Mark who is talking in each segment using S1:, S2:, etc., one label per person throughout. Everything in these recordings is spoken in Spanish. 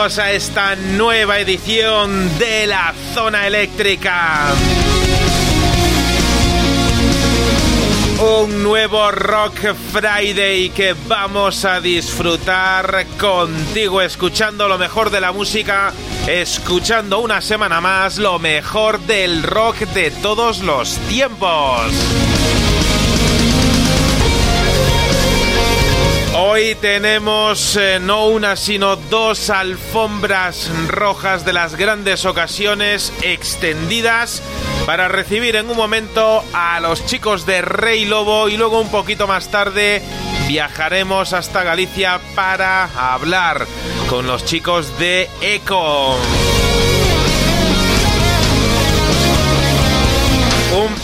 S1: a esta nueva edición de la Zona Eléctrica. Un nuevo Rock Friday que vamos a disfrutar contigo, escuchando lo mejor de la música, escuchando una semana más lo mejor del rock de todos los tiempos. Hoy tenemos eh, no una sino dos alfombras rojas de las grandes ocasiones extendidas para recibir en un momento a los chicos de Rey Lobo y luego un poquito más tarde viajaremos hasta Galicia para hablar con los chicos de Eco.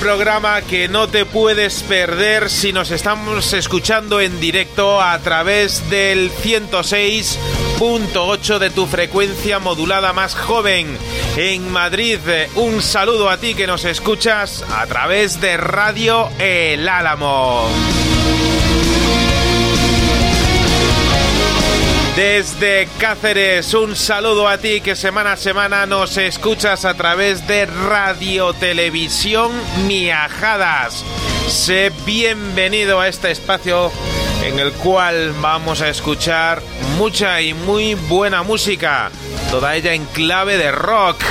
S1: Programa que no te puedes perder si nos estamos escuchando en directo a través del 106.8 de tu frecuencia modulada más joven en Madrid. Un saludo a ti que nos escuchas a través de Radio El Álamo. Desde Cáceres, un saludo a ti que semana a semana nos escuchas a través de Radio Televisión Miajadas. Sé bienvenido a este espacio en el cual vamos a escuchar mucha y muy buena música, toda ella en clave de rock.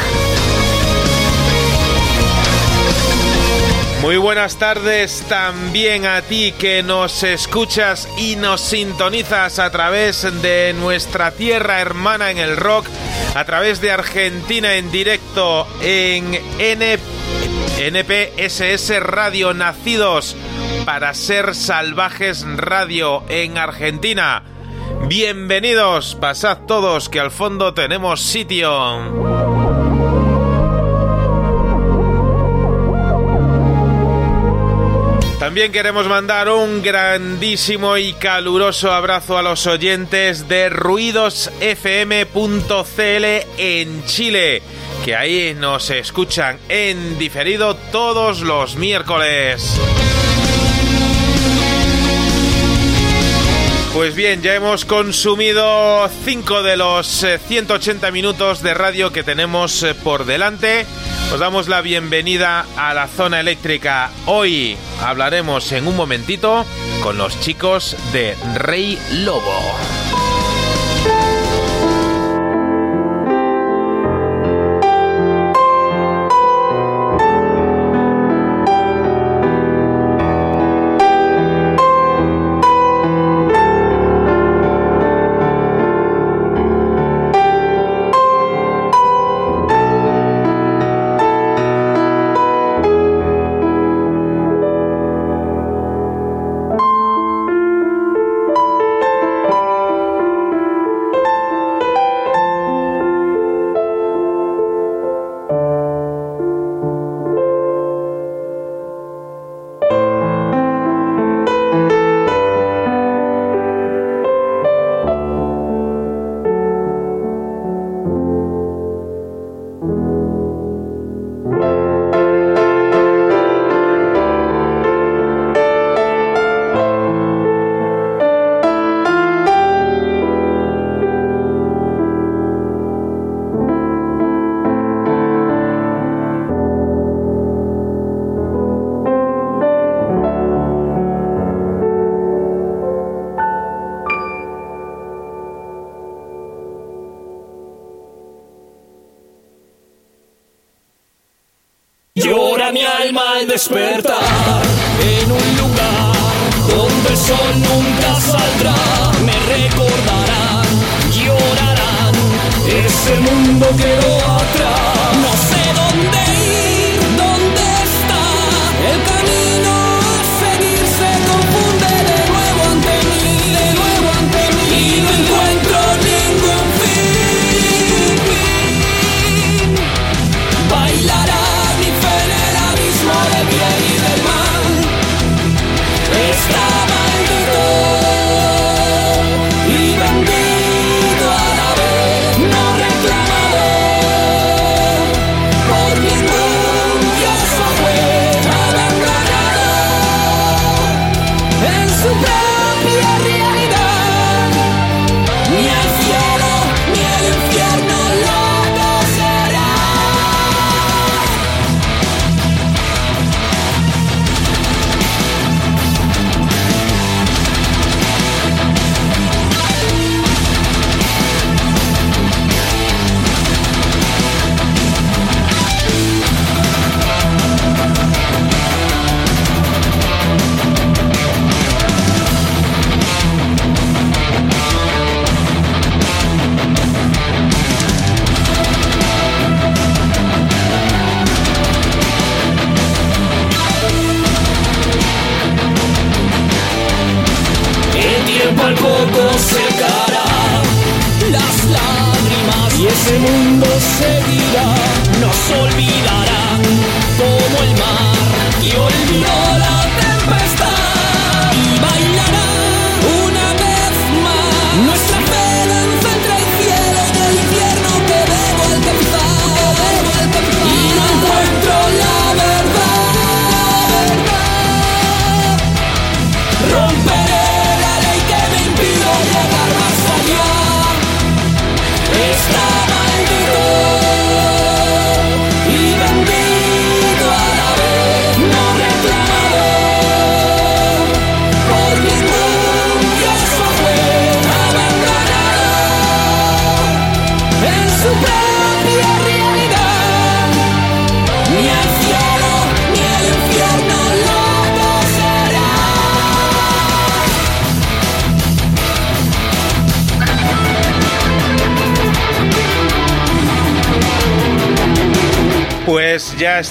S1: Muy buenas tardes también a ti que nos escuchas y nos sintonizas a través de nuestra tierra hermana en el rock, a través de Argentina en directo en N NPSS Radio Nacidos para ser salvajes radio en Argentina. Bienvenidos, pasad todos que al fondo tenemos sitio. También queremos mandar un grandísimo y caluroso abrazo a los oyentes de ruidosfm.cl en Chile, que ahí nos escuchan en diferido todos los miércoles. Pues bien, ya hemos consumido 5 de los eh, 180 minutos de radio que tenemos eh, por delante. Os damos la bienvenida a la zona eléctrica. Hoy hablaremos en un momentito con los chicos de Rey Lobo.
S2: Despertar en un lugar donde el sol nunca saldrá. Me recordarán, llorarán, ese mundo quedó atrás.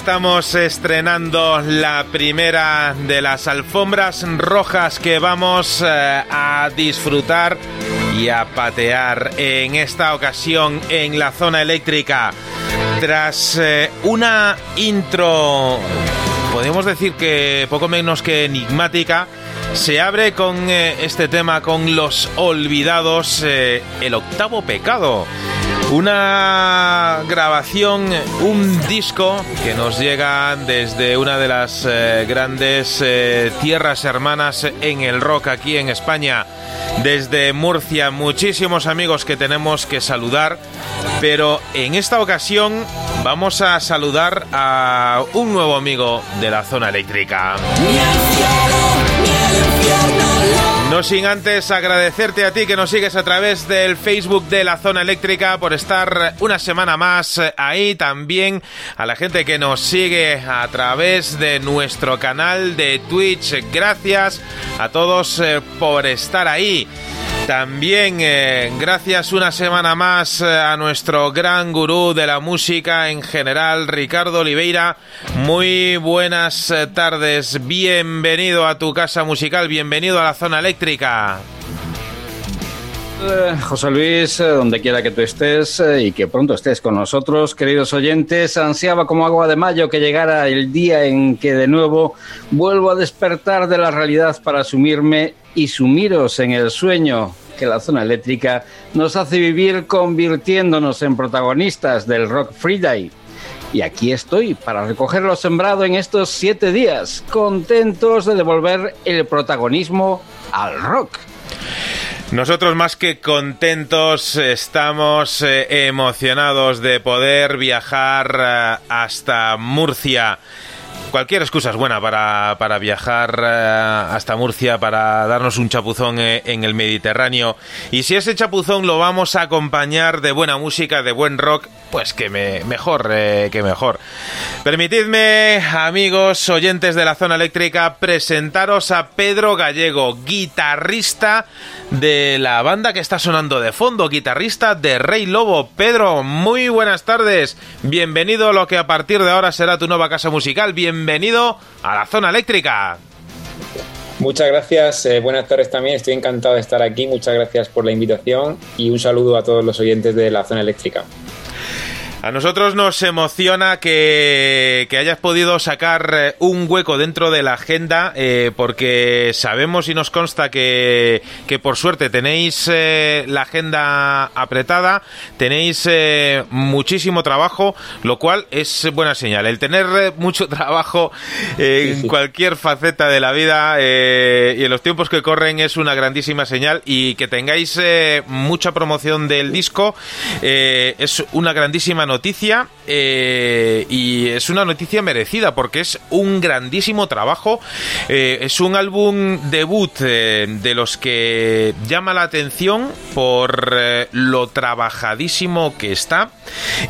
S1: Estamos estrenando la primera de las alfombras rojas que vamos eh, a disfrutar y a patear en esta ocasión en la zona eléctrica. Tras eh, una intro, podemos decir que poco menos que enigmática, se abre con eh, este tema, con los olvidados, el octavo pecado. Una grabación, un disco que nos llega desde una de las eh, grandes eh, tierras hermanas en el rock aquí en España, desde Murcia. Muchísimos amigos que tenemos que saludar, pero en esta ocasión vamos a saludar a un nuevo amigo de la zona eléctrica.
S2: Ni el ni el
S1: No sin antes agradecerte a ti que nos sigues a través del Facebook de la Zona Eléctrica por estar una semana más ahí. También a la gente que nos sigue a través de nuestro canal de Twitch. Gracias a todos eh, por estar ahí. También eh, gracias una semana más eh, a nuestro gran gurú de la música en general, Ricardo Oliveira. Muy buenas eh, tardes, bienvenido a tu casa musical, bienvenido a la zona eléctrica.
S3: José Luis, donde quiera que tú estés y que pronto estés con nosotros, queridos oyentes, ansiaba como agua de mayo que llegara el día en que de nuevo vuelvo a despertar de la realidad para sumirme y sumiros en el sueño que la zona eléctrica nos hace vivir convirtiéndonos en protagonistas del Rock Friday. Y aquí estoy para recoger lo sembrado en estos siete días, contentos de devolver el protagonismo al rock.
S1: Nosotros más que contentos estamos eh, emocionados de poder viajar eh, hasta Murcia. Cualquier excusa es buena para, para viajar eh, hasta Murcia, para darnos un chapuzón eh, en el Mediterráneo. Y si ese chapuzón lo vamos a acompañar de buena música, de buen rock, pues que me, mejor, eh, que mejor. Permitidme, amigos oyentes de la zona eléctrica, presentaros a Pedro Gallego, guitarrista de la banda que está sonando de fondo, guitarrista de Rey Lobo. Pedro, muy buenas tardes. Bienvenido a lo que a partir de ahora será tu nueva casa musical. A la zona eléctrica.
S4: Muchas gracias, eh, buenas tardes también, estoy encantado de estar aquí, muchas gracias por la invitación y un saludo a todos los oyentes de la zona eléctrica.
S1: A nosotros nos emociona que, hayas podido sacar eh, un hueco dentro de la agenda eh, porque sabemos y nos consta que, por suerte tenéis eh, la agenda apretada, tenéis muchísimo trabajo, lo cual es buena señal. El tener mucho trabajo en cualquier faceta de la vida y en los tiempos que corren es una grandísima señal y que tengáis mucha promoción del disco es una grandísima noticia noticia eh, y es una noticia merecida porque es un grandísimo trabajo. Eh, es un álbum debut eh, de los que llama la atención por lo trabajadísimo que está.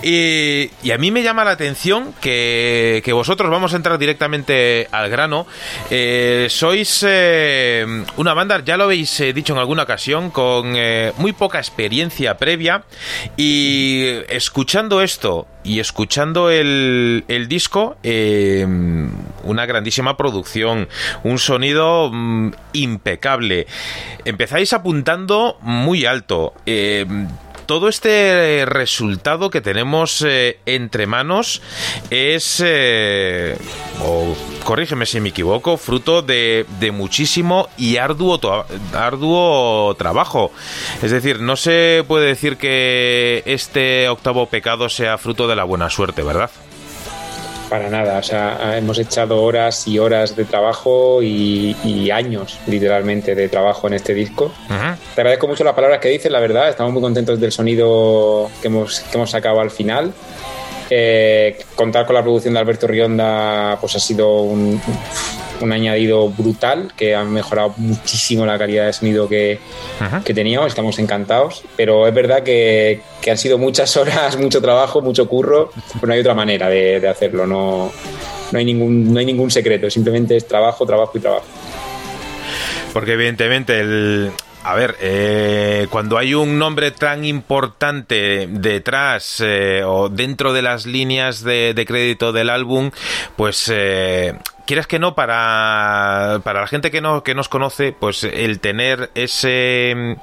S1: y a mí me llama la atención que, que vosotros, vamos a entrar directamente al grano, sois una banda, ya lo habéis dicho en alguna ocasión, con muy poca experiencia previa y escuchando esto, y escuchando el, disco, eh, una grandísima producción, un sonido mm, impecable. Empezáis apuntando muy alto. Eh, todo este resultado que tenemos eh, entre manos es, eh, corrígeme si me equivoco, fruto de, muchísimo y arduo, arduo trabajo. Es decir, no se puede decir que este octavo pecado sea fruto de la buena suerte, ¿verdad?
S4: Para nada, o sea, hemos echado horas y horas de trabajo y, años, literalmente, de trabajo en este disco. Te agradezco mucho las palabras que dices, la verdad, estamos muy contentos del sonido que hemos, que hemos sacado al final. Eh, contar con la producción de Alberto Rionda pues ha sido un, un añadido brutal que ha mejorado muchísimo la calidad de sonido que, que teníamos, estamos encantados, pero es verdad que, que, han sido muchas horas, mucho trabajo, mucho curro, pero no hay otra manera de, de hacerlo, no, no, hay ningún, no hay ningún secreto, simplemente es trabajo, trabajo y trabajo.
S1: Porque evidentemente el, a ver, eh, cuando hay un nombre tan importante detrás eh, o dentro de las líneas de, crédito del álbum, pues eh, quieres que no, para, para la gente que, no, que nos conoce, pues el tener ese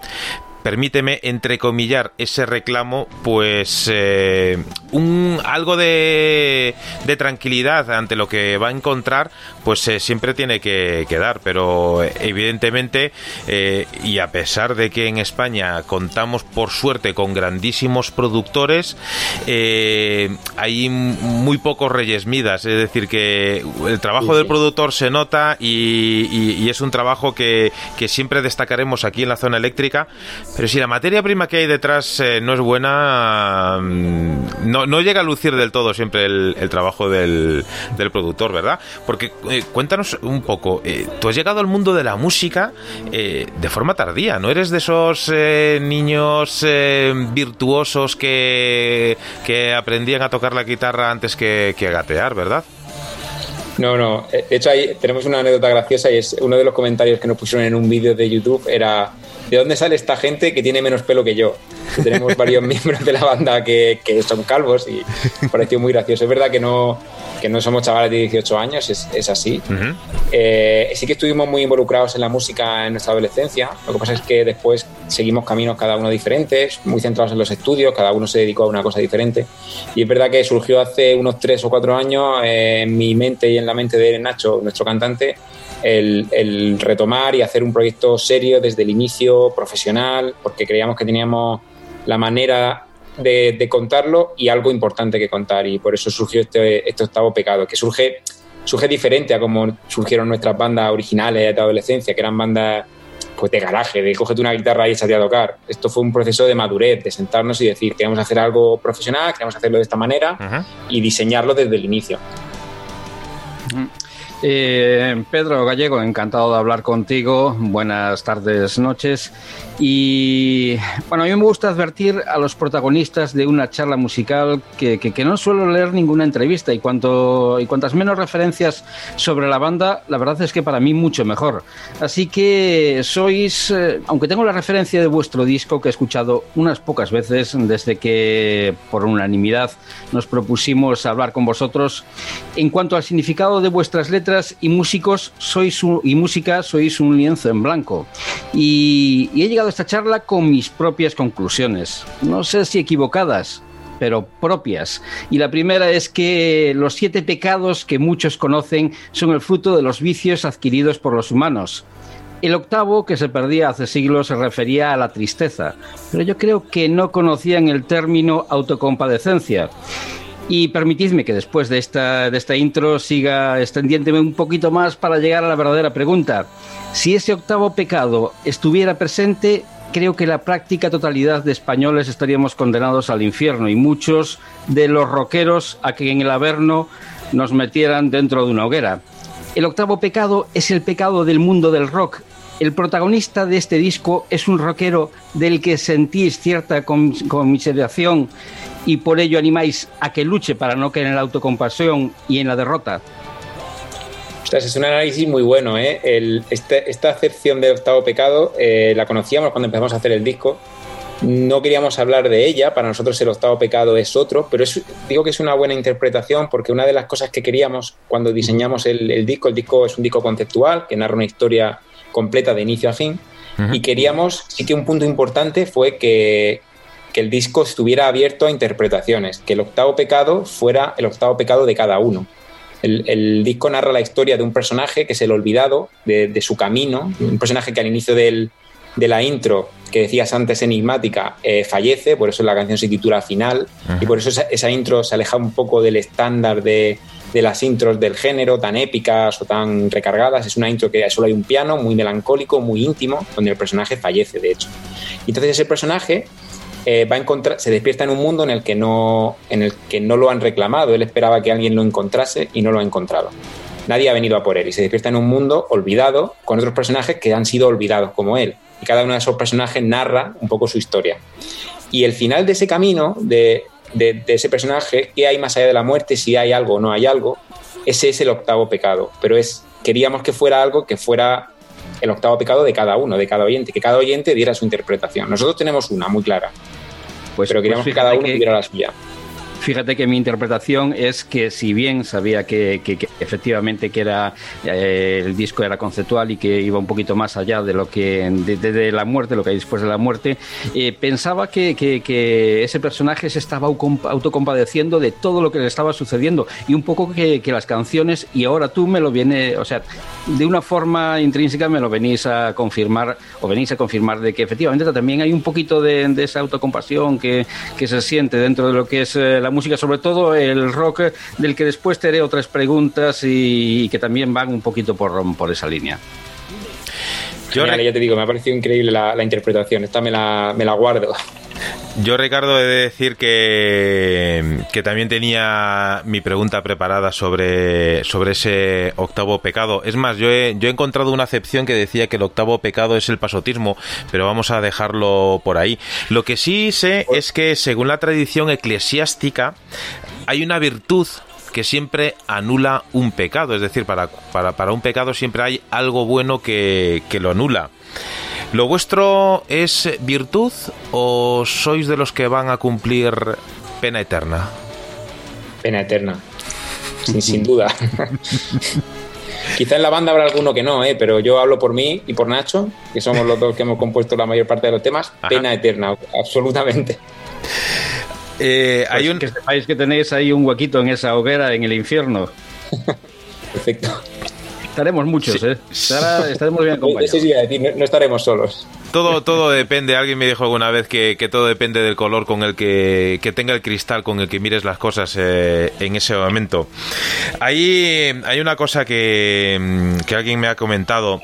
S1: permíteme entrecomillar ese reclamo, pues eh, un algo de, de, tranquilidad ante lo que va a encontrar, pues eh, siempre tiene que, dar. Pero evidentemente, eh, y a pesar de que en España contamos por suerte con grandísimos productores, hay muy pocos reyes midas. Es decir, que el trabajo del productor se nota y, y es un trabajo que, que siempre destacaremos aquí en la zona eléctrica pero si la materia prima que hay detrás eh, no es buena, mm, no, no, llega a lucir del todo siempre el, trabajo del, productor, ¿verdad? Porque eh, cuéntanos un poco, eh, tú has llegado al mundo de la música de forma tardía, no eres de esos niños virtuosos que, que aprendían a tocar la guitarra antes que, que a gatear, ¿verdad?
S4: No, no. De hecho, ahí tenemos una anécdota graciosa y es uno de los comentarios que nos pusieron en un vídeo de YouTube era ¿de dónde sale esta gente que tiene menos pelo que yo? Tenemos varios miembros de la banda que, son calvos y pareció muy gracioso. Es verdad que no, que no somos chavales de 18 años, es, así. Eh, sí que estuvimos muy involucrados en la música en nuestra adolescencia. Lo que pasa es que después seguimos caminos cada uno diferentes, muy centrados en los estudios, cada uno se dedicó a una cosa diferente. Y es verdad que surgió hace unos 3 o 4 años eh, en mi mente y en la mente de Nacho, nuestro cantante, el, retomar y hacer un proyecto serio desde el inicio, profesional, porque creíamos que teníamos la manera de, contarlo y algo importante que contar. Y por eso surgió este, este, octavo pecado, que surge, surge diferente a como surgieron nuestras bandas originales de adolescencia, que eran bandas pues de garaje, de cógete una guitarra y échate a tocar. Esto fue un proceso de madurez, de sentarnos y decir, queremos hacer algo profesional, queremos hacerlo de esta manera y diseñarlo desde el inicio.
S3: Eh, Pedro Gallego, encantado de hablar contigo. Buenas tardes, noches. Y bueno, a mí me gusta advertir a los protagonistas de una charla musical que, que, no suelo leer ninguna entrevista y, cuanto, y cuantas menos referencias sobre la banda, la verdad es que para mí mucho mejor. Así que sois, eh, aunque tengo la referencia de vuestro disco que he escuchado unas pocas veces desde que por unanimidad nos propusimos hablar con vosotros, en cuanto al significado de vuestras letras y músicos sois y música sois un lienzo en blanco. Y, y he llegado a esta charla con mis propias conclusiones. No sé si equivocadas, pero propias. Y la primera es que los siete pecados que muchos conocen son el fruto de los vicios adquiridos por los humanos. El octavo, que se perdía hace siglos, se refería a la tristeza, pero yo creo que no conocían el término autocompadecencia. Y permitidme que después de esta, de esta intro siga extendiéndome un poquito más para llegar a la verdadera pregunta. Si ese octavo pecado estuviera presente, creo que la práctica totalidad de españoles estaríamos condenados al infierno y muchos de los rockeros a que en el Averno nos metieran dentro de una hoguera. El octavo pecado es el pecado del mundo del rock. El protagonista de este disco es un rockero del que sentís cierta conmiseración y por ello animáis a que luche para no caer en la autocompasión y en la derrota?
S4: es un análisis muy bueno. ¿eh? este, esta acepción de octavo pecado eh, la conocíamos cuando empezamos a hacer el disco. No queríamos hablar de ella, para nosotros el octavo pecado es otro, pero digo que es una buena interpretación porque una de las cosas que queríamos cuando diseñamos el, disco, el disco es un disco conceptual que narra una historia completa de inicio a fin, y queríamos, sí que un punto importante fue que, que el disco estuviera abierto a interpretaciones, que el octavo pecado fuera el octavo pecado de cada uno. El, disco narra la historia de un personaje que es el olvidado de, su camino, un personaje que al inicio de la intro, que decías antes enigmática, eh, fallece, por eso la canción se titula Final, y por eso esa, intro se aleja un poco del estándar de, de, las intros del género, tan épicas o tan recargadas. Es una intro que solo hay un piano, muy melancólico, muy íntimo, donde el personaje fallece, de hecho. Y entonces ese personaje eh, va a encontrar, se despierta en un mundo en el, que no, en el que no lo han reclamado. Él esperaba que alguien lo encontrase y no lo ha encontrado. Nadie ha venido a por él y se despierta en un mundo olvidado con otros personajes que han sido olvidados como él. Y cada uno de esos personajes narra un poco su historia. Y el final de ese camino, de, de, ese personaje, qué hay más allá de la muerte, si hay algo o no hay algo, ese es el octavo pecado. Pero es, queríamos que fuera algo que fuera el octavo pecado de cada uno, de cada oyente, que cada oyente diera su interpretación. Nosotros tenemos una muy clara, pues, pero queríamos pues que cada uno diera la suya.
S3: Fíjate que mi interpretación es que si bien sabía que, efectivamente que era eh, el disco era conceptual y que iba un poquito más allá de lo que de, la muerte, lo que hay después de la muerte, eh, pensaba que, ese personaje se estaba autocompadeciendo de todo lo que le estaba sucediendo y un poco que, las canciones y ahora tú me lo viene, o sea, de una forma intrínseca me lo venís a confirmar o venís a confirmar de que efectivamente también hay un poquito de, esa autocompasión que, se siente dentro de lo que es eh, la música, sobre todo el rock, del que después te haré otras preguntas y, que también van un poquito por, por esa línea.
S4: Yo ya te digo, me ha parecido increíble la, interpretación. Esta me la, me la guardo.
S1: Yo, Ricardo, he de decir que, que también tenía mi pregunta preparada sobre, sobre ese octavo pecado. Es más, yo he, yo he encontrado una acepción que decía que el octavo pecado es el pasotismo, pero vamos a dejarlo por ahí. Lo que sí sé es que, según la tradición eclesiástica, hay una virtud que siempre anula un pecado. Es decir, para, para, para un pecado siempre hay algo bueno que, que lo anula. ¿Lo vuestro es virtud o sois de los que van a cumplir pena eterna?
S4: Pena eterna, sin, duda. Quizá en la banda habrá alguno que no, ¿eh? pero yo hablo por mí y por Nacho, que somos los dos que hemos compuesto la mayor parte de los temas. Pena eterna, absolutamente.
S3: Eh, hay pues un... Que sepáis que tenéis ahí un huequito en esa hoguera en el infierno.
S4: Perfecto.
S3: Estaremos muchos, ¿eh? estaremos bien acompañados.
S4: no, estaremos solos.
S1: Todo, todo depende. Alguien me dijo alguna vez que, todo depende del color con el que, tenga el cristal, con el que mires las cosas eh, en ese momento. Ahí hay una cosa que, que alguien me ha comentado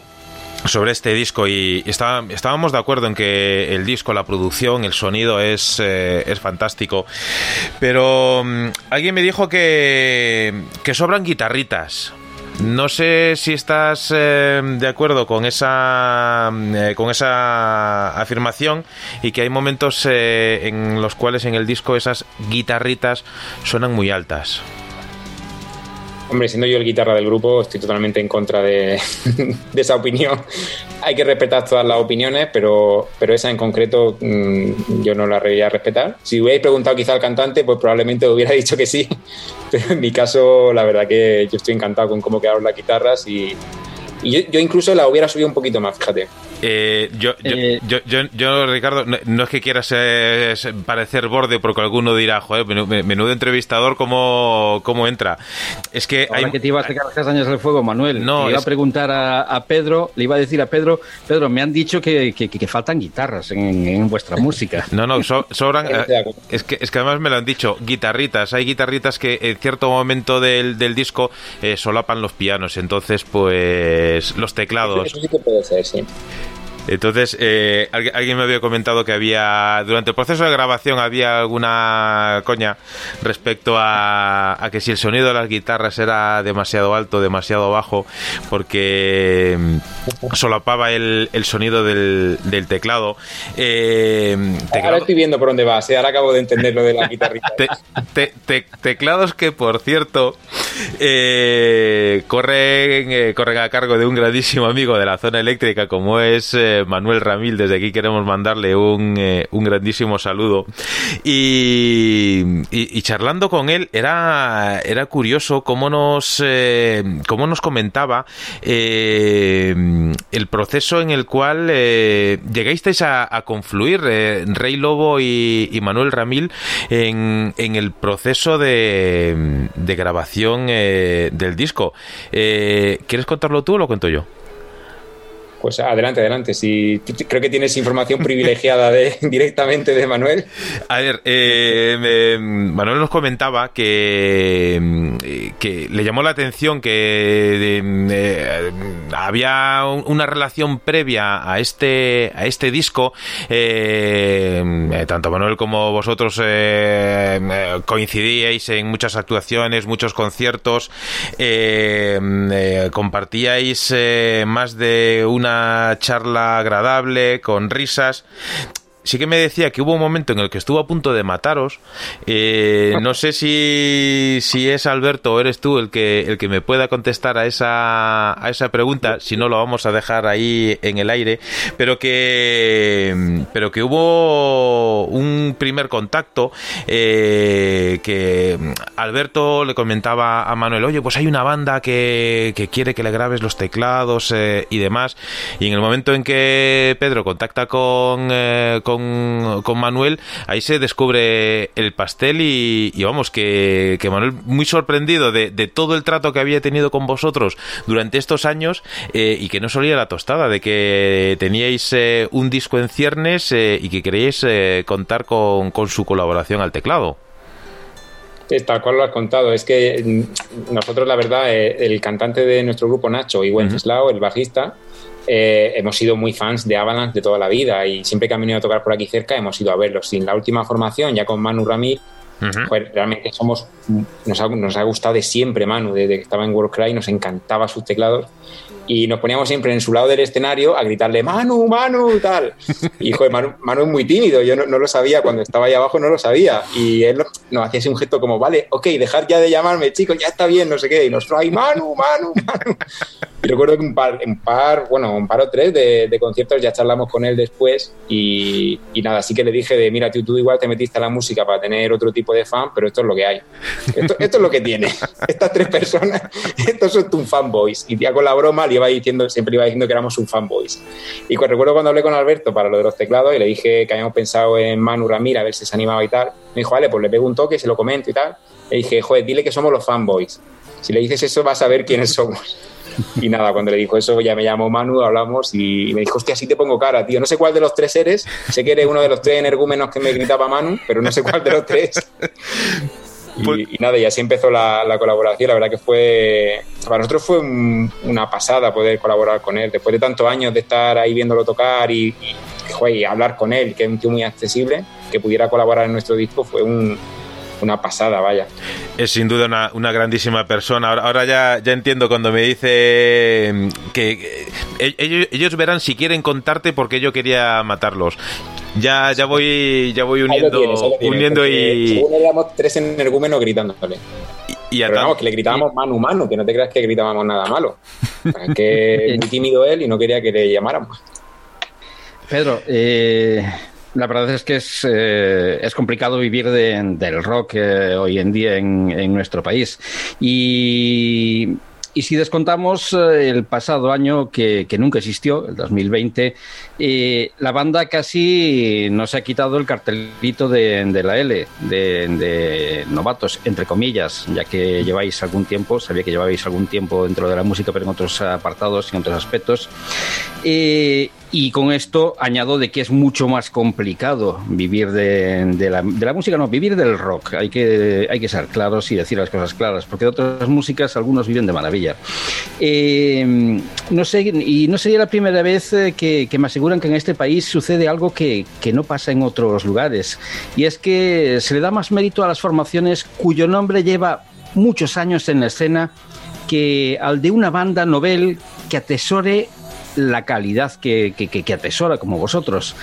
S1: sobre este disco y estábamos de acuerdo en que el disco, la producción, el sonido es, eh, es fantástico. Pero mm, alguien me dijo que, que sobran guitarritas No sé si estás eh, de acuerdo con esa eh, con esa afirmación y que hay momentos eh, en los cuales en el disco esas guitarritas suenan muy altas.
S4: Hombre, siendo yo el guitarra del grupo, estoy totalmente en contra de, esa opinión. Hay que respetar todas las opiniones, pero, pero esa en concreto mm, yo no la voy a respetar. Si hubierais preguntado quizá al cantante, pues probablemente hubiera dicho que sí. En mi caso, la verdad que yo estoy encantado con cómo quedaron las guitarras y, y yo, incluso la hubiera subido un poquito más, fíjate.
S1: Eh, yo, eh, yo, yo, yo, Ricardo, no, es que quieras parecer borde porque alguno dirá, joder, menudo entrevistador, ¿cómo, cómo entra? Es que
S3: hay... que te ibas a sacar las años del fuego, Manuel. No, le iba a preguntar a, Pedro, le iba a decir a Pedro, Pedro, me han dicho que, que, faltan guitarras en, vuestra música.
S1: No, no, sobran... Eh, es, que, es que además me lo han dicho, guitarritas. Hay guitarritas que en cierto momento del, del disco solapan los pianos, entonces pues pues, los teclados.
S4: Eso sí que puede ser, sí.
S1: Entonces, eh, alguien me había comentado que había, durante el proceso de grabación había alguna coña respecto a, que si el sonido de las guitarras era demasiado alto, demasiado bajo, porque mm, solapaba el, el sonido del, teclado.
S4: Eh, ahora estoy viendo por dónde vas, ¿eh? ahora acabo de entender lo de la guitarrita.
S1: teclados que, por cierto, corren, corren a cargo de un grandísimo amigo de la zona eléctrica como es Manuel Ramil. Desde aquí queremos mandarle un, eh, un grandísimo saludo. Y, charlando con él, era, era curioso cómo nos, eh, cómo nos comentaba eh, el proceso en el cual llegasteis a, confluir Rey Lobo y, Manuel Ramil en, en, el proceso de, de grabación del disco. ¿Quieres contarlo tú o lo cuento yo?
S4: Pues adelante, adelante. Si creo que tienes información privilegiada de, directamente de Manuel.
S1: A ver, eh, Manuel nos comentaba que, que le llamó la atención que eh, había una relación previa a este a este disco. Eh, tanto Manuel como vosotros coincidíais en muchas actuaciones, muchos conciertos, compartíais más de una charla agradable, con risas sí que me decía que hubo un momento en el que estuvo a punto de mataros. Eh, no sé si, si es Alberto o eres tú el que, el que me pueda contestar a esa, a esa pregunta. Si no, lo vamos a dejar ahí en el aire. Pero que, pero que hubo un primer contacto eh, que Alberto le comentaba a Manuel, oye, pues hay una banda que, que quiere que le grabes los teclados eh, y demás. Y en el momento en que Pedro contacta con, con con, Manuel, ahí se descubre el pastel y, vamos, que, Manuel muy sorprendido de, todo el trato que había tenido con vosotros durante estos años eh, y que no solía la tostada, de que teníais eh, un disco en ciernes eh, y que queríais contar con, su colaboración al teclado.
S4: tal cual lo has contado. Es que mm, nosotros, la verdad, el cantante de nuestro grupo, Nacho, y Wenceslao, el bajista, eh, hemos sido muy fans de Avalanche de toda la vida y siempre que han venido a tocar por aquí cerca hemos ido a verlos. Sin la última formación, ya con Manu Ramí, pues realmente somos nos ha, nos ha, gustado de siempre Manu, desde que estaba en Warcry nos encantaba sus teclados y nos poníamos siempre en su lado del escenario a gritarle Manu, Manu, tal. Y joder, Manu, es muy tímido, yo no, lo sabía, cuando estaba ahí abajo no lo sabía. Y él nos hacía ese un gesto como, vale, ok, dejar ya de llamarme, chicos, ya está bien, no sé qué. Y nos trae Manu, Manu, Manu. Y recuerdo que un par, un par bueno, un par o tres de, conciertos ya charlamos con él después y, nada, así que le dije de, mira, tú, tú igual te metiste a la música para tener otro tipo de fan, pero esto es lo que hay. Esto, esto es lo que tiene. Estas tres personas, estos son tus fanboys. Y ya con la broma iba diciendo, siempre iba diciendo que éramos un fanboys. Y pues recuerdo cuando hablé con Alberto para lo de los teclados y le dije que habíamos pensado en Manu Ramírez a ver si se animaba y tal. Me dijo, vale, pues le pego un toque, se lo comento y tal. Le dije, joder, dile que somos los fanboys. Si le dices eso, vas a ver quiénes somos. Y nada, cuando le dijo eso, ya me llamó Manu, hablamos y me dijo, hostia, así te pongo cara, tío. No sé cuál de los tres eres. Sé que eres uno de los tres energúmenos que me gritaba Manu, pero no sé cuál de los tres. Pues y, nada, y así empezó la, colaboración. La verdad que fue, para nosotros fue una pasada poder colaborar con él. Después de tantos años de estar ahí viéndolo tocar y, y, hablar con él, que es un tío muy accesible, que pudiera colaborar en nuestro disco, fue un, una pasada, vaya.
S1: Es sin duda una, una grandísima persona. Ahora, ahora, ya, ya entiendo cuando me dice mm, que, que ellos, ellos, verán si quieren contarte por qué yo quería matarlos. Ya, ya voy, ya voy uniendo, tienes, uniendo y.
S4: Según éramos tres energúmenos gritándole. Y, y Pero vamos, que le gritábamos mano mano, que no te creas que gritábamos nada malo. Es que muy tímido él y no quería que le llamáramos.
S3: Pedro, eh, la verdad es que es, eh, es complicado vivir de, del rock eh, hoy en día en, en nuestro país. Y y si descontamos eh, el pasado año que, que nunca existió, el 2020, eh, la banda casi nos ha quitado el cartelito de, de la L, de, novatos, entre comillas, ya que lleváis algún tiempo, sabía que lleváis algún tiempo dentro de la música, pero en otros apartados en otros aspectos. Eh, y con esto añado de que es mucho más complicado vivir de, de, la, de, la, música, no, vivir del rock. Hay que, hay que ser claros y decir las cosas claras, porque de otras músicas algunos viven de maravilla. Eh, no sé, y no sería la primera vez eh, que, que, me aseguran que en este país sucede algo que, que no pasa en otros lugares, y es que se le da más mérito a las formaciones cuyo nombre lleva muchos años en la escena que al de una banda novel que atesore la calidad que, que, que, atesora, como vosotros.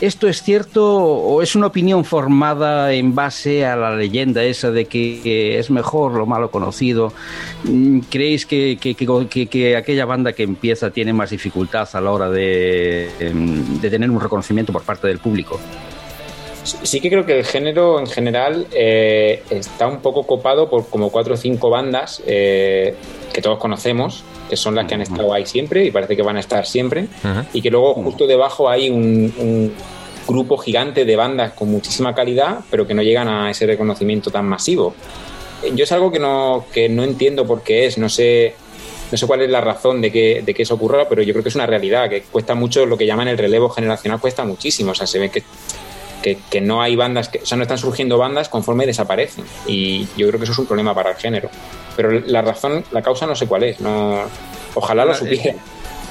S3: ¿Esto es cierto o es una opinión formada en base a la leyenda esa de que es mejor lo malo conocido? ¿Creéis que, que aquella banda que empieza tiene más dificultad a la hora de, de tener un reconocimiento por parte del público?
S4: Sí que creo que el género en general eh, está un poco copado por como cuatro o cinco bandas eh, que todos conocemos, que son las que han estado ahí siempre y parece que van a estar siempre, uh -huh. y que luego justo debajo hay un, un, grupo gigante de bandas con muchísima calidad, pero que no llegan a ese reconocimiento tan masivo. Yo es algo que no, que no entiendo por qué es, no sé, no sé cuál es la razón de que, de que eso ocurra, pero yo creo que es una realidad, que cuesta mucho, lo que llaman el relevo generacional cuesta muchísimo, o sea, se ve que que, que, no hay bandas, que, o sea, no están surgiendo bandas conforme desaparecen. Y yo creo que eso es un problema para el género. Pero la razón, la causa no sé cuál es. No, ojalá lo supiera.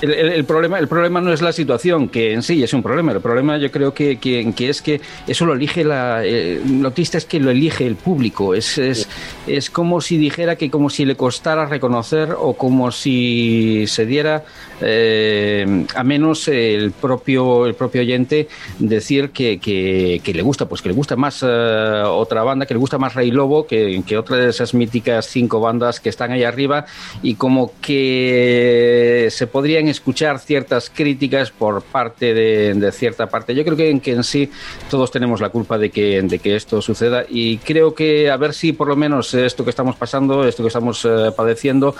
S3: El, problema, el problema no es la situación, que en sí es un problema. El problema yo creo que, que, es que eso lo elige la... Eh, es que lo elige el público. Es, es, es como si dijera que como si le costara reconocer o como si se diera eh, a menos el propio, el propio oyente decir que, que, le gusta, pues que le gusta más uh, otra banda, que le gusta más Rey Lobo que, que otra de esas míticas cinco bandas que están ahí arriba y como que se podrían escuchar ciertas críticas por parte de, cierta parte. Yo creo que, que, en sí todos tenemos la culpa de que, de que esto suceda y creo que a ver si por lo menos esto que estamos pasando, esto que estamos uh, padeciendo,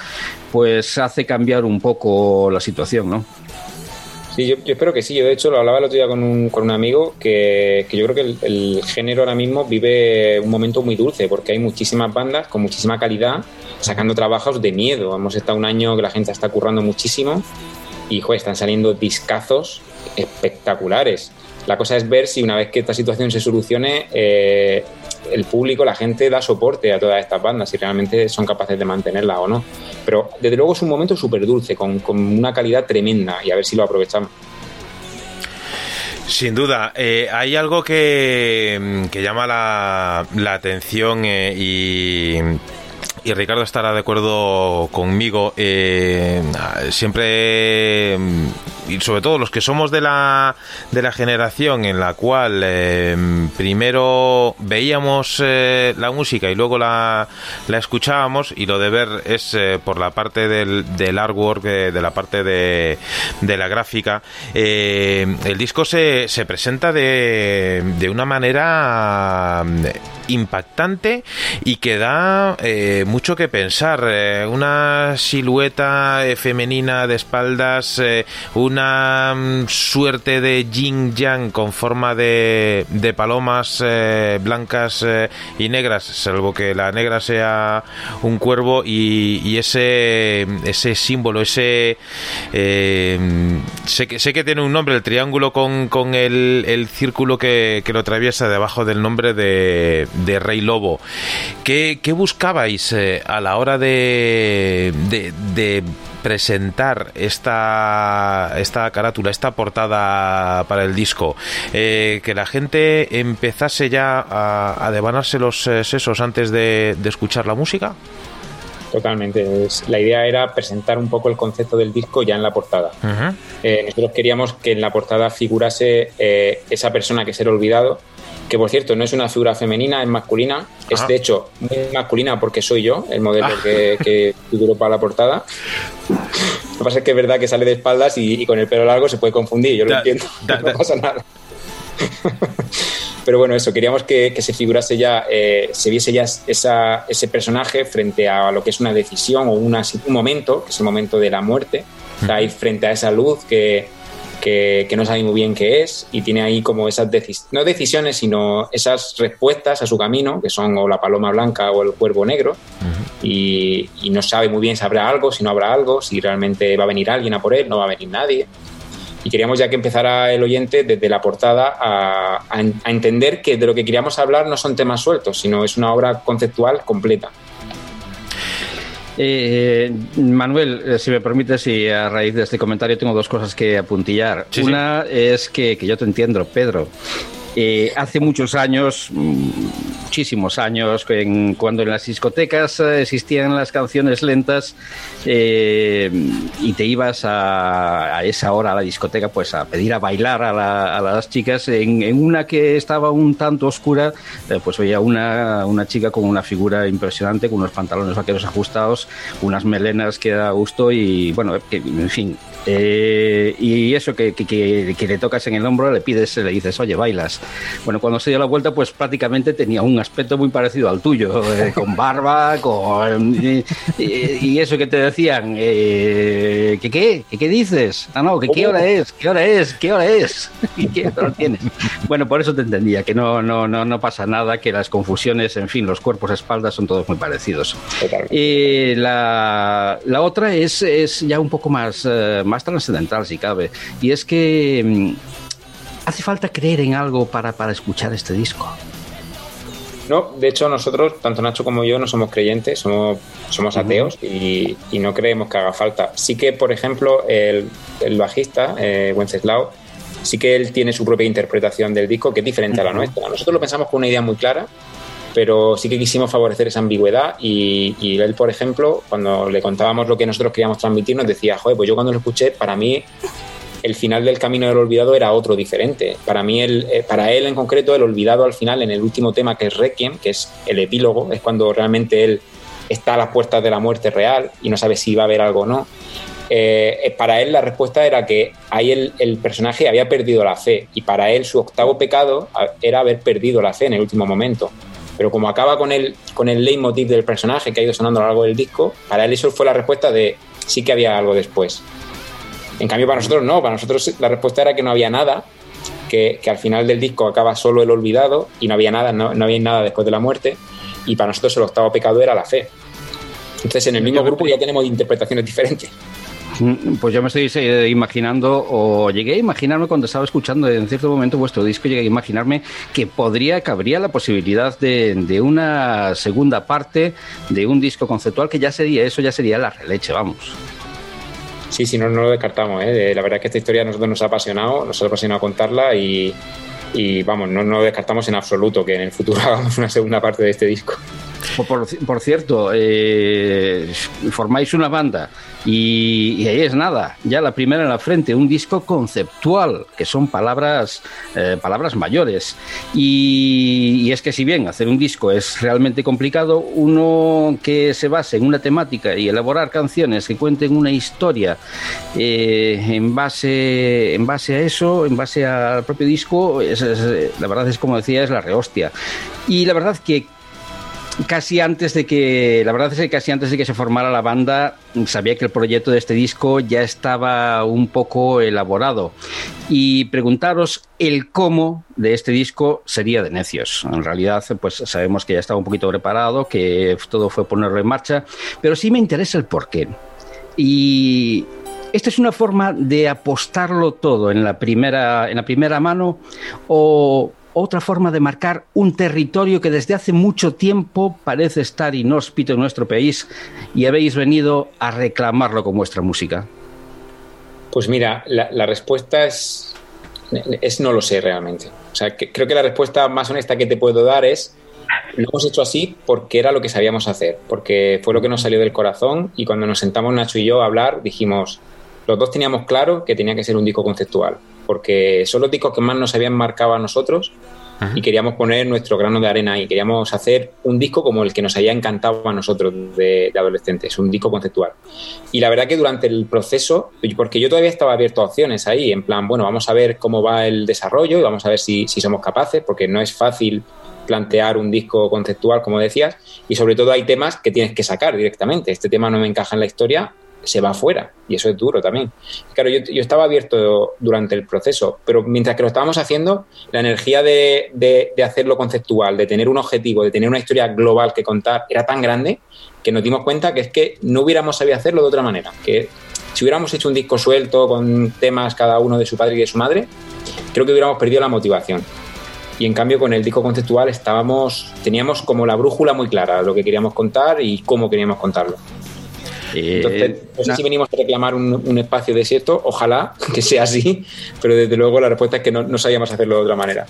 S3: pues hace cambiar un poco la situación, ¿no?
S4: Sí, yo, yo, espero que sí. Yo, de hecho, lo hablaba el otro día con un, con un amigo que, que, yo creo que el, el, género ahora mismo vive un momento muy dulce porque hay muchísimas bandas con muchísima calidad sacando trabajos de miedo. Hemos estado un año que la gente está currando muchísimo y joder, están saliendo discazos espectaculares. La cosa es ver si una vez que esta situación se solucione, eh, el público, la gente da soporte a todas estas bandas, si realmente son capaces de mantenerla o no. Pero desde luego es un momento súper dulce, con, con, una calidad tremenda y a ver si lo aprovechamos.
S1: Sin duda, eh, hay algo que, que llama la, la atención eh, y y Ricardo estará de acuerdo conmigo. Eh, siempre, y sobre todo los que somos de la, de la generación en la cual eh, primero veíamos eh, la música y luego la, la, escuchábamos, y lo de ver es eh, por la parte del, del artwork, de la parte de, de la gráfica. el disco se, se presenta de, de una manera impactante y que da mucho que pensar. Una silueta femenina de espaldas, eh, una mm, suerte de yin yang con forma de, de palomas eh, blancas y negras, salvo que la negra sea un cuervo y, y ese, ese símbolo, ese... sé, que, sé que tiene un nombre, el triángulo con, con el, el círculo que, que lo atraviesa debajo del nombre de de Rey Lobo. ¿Qué, qué buscabais eh, a la hora de, de, de presentar esta, esta carátula, esta portada para el disco, eh, que la gente empezase ya a, a devanarse los eh, sesos antes de, de escuchar la música?
S4: Totalmente. La idea era presentar un poco el concepto del disco ya en la portada. Eh, nosotros queríamos que en la portada figurase eh, esa persona que será olvidado, que por cierto no es una figura femenina, es masculina. Es
S1: Ah.
S4: de hecho muy masculina porque soy yo, el modelo que, que figuró para la portada. Lo que pasa es que es verdad que sale de espaldas y, y con el pelo largo se puede confundir, yo lo
S1: Da-
S4: entiendo,
S1: da- da-
S4: no pasa nada. Pero bueno, eso, queríamos que, que se figurase ya, eh, se viese ya esa, ese personaje frente a lo que es una decisión o una, un momento, que es el momento de la muerte. Está ahí frente a esa luz que, que, que no sabe muy bien qué es y tiene ahí como esas decisiones, no decisiones, sino esas respuestas a su camino, que son o la paloma blanca o el cuervo negro, y, y no sabe muy bien si habrá algo, si no habrá algo, si realmente va a venir alguien a por él, no va a venir nadie. Y queríamos ya que empezara el oyente desde la portada a, a a entender que de lo que queríamos hablar no son temas sueltos, sino es una obra conceptual completa.
S3: Eh, Manuel, eh, si me permites, y a raíz de este comentario tengo dos cosas que apuntillar.
S1: Sí, sí.
S3: Una es que, que yo te entiendo, Pedro. Eh, hace muchos años, muchísimos años, en- cuando en las discotecas eh, existían las canciones lentas eh, y te ibas a, esa hora a la discoteca pues a pedir a bailar a, la- a las chicas, en, una que estaba un tanto oscura, eh, pues veía una, una chica con una figura impresionante, con unos pantalones vaqueros ajustados, unas melenas que da gusto y bueno, en fin. Eh, y eso que, que- que- que le tocas en el hombro, le pides, le dices, oye, bailas. Bueno, cuando se dio la vuelta, pues prácticamente tenía un aspecto muy parecido al tuyo, eh, con barba, con... Y, y- eso que te decían, eh, ¿que qué? ¿Que qué dices? Ah, no, que qué hora es, qué hora es, qué hora es, y qué hora tienes. Bueno, por eso te entendía, que no, no, no, no pasa nada, que las confusiones, en fin, los cuerpos, espaldas son todos muy parecidos. Eh, la, la otra es, es ya un poco más, eh, más trascendental, si cabe, y es que mm, hace falta creer en algo para, para escuchar este disco.
S4: No, de hecho nosotros, tanto Nacho como yo, no somos creyentes, somos, somos ateos y, y no creemos que haga falta. Sí que, por ejemplo, el, el bajista, eh, Wenceslao, sí que él tiene su propia interpretación del disco que es diferente a la nuestra. Nosotros lo pensamos con una idea muy clara, pero sí que quisimos favorecer esa ambigüedad y, y él, por ejemplo, cuando le contábamos lo que nosotros queríamos transmitir, nos decía, joder, pues yo cuando lo escuché, para mí el final del Camino del Olvidado era otro diferente. Para mí, el, eh, para él en concreto, el olvidado al final, en el último tema que es Requiem, que es el epílogo, es cuando realmente él está a las puertas de la muerte real y no sabe si va a haber algo o no. Eh, eh, para él la respuesta era que ahí el, el personaje había perdido la fe y para él su octavo pecado era haber perdido la fe en el último momento. Pero como acaba con el, con el leitmotiv del personaje que ha ido sonando a lo largo del disco, para él eso fue la respuesta de sí que había algo después. En cambio, para nosotros no, para nosotros la respuesta era que no había nada, que, que al final del disco acaba solo el olvidado y no había nada, no, no había nada después de la muerte, y para nosotros el octavo pecado era la fe. Entonces, en el mismo grupo ya tenemos interpretaciones diferentes.
S3: Mm, Pues yo me estoy eh, imaginando, o llegué a imaginarme cuando estaba escuchando en cierto momento vuestro disco, llegué a imaginarme que podría, que habría la posibilidad de, de una segunda parte de un disco conceptual que ya sería, eso ya sería la releche, vamos.
S4: Sí, sí, no, no lo descartamos. ¿eh? La verdad es que esta historia a nosotros nos ha apasionado, nos ha apasionado contarla y, y vamos, no, no lo descartamos en absoluto que en el futuro hagamos una segunda parte de este disco.
S3: Por, por- cierto, eh, formáis una banda y, y ahí es nada, ya la primera en la frente, un disco conceptual, que son palabras, eh, palabras mayores. Y, y es que si bien hacer un disco es realmente complicado, uno que se base en una temática y elaborar canciones que cuenten una historia eh, en, base, en base a eso, en base al propio disco, es- es- la verdad es como decía, es la rehostia. Y la verdad que casi antes de que, la verdad es que casi antes de que se formara la banda, sabía que el proyecto de este disco ya estaba un poco elaborado. Y preguntaros el cómo de este disco sería de necios. En realidad, pues sabemos que ya estaba un poquito preparado, que todo fue ponerlo en marcha, pero sí me interesa el porqué. Y ¿Esta es una forma de apostarlo todo en la primera, en la primera mano o, otra forma de marcar un territorio que desde hace mucho tiempo parece estar inhóspito en nuestro país y habéis venido a reclamarlo con vuestra música?
S4: Pues mira, la, respuesta es, no lo sé realmente. O sea, creo que la respuesta más honesta que te puedo dar es lo hemos hecho así porque era lo que sabíamos hacer, porque fue lo que nos salió del corazón y cuando nos sentamos Nacho y yo a hablar dijimos, los dos teníamos claro que tenía que ser un disco conceptual, porque son los discos que más nos habían marcado a nosotros y queríamos poner nuestro grano de arena ahí, queríamos hacer un disco como el que nos había encantado a nosotros de, de, adolescentes, un disco conceptual. Y la verdad que durante el proceso, porque yo todavía estaba abierto a opciones ahí, en plan, bueno, vamos a ver cómo va el desarrollo y vamos a ver si, si somos capaces, porque no es fácil plantear un disco conceptual, como decías, y sobre todo hay temas que tienes que sacar directamente. Este tema no me encaja en la historia, se va afuera y eso es duro también. Claro, yo, estaba abierto durante el proceso, pero mientras que lo estábamos haciendo, la energía de, de, de, hacerlo conceptual, de tener un objetivo, de tener una historia global que contar, era tan grande que nos dimos cuenta que es que no hubiéramos sabido hacerlo de otra manera. Que si hubiéramos hecho un disco suelto con temas cada uno de su padre y de su madre, creo que hubiéramos perdido la motivación y en cambio con el disco conceptual estábamos teníamos como la brújula muy clara lo que queríamos contar y cómo queríamos contarlo entonces no sé si venimos a reclamar un, un, espacio desierto ojalá que sea así pero desde luego la respuesta es que no, no sabíamos hacerlo de otra manera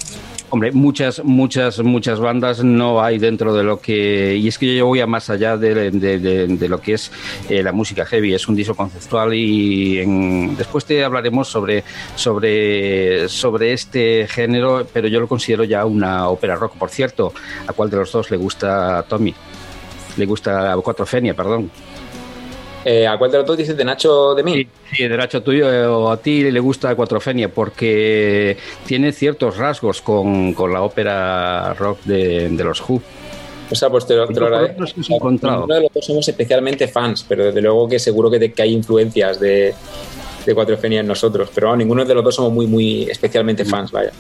S3: Hombre, muchas, muchas, muchas bandas no hay dentro de lo que. Y es que yo voy a más allá de, de, de, de lo que es eh, la música heavy. Es un disco conceptual y en, después te hablaremos sobre, sobre, sobre este género, pero yo lo considero ya una ópera rock. Por cierto, ¿a cuál de los dos le gusta a Tommy? Le gusta a Cuatrofenia, perdón.
S4: Eh, ¿A cuál de los dos dices? ¿De Nacho de mí?
S3: Sí, sí de Nacho tuyo eh, o a ti le gusta Cuatrofenia porque tiene ciertos rasgos con, con la ópera rock de, de los Who.
S4: O sea, pues te lo, te lo agradezco. Ninguno de los dos somos especialmente fans, pero desde luego que seguro que, te, que hay influencias de, de Cuatrofenia en nosotros. Pero bueno, ninguno de los dos somos muy, muy especialmente fans, vaya.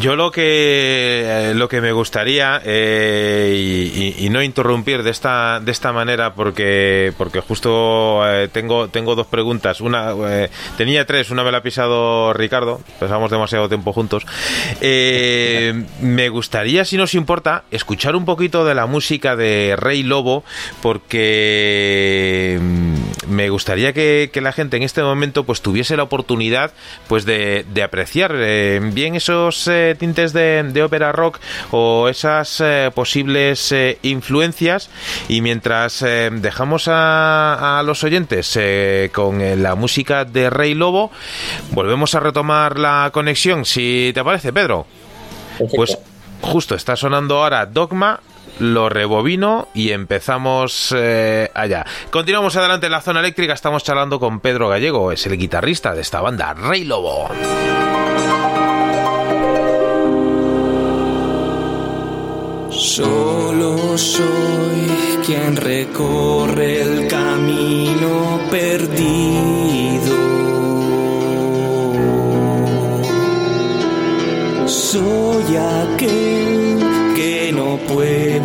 S1: Yo lo que lo que me gustaría eh, y, y, no interrumpir de esta de esta manera porque porque justo eh, tengo tengo dos preguntas. Una eh, tenía tres, una me la ha pisado Ricardo. Pasamos demasiado tiempo juntos. Eh, me gustaría, si nos importa, escuchar un poquito de la música de Rey Lobo porque mm, me gustaría que, que la gente en este momento pues tuviese la oportunidad pues de, de apreciar eh, bien esos eh, tintes de, de, ópera rock o esas eh, posibles influencias y mientras dejamos a, a, los oyentes con la música de Rey Lobo volvemos a retomar la conexión si te parece Pedro
S4: Perfecto.
S1: pues justo está sonando ahora Dogma lo rebobino y empezamos eh, allá. Continuamos adelante en la zona eléctrica, estamos charlando con Pedro Gallego, es el guitarrista de esta banda, Rey Lobo.
S2: Solo soy quien recorre el camino perdido. Soy aquel que no puede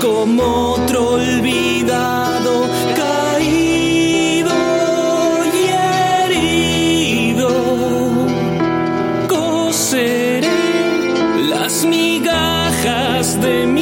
S2: como otro olvidado. Caído y herido, coseré las migajas de mi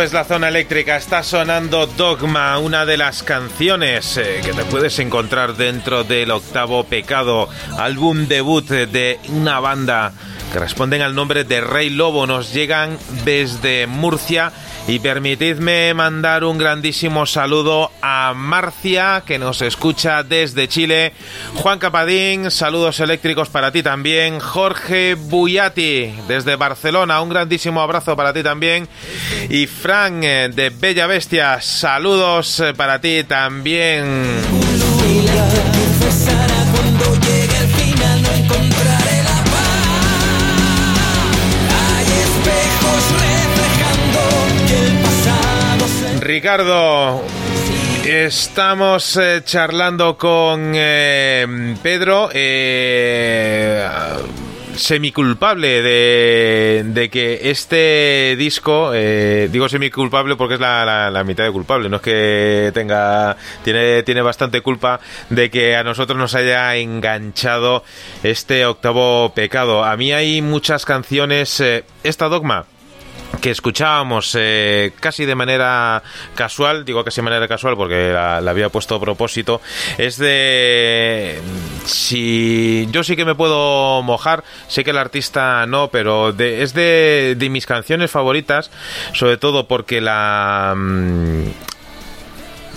S1: Es la zona eléctrica, está sonando Dogma, una de las canciones eh, que te puedes encontrar dentro del octavo pecado, álbum debut de una banda que responden al nombre de Rey Lobo, nos llegan desde Murcia y permitidme mandar un grandísimo saludo a Marcia, que nos escucha desde Chile. Juan Capadín, saludos eléctricos para ti también. Jorge Buyati, desde Barcelona, un grandísimo abrazo para ti también. Y Fran, eh, de Bella Bestia, saludos eh, para ti también. Ricardo, estamos eh, charlando con eh, Pedro, eh, semiculpable de, que este disco, digo semiculpable porque es la, la, mitad de culpable, no es que tenga, tiene, tiene bastante culpa de que a nosotros nos haya enganchado este octavo pecado. A mí hay muchas canciones, esta dogma que escuchábamos eh, casi de manera casual, digo casi de manera casual porque la, había puesto a propósito, es de... Si yo sí que me puedo mojar, sé que el artista no, pero es de, de mis canciones favoritas, sobre todo porque la...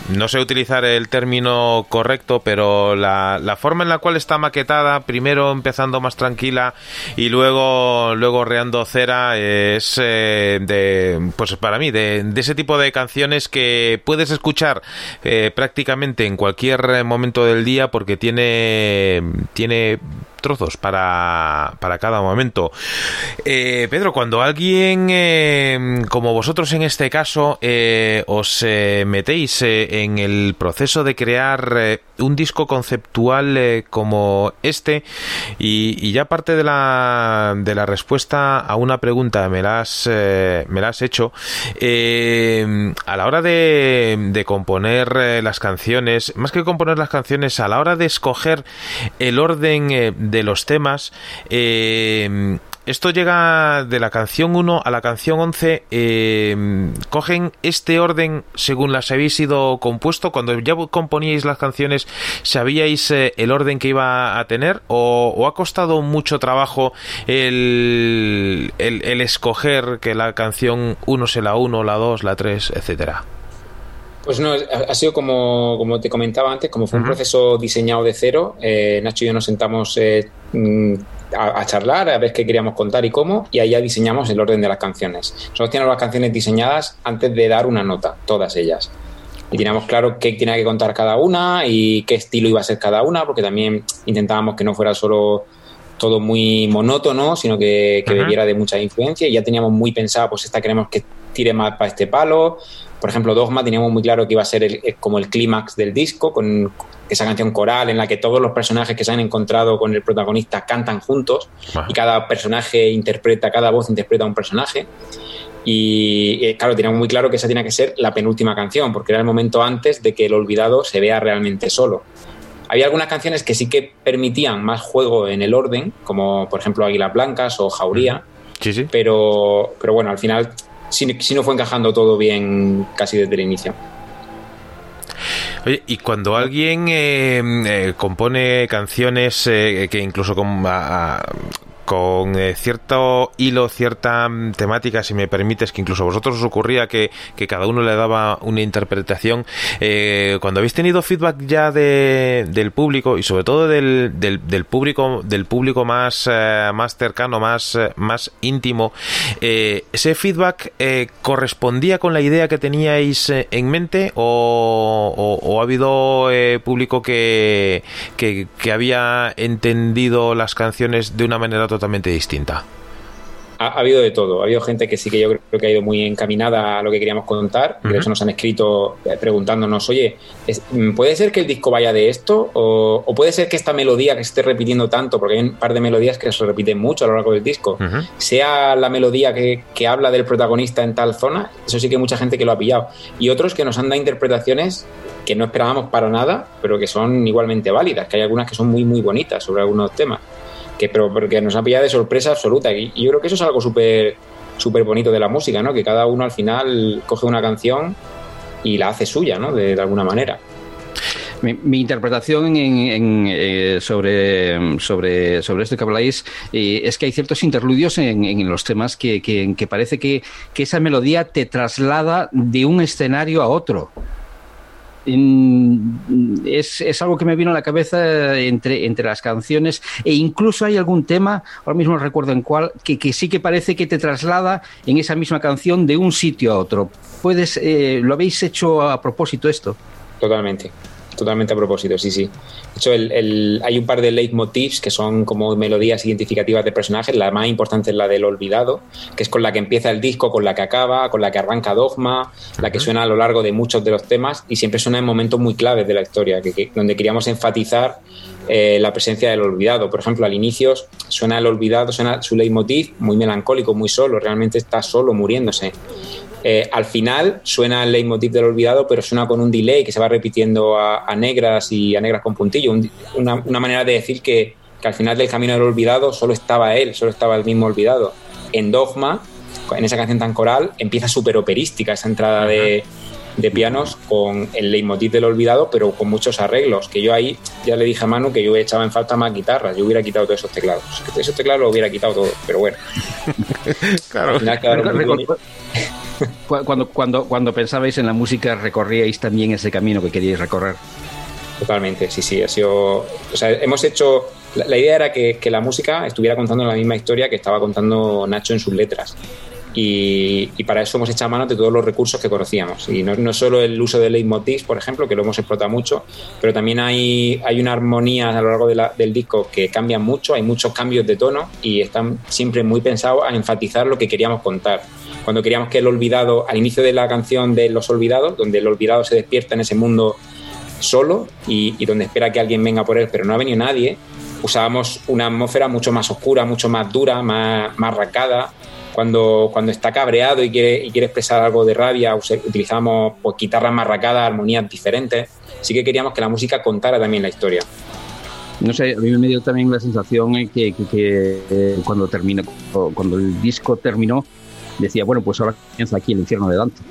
S1: No sé utilizar el término correcto, pero la, la, forma en la cual está maquetada, primero empezando más tranquila y luego, luego reando cera, es eh, de, pues para mí, de, de, ese tipo de canciones que puedes escuchar eh, prácticamente en cualquier momento del día porque tiene, tiene trozos para, para cada momento. Eh, Pedro, cuando alguien eh, como vosotros en este caso eh, os metéis en el proceso de crear un disco conceptual como este y, ya parte de la, de la respuesta a una pregunta me la has, me la has hecho, a la hora de, de componer las canciones, más que componer las canciones, a la hora de escoger el orden de los temas. Eh, esto llega de la canción 1 a la canción 11. Eh, ¿Cogen este orden según las habéis ido compuesto? Cuando ya componíais las canciones, ¿sabíais eh, el orden que iba a tener? ¿O, ha costado mucho trabajo el, el, escoger que la canción 1 sea la 1, la 2, la 3, etcétera?
S4: Pues no, ha sido como, como te comentaba antes, como fue un proceso diseñado de cero. Eh, Nacho y yo nos sentamos eh, mm, a, charlar, a ver qué queríamos contar y cómo, y ahí ya diseñamos el orden de las canciones. Nosotros teníamos las canciones diseñadas antes de dar una nota, todas ellas. Y teníamos claro qué tenía que contar cada una y qué estilo iba a ser cada una, porque también intentábamos que no fuera solo todo muy monótono, sino que, que bebiera de mucha influencia. Y ya teníamos muy pensado, pues esta queremos que tire más para este palo, por ejemplo, Dogma teníamos muy claro que iba a ser como el clímax del disco, con esa canción coral en la que todos los personajes que se han encontrado con el protagonista cantan juntos y cada personaje interpreta, cada voz interpreta un personaje. Y eh, claro, teníamos muy claro que esa tenía que ser la penúltima canción, porque era el momento antes de que el olvidado se vea realmente solo. Había algunas canciones que sí que permitían más juego en el orden, como por ejemplo Águilas Blancas o Jauría.
S1: Sí, sí.
S4: Pero, pero bueno, al final si, no fue encajando todo bien casi desde el inicio.
S1: Oye, y cuando alguien eh, eh, compone canciones eh, que incluso con, con eh, cierto hilo, cierta mm, temática, si me permites, que incluso a vosotros os ocurría que, cada uno le daba una interpretación. Eh, cuando habéis tenido feedback ya de, del público y sobre todo del, del, público del público más, eh, más cercano, más, más íntimo, ¿ese feedback correspondía con la idea que teníais en mente o, o, ha habido público que, que, que había entendido las canciones de una manera totalmente distinta.
S4: Ha, habido de todo. Ha habido gente que sí que yo creo que ha ido muy encaminada a lo que queríamos contar. De eso nos han escrito eh, preguntándonos, oye, mm, ¿puede ser que el disco vaya de esto? O, puede ser que esta melodía que se esté repitiendo tanto, porque hay un par de melodías que se repiten mucho a lo largo del disco, sea la melodía que, que, habla del protagonista en tal zona. Eso sí que hay mucha gente que lo ha pillado. Y otros que nos han dado interpretaciones que no esperábamos para nada, pero que son igualmente válidas, que hay algunas que son muy, muy bonitas sobre algunos temas que pero porque nos ha pillado de sorpresa absoluta. Y yo creo que eso es algo súper súper bonito de la música, ¿no? Que cada uno al final coge una canción y la hace suya, ¿no? De, alguna manera.
S3: Mi, interpretación en, eh, sobre, sobre, sobre esto que habláis eh, es que hay ciertos interludios en, los temas que, que, parece que, que, esa melodía te traslada de un escenario a otro es, es, algo que me vino a la cabeza entre, entre las canciones e incluso hay algún tema, ahora mismo no recuerdo en cuál, que, que sí que parece que te traslada en esa misma canción de un sitio a otro. Puedes, eh, ¿Lo habéis hecho a propósito esto?
S4: Totalmente totalmente a propósito, sí, sí. De hecho, el, hay un par de leitmotivs que son como melodías identificativas de personajes. La más importante es la del olvidado, que es con la que empieza el disco, con la que acaba, con la que arranca Dogma, la que suena a lo largo de muchos de los temas y siempre suena en momentos muy claves de la historia, que, donde queríamos enfatizar eh, la presencia del olvidado. Por ejemplo, al inicio suena el olvidado, suena su leitmotiv muy melancólico, muy solo, realmente está solo, muriéndose. Eh, al final suena el leitmotiv del olvidado, pero suena con un delay que se va repitiendo a, negras y a negras con puntillo. una, manera de decir que, al final del camino del olvidado solo estaba él, solo estaba el mismo olvidado. En Dogma, en esa canción tan coral, empieza súper operística esa entrada de, pianos con el leitmotiv del olvidado, pero con muchos arreglos. Que yo ahí ya le dije a Manu que yo echaba en falta más guitarras, yo hubiera quitado todos esos teclados. Esos teclados lo hubiera quitado todo, pero bueno.
S3: claro. Al final cuando, cuando, cuando pensabais en la música, ¿recorríais también ese camino que queríais recorrer?
S4: Totalmente, sí, sí. Ha sido. Hemos hecho. La, idea era que, la música estuviera contando la misma historia que estaba contando Nacho en sus letras. Y, para eso hemos echado mano de todos los recursos que conocíamos. Y no, no solo el uso de leitmotivs, por ejemplo, que lo hemos explotado mucho, pero también hay, hay una armonía a lo largo del disco que cambia mucho, hay muchos cambios de tono y están siempre muy pensados a enfatizar lo que queríamos contar cuando queríamos que el olvidado, al inicio de la canción de Los Olvidados, donde el olvidado se despierta en ese mundo solo y, donde espera que alguien venga por él, pero no ha venido nadie, usábamos una atmósfera mucho más oscura, mucho más dura, más, más racada. Cuando, cuando está cabreado y quiere, y quiere expresar algo de rabia, utilizamos pues, guitarras más racadas, armonías diferentes. Sí que queríamos que la música contara también la historia.
S3: No sé, a mí me dio también la sensación que, que, que eh, cuando terminó, cuando el disco terminó, decía, bueno, pues ahora comienza aquí el infierno de Dante.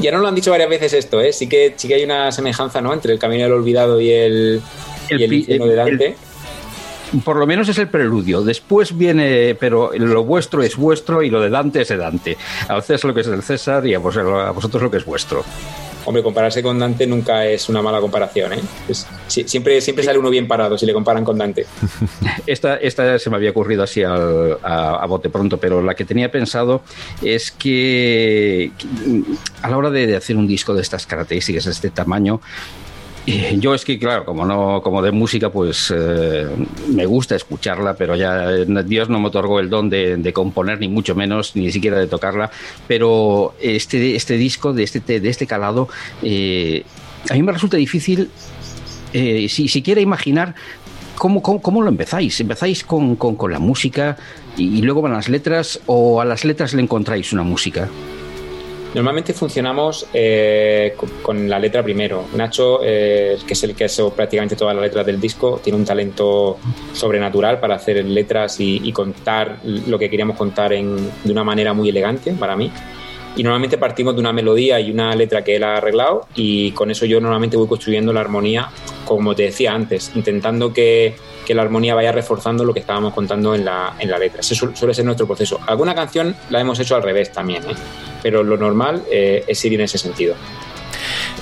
S4: Ya no lo han dicho varias veces esto, ¿eh? Sí que, sí que hay una semejanza, ¿no? Entre el camino del olvidado y el, infierno de Dante.
S3: por lo menos es el preludio. Después viene, pero lo vuestro es vuestro y lo de Dante es de Dante. A es lo que es del César y a vosotros lo que es vuestro.
S4: Hombre, compararse con Dante nunca es una mala comparación, ¿eh? siempre, siempre sale uno bien parado si le comparan con Dante.
S3: Esta, esta se me había ocurrido así a, bote pronto, pero la que tenía pensado es que, a la hora de, de hacer un disco de estas características, de este tamaño, yo es que, claro, como no, como de música, pues eh, me gusta escucharla, pero ya eh, Dios no me otorgó el don de, componer, ni mucho menos, ni siquiera de tocarla. Pero este, este disco, de este, de este calado, eh, a mí me resulta difícil si siquiera imaginar ¿Cómo, cómo, lo empezáis? ¿Empezáis con, con, la música y, luego van las letras o a las letras le encontráis una música?
S4: Normalmente funcionamos eh, con, la letra primero. Nacho, eh, que es el que ha hecho prácticamente todas las letras del disco, tiene un talento sobrenatural para hacer letras y, contar lo que queríamos contar en, de una manera muy elegante para mí. Y normalmente partimos de una melodía y una letra que él ha arreglado y con eso yo normalmente voy construyendo la armonía, como te decía antes, intentando que, que la armonía vaya reforzando lo que estábamos contando en la, en letra. Ese suele ser nuestro proceso. Alguna canción la hemos hecho al revés también, ¿eh? pero lo normal eh, es ir en ese sentido.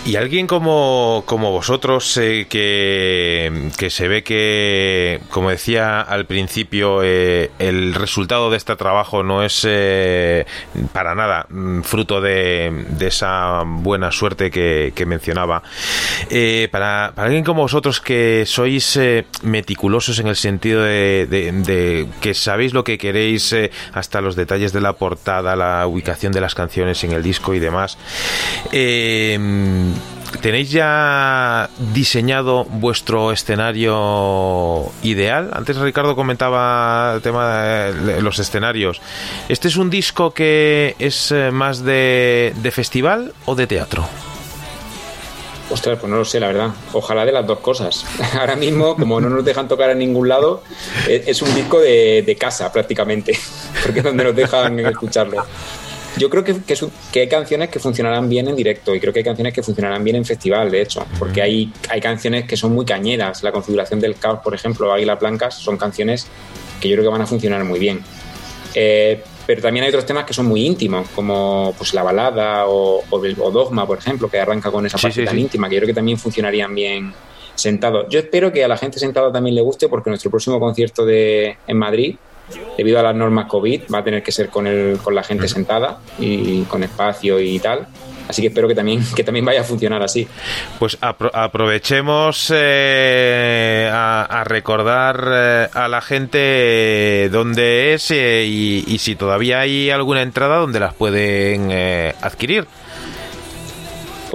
S1: Y alguien como, como vosotros, eh, que, que, se ve que, como decía al principio, eh, el resultado de este trabajo no es eh, para nada mm, fruto de, de, esa buena suerte que, que mencionaba. Para, para, alguien como vosotros que sois meticulosos en el sentido de, que sabéis lo que queréis hasta los detalles de la portada, la ubicación de las canciones en el disco y demás, ¿Tenéis ya diseñado vuestro escenario ideal? Antes Ricardo comentaba el tema de los escenarios. ¿Este es un disco que es eh, más de, festival o de teatro?
S4: Ostras, pues no lo sé, la verdad. Ojalá de las dos cosas. Ahora mismo, como no nos dejan tocar en ningún lado, e-, es un disco de, casa prácticamente, porque es donde nos dejan escucharlo. Yo creo que, que, hay canciones que funcionarán bien en directo y creo que hay canciones que funcionarán bien en festival, de hecho, porque hay, hay canciones que son muy cañeras. La configuración del caos, por ejemplo, Águila Blancas, son canciones que yo creo que van a funcionar muy bien. Eh, pero también hay otros temas que son muy íntimos, como pues la balada o, Dogma, por ejemplo, que arranca con esa parte tan íntima, que yo creo que también funcionarían bien sentados. Yo espero que a la gente sentada también le guste, porque nuestro próximo concierto de, en Madrid, debido a las normas COVID, va a tener que ser con, el, con la gente sentada y con espacio y tal. Así que espero que también, que también vaya a funcionar así.
S1: Pues aprovechemos eh, a, recordar eh, a la gente dónde es eh, y, si todavía hay alguna entrada donde las pueden adquirir.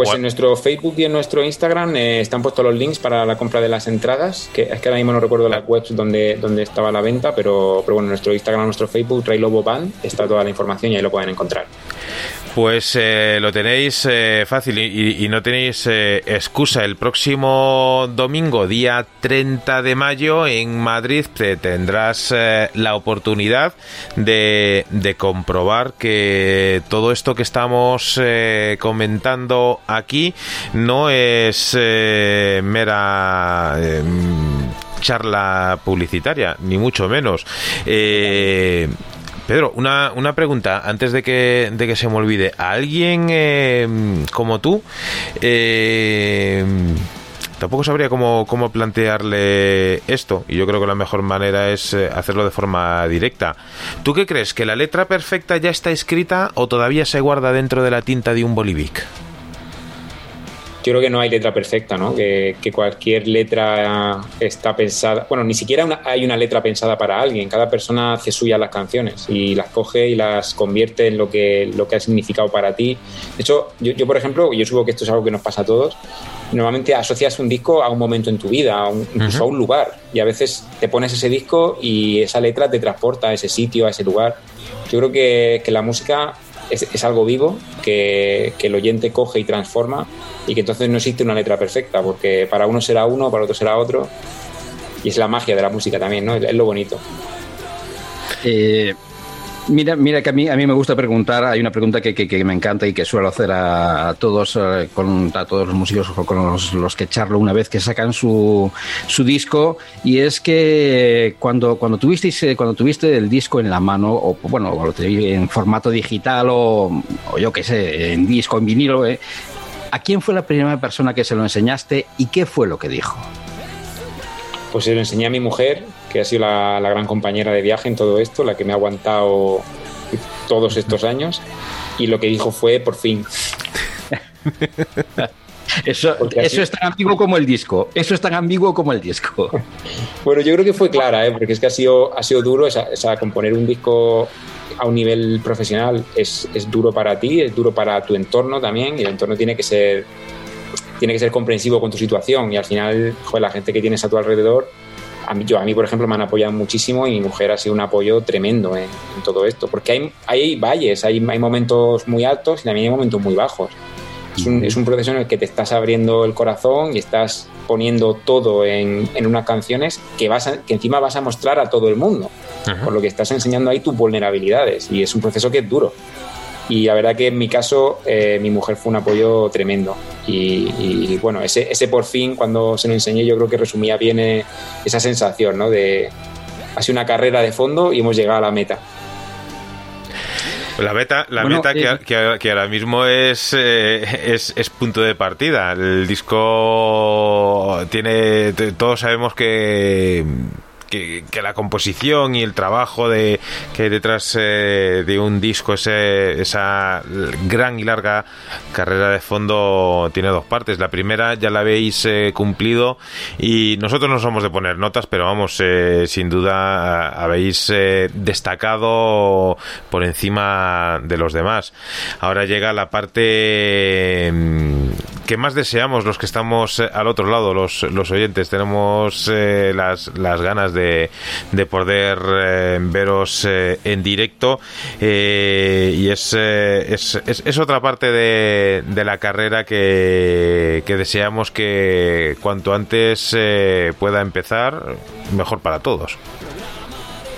S4: Pues en nuestro Facebook y en nuestro Instagram están puestos los links para la compra de las entradas, que es que ahora mismo no recuerdo la webs donde, donde estaba la venta, pero, pero bueno, en nuestro Instagram, nuestro Facebook, Ray Lobo Band, está toda la información y ahí lo pueden encontrar.
S1: Pues eh, lo tenéis eh, fácil y, no tenéis eh, excusa. El próximo domingo, día 30 de mayo, en Madrid te tendrás la oportunidad de, de, comprobar que todo esto que estamos comentando aquí no es mera charla publicitaria, ni mucho menos. Pedro, una, una pregunta antes de que, de que se me olvide. ¿A alguien eh, como tú eh, tampoco sabría cómo, cómo, plantearle esto y yo creo que la mejor manera es eh, hacerlo de forma directa. ¿Tú qué crees? ¿Que la letra perfecta ya está escrita o todavía se guarda dentro de la tinta de un bolivic?
S4: Yo creo que no hay letra perfecta, ¿no? Que, cualquier letra está pensada, bueno, ni siquiera hay una letra pensada para alguien, cada persona hace suyas las canciones y las coge y las convierte en lo que, lo que ha significado para ti. De hecho, yo, por ejemplo, yo supongo que esto es algo que nos pasa a todos, normalmente asocias un disco a un momento en tu vida, a incluso a un lugar, y a veces te pones ese disco y esa letra te transporta a ese sitio, a ese lugar. Yo creo que, que la música es, algo vivo que, el oyente coge y transforma y que entonces no existe una letra perfecta, porque para uno será uno, para otro será otro. Y es la magia de la música también, ¿no? Es, lo bonito.
S3: Eh, Mira, mira que a mí, a mí me gusta preguntar, hay una pregunta que, que, me encanta y que suelo hacer a, todos, eh, con, a todos los músicos o con los, que charlo una vez que sacan su, su disco, y es que cuando, cuando, tuvisteis, eh, cuando tuviste el disco en la mano, o bueno, lo en formato digital o, o yo qué sé, en disco, en vinilo, eh, ¿a quién fue la primera persona que se lo enseñaste y qué fue lo que dijo?
S4: Pues se lo enseñé a mi mujer, que ha sido la, gran compañera de viaje en todo esto, la que me ha aguantado todos estos años, y lo que dijo fue, por fin.
S3: Eso, eso es tan ambiguo como el disco. Eso es tan ambiguo como el disco.
S4: Bueno, yo creo que fue clara, ¿eh? porque es que ha sido, ha sido duro esa, esa, componer un disco a un nivel profesional. Es, es, duro para ti, es duro para tu entorno también, y el entorno tiene que ser tiene que ser comprensivo con tu situación y al final, joder, la gente que tienes a tu alrededor, a mí, yo, a mí, por ejemplo, me han apoyado muchísimo y mi mujer ha sido un apoyo tremendo en, todo esto, porque hay, hay valles, hay, hay, momentos muy altos y también hay momentos muy bajos. Es un, es un, proceso en el que te estás abriendo el corazón y estás poniendo todo en, en unas canciones que, vas que encima vas a mostrar a todo el mundo, por lo que estás enseñando ahí tus vulnerabilidades y es un proceso que es duro. Y la verdad que en mi caso, eh, mi mujer fue un apoyo tremendo. Y, bueno, ese, ese, por fin, cuando se lo enseñé, yo creo que resumía bien eh, esa sensación, ¿no? De ha sido una carrera de fondo y hemos llegado a la meta.
S1: La meta, la meta que, eh, que, ahora mismo es, es, es, punto de partida. El disco tiene. Todos sabemos que que, la composición y el trabajo de que detrás eh, de un disco, ese, esa gran y larga carrera de fondo tiene dos partes. La primera ya la habéis eh, cumplido y nosotros no somos de poner notas, pero vamos, eh, sin duda habéis destacado por encima de los demás. Ahora llega la parte mm, que más deseamos los que estamos al otro lado, los, los oyentes. Tenemos las, las ganas de, de poder veros en directo y es, es, es, otra parte de, de la carrera que, que deseamos que cuanto antes pueda empezar, mejor para todos.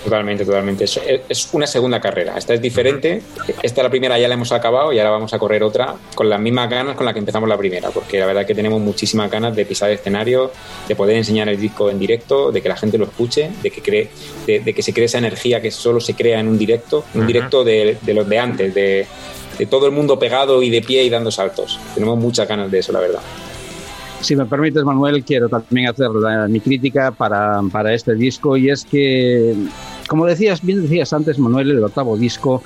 S4: Totalmente, totalmente. Es, una segunda carrera. Esta es diferente. Esta la primera ya la hemos acabado y ahora vamos a correr otra con las mismas ganas con la que empezamos la primera, porque la verdad que tenemos muchísimas ganas de pisar el escenario, de poder enseñar el disco en directo, de que la gente lo escuche, de que cree, de, que se cree esa energía que solo se crea en un directo, un directo de, los de antes, de, de todo el mundo pegado y de pie y dando saltos. Tenemos muchas ganas de eso, la verdad.
S3: Si me permites, Manuel, quiero también hacer mi crítica para, para, este disco y es que, como decías, bien decías antes, Manuel, el octavo disco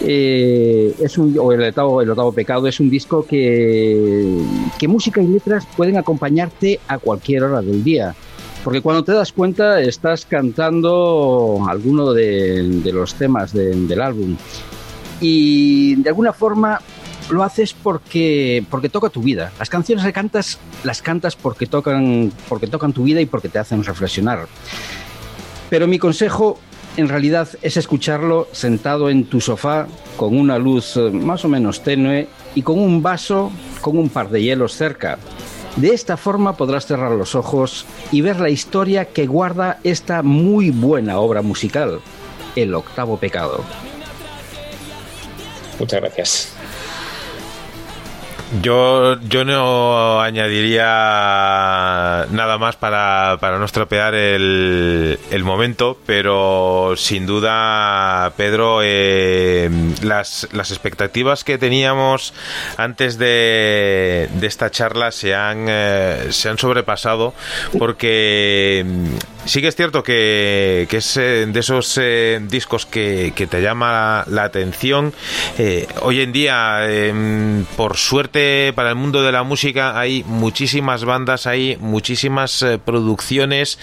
S3: eh, es o el octavo, el octavo pecado es un disco que, que música y letras pueden acompañarte a cualquier hora del día. Porque cuando te das cuenta estás cantando alguno de, de los temas del álbum. Y de alguna forma lo haces porque, porque toca tu vida. Las canciones que cantas, las cantas porque tocan, porque tocan tu vida y porque te hacen reflexionar. Pero mi consejo en realidad es escucharlo sentado en tu sofá con una luz eh, más o menos tenue y con un vaso con un par de hielos cerca. De esta forma podrás cerrar los ojos y ver la historia que guarda esta muy buena obra musical, El octavo pecado.
S4: Muchas gracias.
S1: Yo, yo no añadiría nada más para, para no estropear el, el, momento, pero sin duda, Pedro, eh, las, las expectativas que teníamos antes de, esta charla se han, eh, se han sobrepasado porque Sí que es cierto que, es eh, de esos eh, discos que, te llama la, atención. Eh, hoy en día, em, por suerte para el mundo de la música, hay muchísimas bandas, hay muchísimas producciones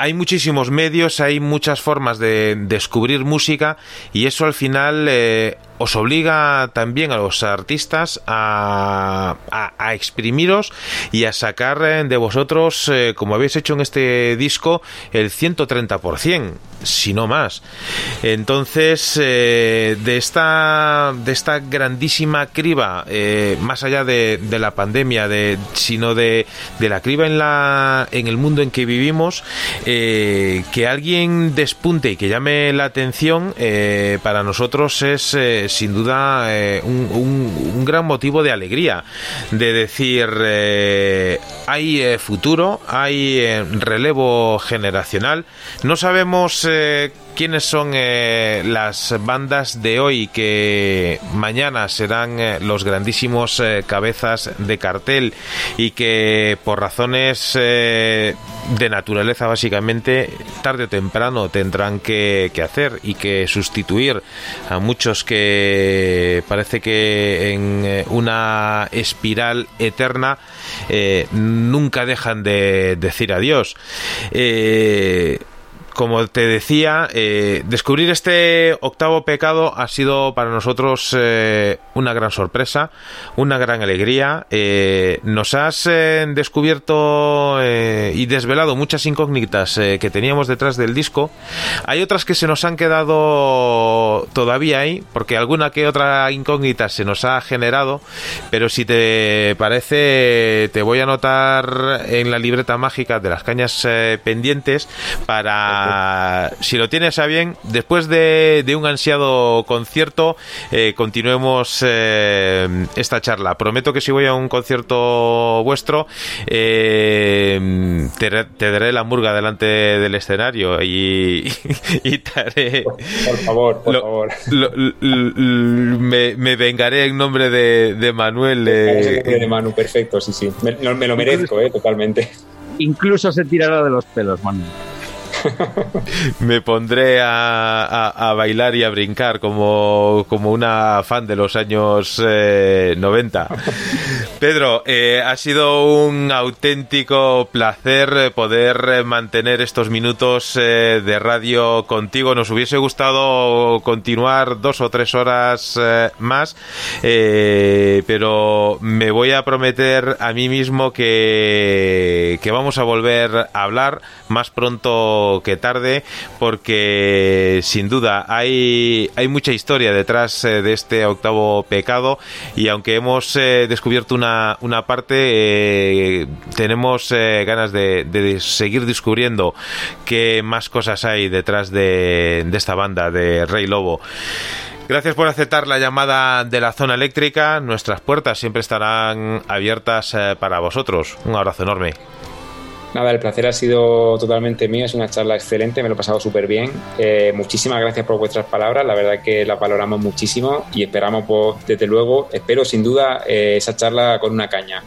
S1: hay muchísimos medios, hay muchas formas de descubrir música y eso al final os obliga también a los artistas a, a, exprimiros y a sacar eh, de vosotros, eh, como habéis hecho en este disco, el 130%, si no más. Entonces, de, esta, de esta grandísima criba, más allá de, de, la pandemia, de, sino de, de la criba en, la, en el mundo en que vivimos, eh, que alguien despunte y que llame la atención eh, para nosotros es eh, sin duda un, gran motivo de alegría, de decir hay futuro, hay relevo generacional, no sabemos quiénes son eh, las bandas de hoy que mañana serán eh, los grandísimos eh, cabezas de cartel y que por razones de naturaleza básicamente tarde o temprano tendrán que, hacer y que sustituir a muchos que parece que en una espiral eterna nunca dejan de decir adiós como te decía, eh, descubrir este octavo pecado ha sido para nosotros eh, una gran sorpresa, una gran alegría. Eh, nos has descubierto y desvelado muchas incógnitas que teníamos detrás del disco. Hay otras que se nos han quedado todavía ahí, porque alguna que otra incógnita se nos ha generado, pero si te parece, te voy a anotar en la libreta mágica de las cañas pendientes para si lo tienes a bien, después de, un ansiado concierto, eh, continuemos eh, esta charla. Prometo que si voy a un concierto vuestro, eh, te, daré la murga delante del escenario y, te haré...
S4: Por, favor, por favor.
S1: me, vengaré en nombre de, Manuel.
S4: de Manu, perfecto, sí, sí. Me, me lo merezco, totalmente.
S3: Incluso se tirará de los pelos, Manuel.
S1: Me pondré a, bailar y a brincar como, como una fan de los años eh, 90. Pedro, eh, ha sido un auténtico placer eh, poder eh, mantener estos minutos de radio contigo. Nos hubiese gustado continuar dos o tres horas más, pero me voy a prometer a mí mismo que, que vamos a volver a hablar más pronto que tarde, porque sin duda hay, hay mucha historia detrás eh, de este octavo pecado y aunque hemos eh, descubierto una, una parte, eh, tenemos ganas de, seguir descubriendo qué más cosas hay detrás de, esta banda de Rey Lobo. Gracias por aceptar la llamada de la zona eléctrica. Nuestras puertas siempre estarán abiertas para vosotros. Un abrazo enorme.
S4: Nada, el placer ha sido totalmente mío, es una charla excelente, me lo he pasado súper bien. Eh, muchísimas gracias por vuestras palabras, la verdad que las valoramos muchísimo y esperamos, pues, desde luego, espero sin duda eh, esa charla con una caña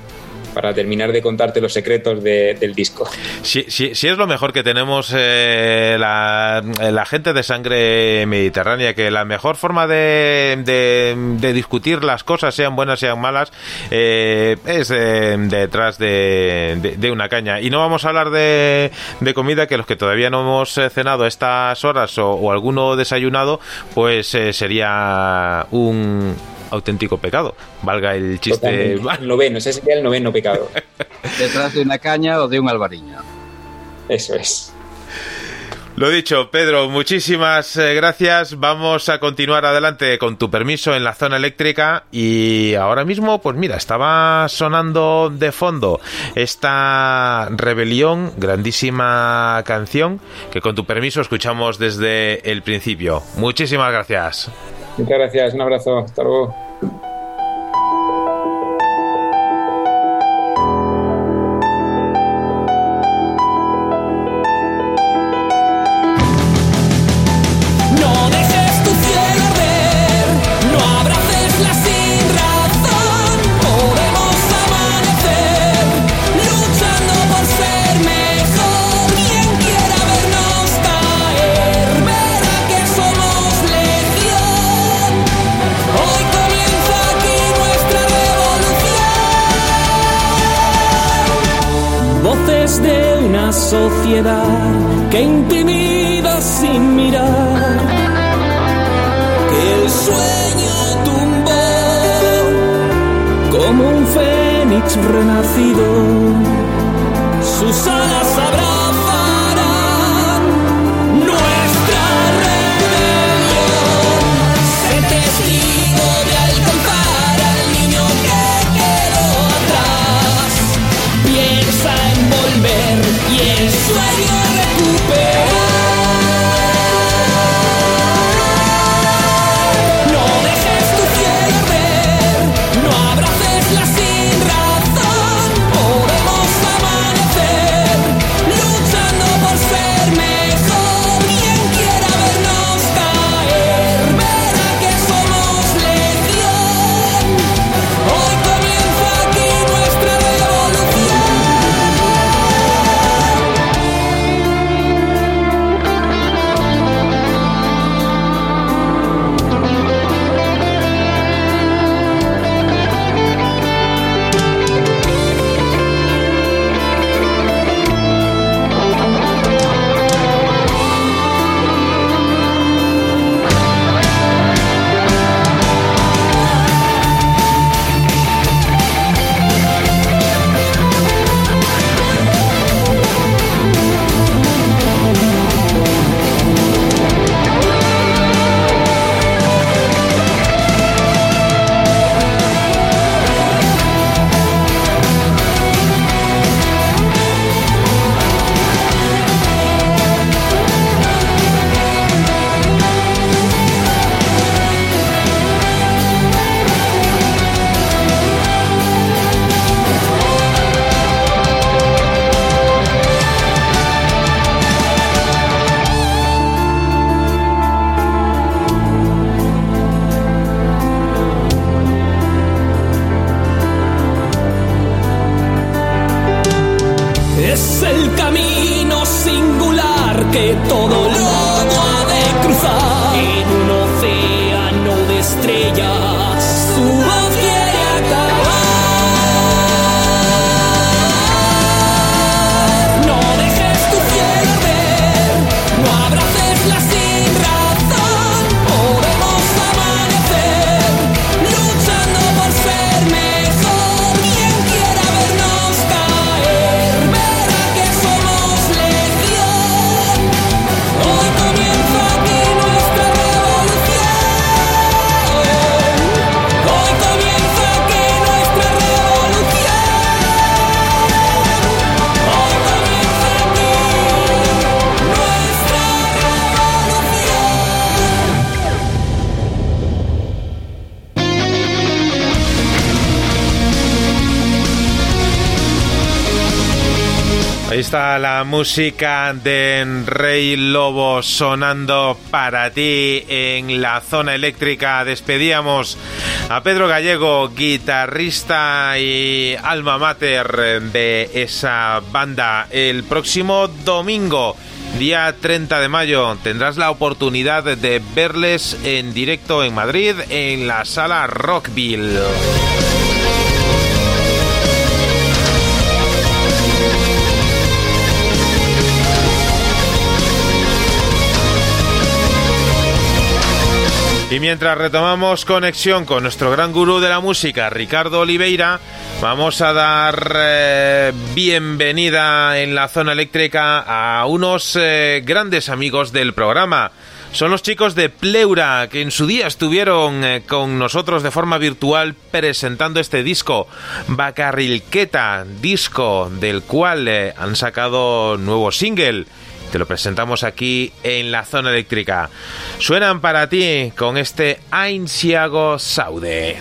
S4: para terminar de contarte los secretos de- del disco.
S1: Si, si- si es lo mejor que tenemos eh, la, gente de sangre mediterránea, que la mejor forma de, de- discutir las cosas, sean buenas, sean malas, eh, es eh, detrás de, una caña. Y no vamos a hablar de, comida, que los que todavía no hemos eh, cenado estas horas o, o alguno desayunado, pues eh, sería un auténtico pecado. Valga el chiste.
S4: Totalmente. El noveno, ese sería el noveno pecado.
S3: Detrás de una caña o de un albariño.
S4: Eso es.
S1: Lo dicho, Pedro, muchísimas eh, gracias. Vamos a continuar adelante con tu permiso en la zona eléctrica y ahora mismo, pues mira, estaba sonando de fondo esta rebelión, grandísima canción que con tu permiso escuchamos desde el principio. Muchísimas gracias.
S4: Muchas gracias, un abrazo, hasta luego.
S2: Sociedad que intimida sin mirar que el sueño tumbó como un fénix renacido. Sus alas abrazarán
S1: música de Rey Lobo sonando para ti en la zona eléctrica. Despedíamos a Pedro Gallego, guitarrista y alma mater de esa banda. El próximo domingo, día 30 de mayo, tendrás la oportunidad de verles en directo en Madrid en la sala Rockville. Mientras retomamos conexión con nuestro gran gurú de la música, Ricardo Oliveira, vamos a dar eh, bienvenida en la zona eléctrica a unos eh, grandes amigos del programa. Son los chicos de Pleura, que en su día estuvieron eh, con nosotros de forma virtual presentando este disco, Bacarrilqueta, disco del cual han sacado nuevo single. Te lo presentamos aquí en la zona eléctrica. Suenan para ti con este Ainsiago Saude.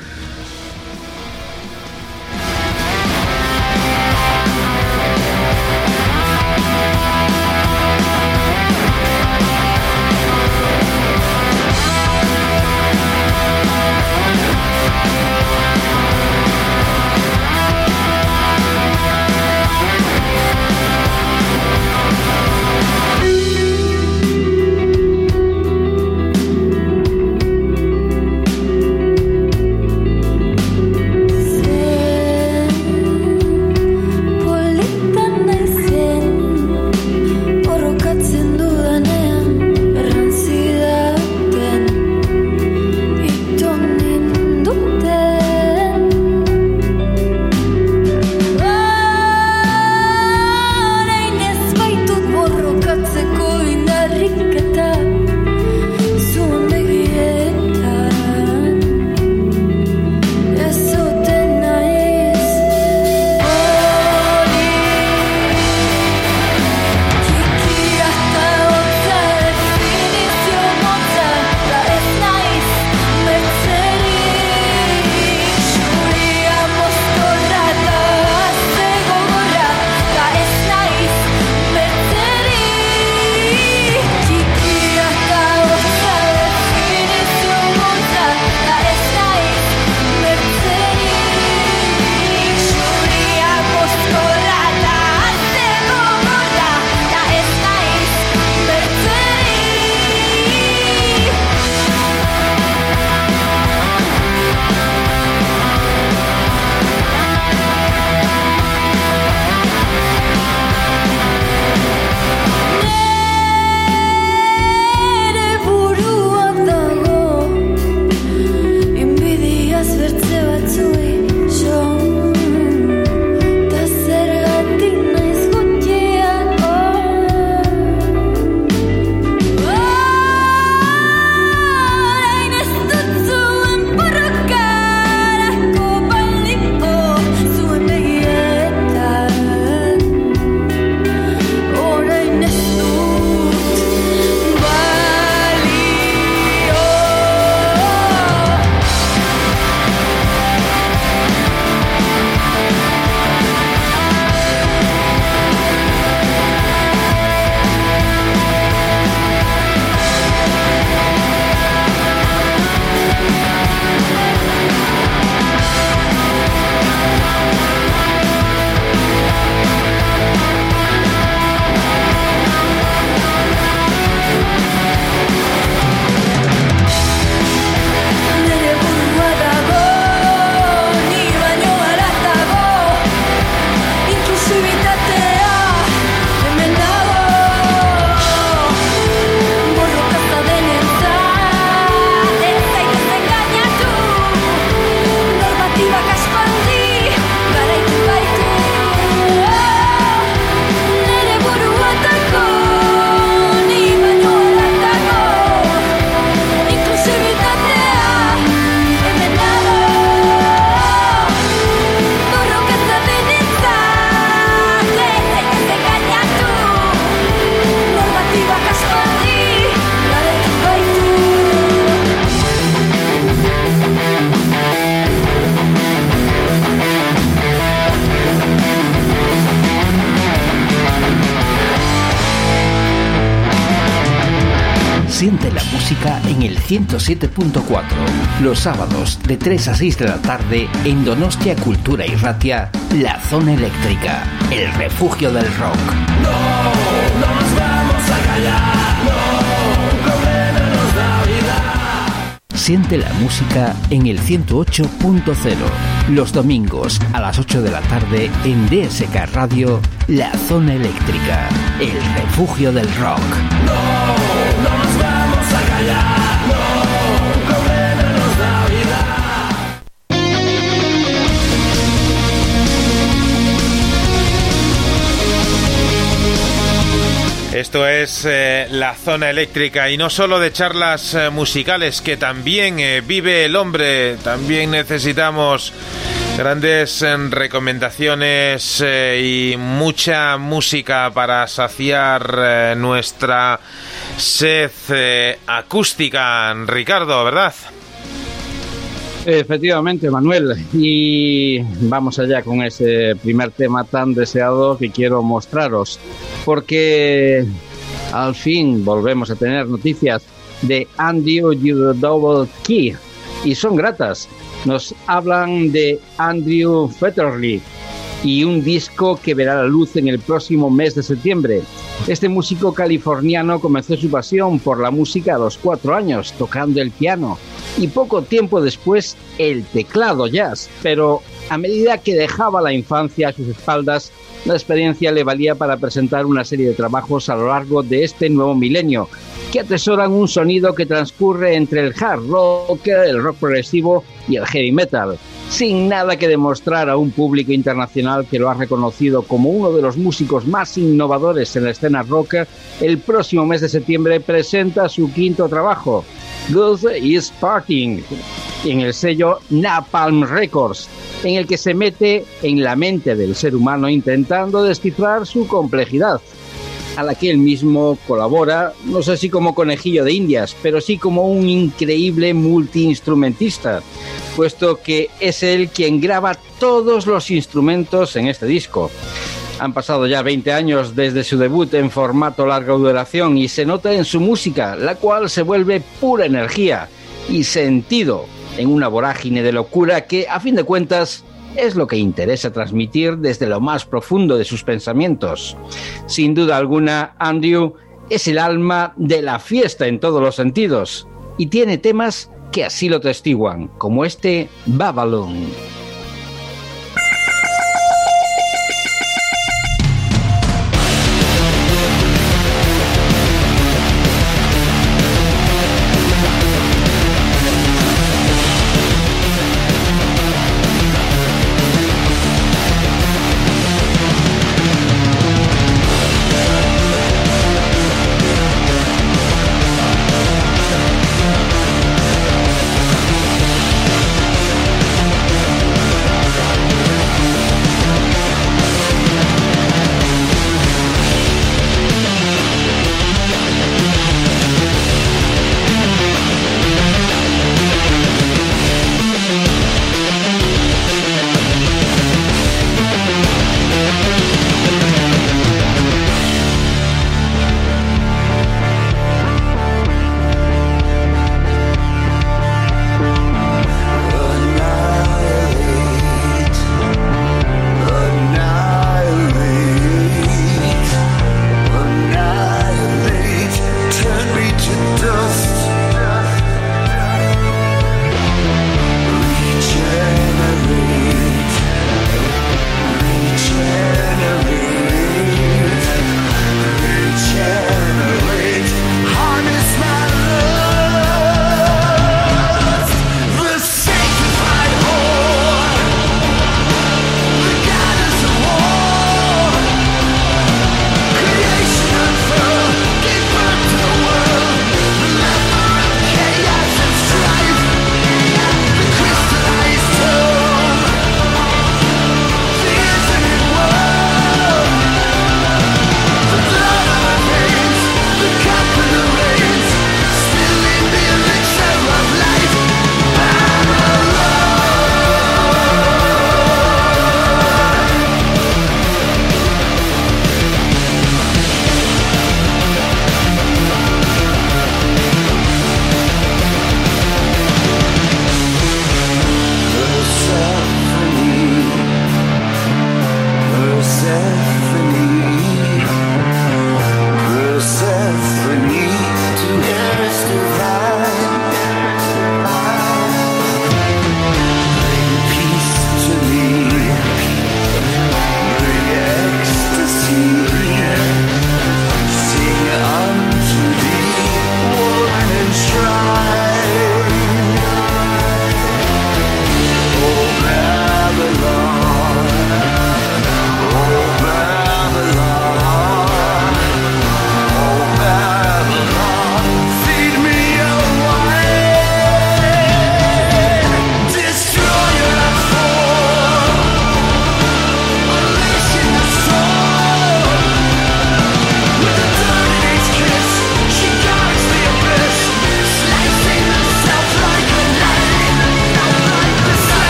S5: 107.4. Los sábados de 3 a 6 de la tarde en Donostia Cultura y Ratia, La Zona Eléctrica, el refugio del rock. Siente la música en el 108.0. Los domingos a las 8 de la tarde en DSK Radio, La Zona Eléctrica, el refugio del rock.
S1: Esto es eh, la zona eléctrica y no solo de charlas eh, musicales, que también eh, vive el hombre, también necesitamos grandes recomendaciones y mucha música para saciar nuestra sed acústica, Ricardo, ¿verdad?
S3: Efectivamente, Manuel. Y vamos allá con ese primer tema tan deseado que quiero mostraros. Porque al fin volvemos a tener noticias de Andrew Double Key. Y son gratas. Nos hablan de Andrew Fetterly y un disco que verá la luz en el próximo mes de septiembre. Este músico californiano comenzó su pasión por la música a los cuatro años, tocando el piano, y poco tiempo después el teclado jazz, pero a medida que dejaba la infancia a sus espaldas, la experiencia le valía para presentar una serie de trabajos a lo largo de este nuevo milenio, que atesoran un sonido que transcurre entre el hard rock, el rock progresivo y el heavy metal, sin nada que demostrar a un público internacional que lo ha reconocido como uno de los músicos más innovadores en la escena rock, el próximo mes de septiembre presenta su quinto trabajo, Good is Parting, en el sello Napalm Records, en el que se mete en la mente del ser humano intentando descifrar su complejidad a la que él mismo colabora, no sé si como conejillo de indias, pero sí como un increíble multiinstrumentista, puesto que es él quien graba todos los instrumentos en este disco. Han pasado ya 20 años desde su debut en formato larga duración y se nota en su música, la cual se vuelve pura energía y sentido en una vorágine de locura que, a fin de cuentas, es lo que interesa transmitir desde lo más profundo de sus pensamientos. Sin duda alguna, Andrew es el alma de la fiesta en todos los sentidos y tiene temas que así lo testiguan, como este Babylon.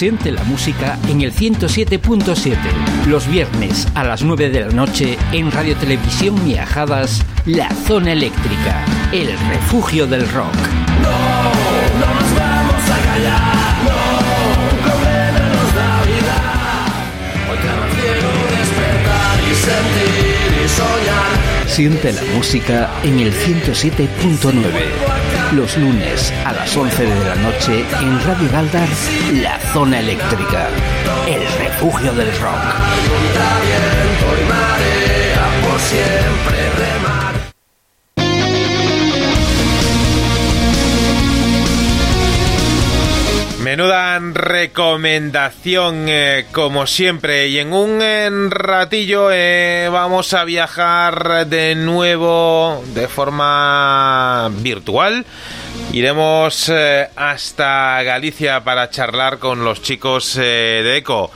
S5: Siente la música en el 107.7. Los viernes a las 9 de la noche en Radio Televisión Miajadas, La Zona Eléctrica, el refugio del rock. Siente la música en el 107.9. Los lunes a las 11 de la noche en Radio Galdar, La Zona Eléctrica, el refugio del rock.
S1: Menuda recomendación, eh, como siempre. Y en un eh, ratillo eh, vamos a viajar de nuevo de forma virtual. Iremos eh, hasta Galicia para charlar con los chicos eh, de ECO.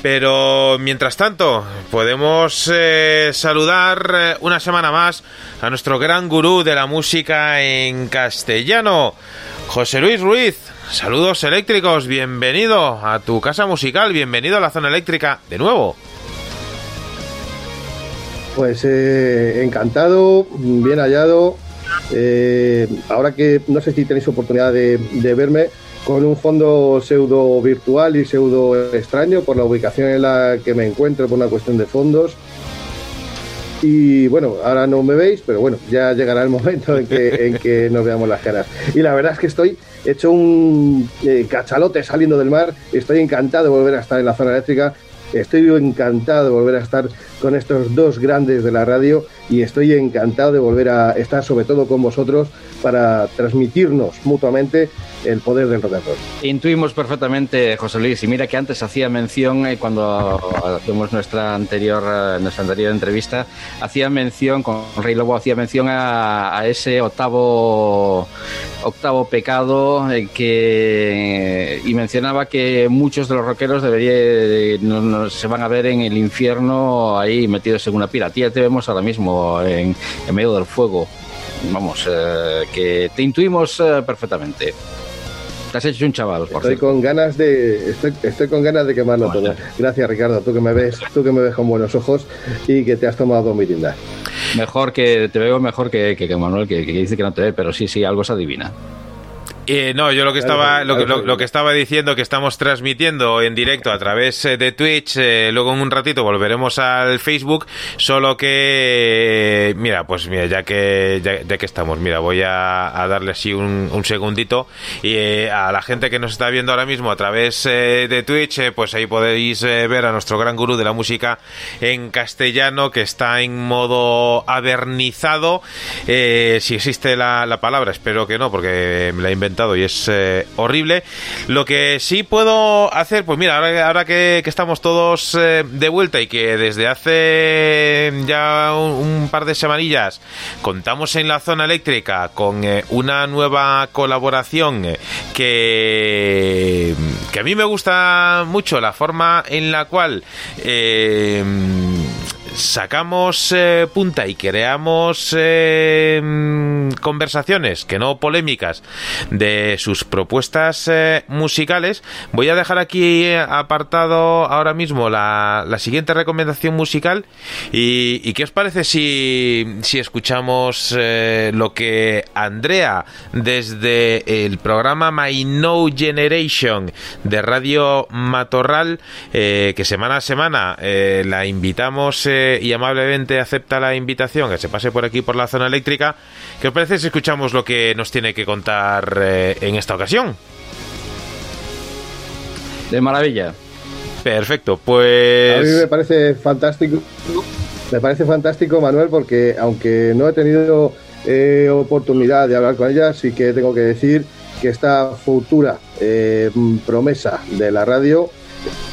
S1: Pero mientras tanto, podemos eh, saludar una semana más a nuestro gran gurú de la música en castellano, José Luis Ruiz. Saludos eléctricos, bienvenido a tu casa musical, bienvenido a la zona eléctrica de nuevo.
S6: Pues encantado, bien hallado. Eh, ahora que no sé si tenéis oportunidad de, verme con un fondo pseudo virtual y pseudo extraño por la ubicación en la que me encuentro por una cuestión de fondos. Y bueno, ahora no me veis, pero bueno, ya llegará el momento en que, en que nos veamos las caras. Y la verdad es que estoy hecho un eh, cachalote saliendo del mar. Estoy encantado de volver a estar en la zona eléctrica. Estoy encantado de volver a estar con estos dos grandes de la radio y estoy encantado de volver a estar sobre todo con vosotros para transmitirnos mutuamente el poder del rock.
S3: Intuimos perfectamente, José Luis, y mira que antes hacía mención, eh, cuando hacemos nuestra anterior, eh, nuestra anterior entrevista, hacía mención, con Rey Lobo hacía mención a, ese octavo octavo pecado eh, que y mencionaba que muchos de los rockeros debería, se van a ver en el infierno ahí metidos en una pila. A ti ya te vemos ahora mismo en, en medio del fuego. Vamos, eh, que te intuimos eh, perfectamente. Te has hecho un chaval, por
S6: Estoy
S3: cierto.
S6: con ganas de estoy, estoy con ganas de quemarlo todo. Gracias Ricardo, tú que me ves, tú que me ves con buenos ojos y que te has tomado mi tinda.
S3: Mejor que te veo mejor que, que, que Manuel, que, que dice que no te ve, pero sí, sí, algo se adivina.
S1: Eh, no, yo lo que estaba lo, que- lo- lo que estaba diciendo que estamos transmitiendo en directo a través eh, de Twitch, eh, luego en un ratito volveremos al Facebook, solo que mira, pues mira, ya que ya, ya que estamos, mira, voy a, a darle así un, un segundito y eh, a la gente que nos está viendo ahora mismo a través de Twitch, pues ahí podéis ver a nuestro gran gurú de la música en castellano que está en modo avernizado, si existe la, la palabra, espero que no, porque me la he y es eh, horrible. Lo que sí puedo hacer, pues mira, ahora, ahora que, estamos todos eh, de vuelta y que desde hace ya un, par de semanillas contamos en la zona eléctrica con eh, una nueva colaboración que, que a mí me gusta mucho la forma en la cual sacamos eh, punta y creamos eh, conversaciones, que no polémicas, de sus propuestas eh, musicales, voy a dejar aquí eh, apartado ahora mismo la, la siguiente recomendación musical. ¿Y, y qué os parece si, si escuchamos lo que Andrea, desde el programa My No Generation de Radio Matorral, que semana a semana la invitamos y amablemente acepta la invitación que se pase por aquí por la zona eléctrica. ¿Qué os parece si escuchamos lo que nos tiene que contar eh, en esta ocasión?
S3: De maravilla.
S1: Perfecto,
S6: A mí me
S1: pues...
S6: parece fantástico, me parece fantástico Manuel porque aunque no he tenido eh, oportunidad de hablar con ella, sí que tengo que decir que esta futura eh, promesa de la radio,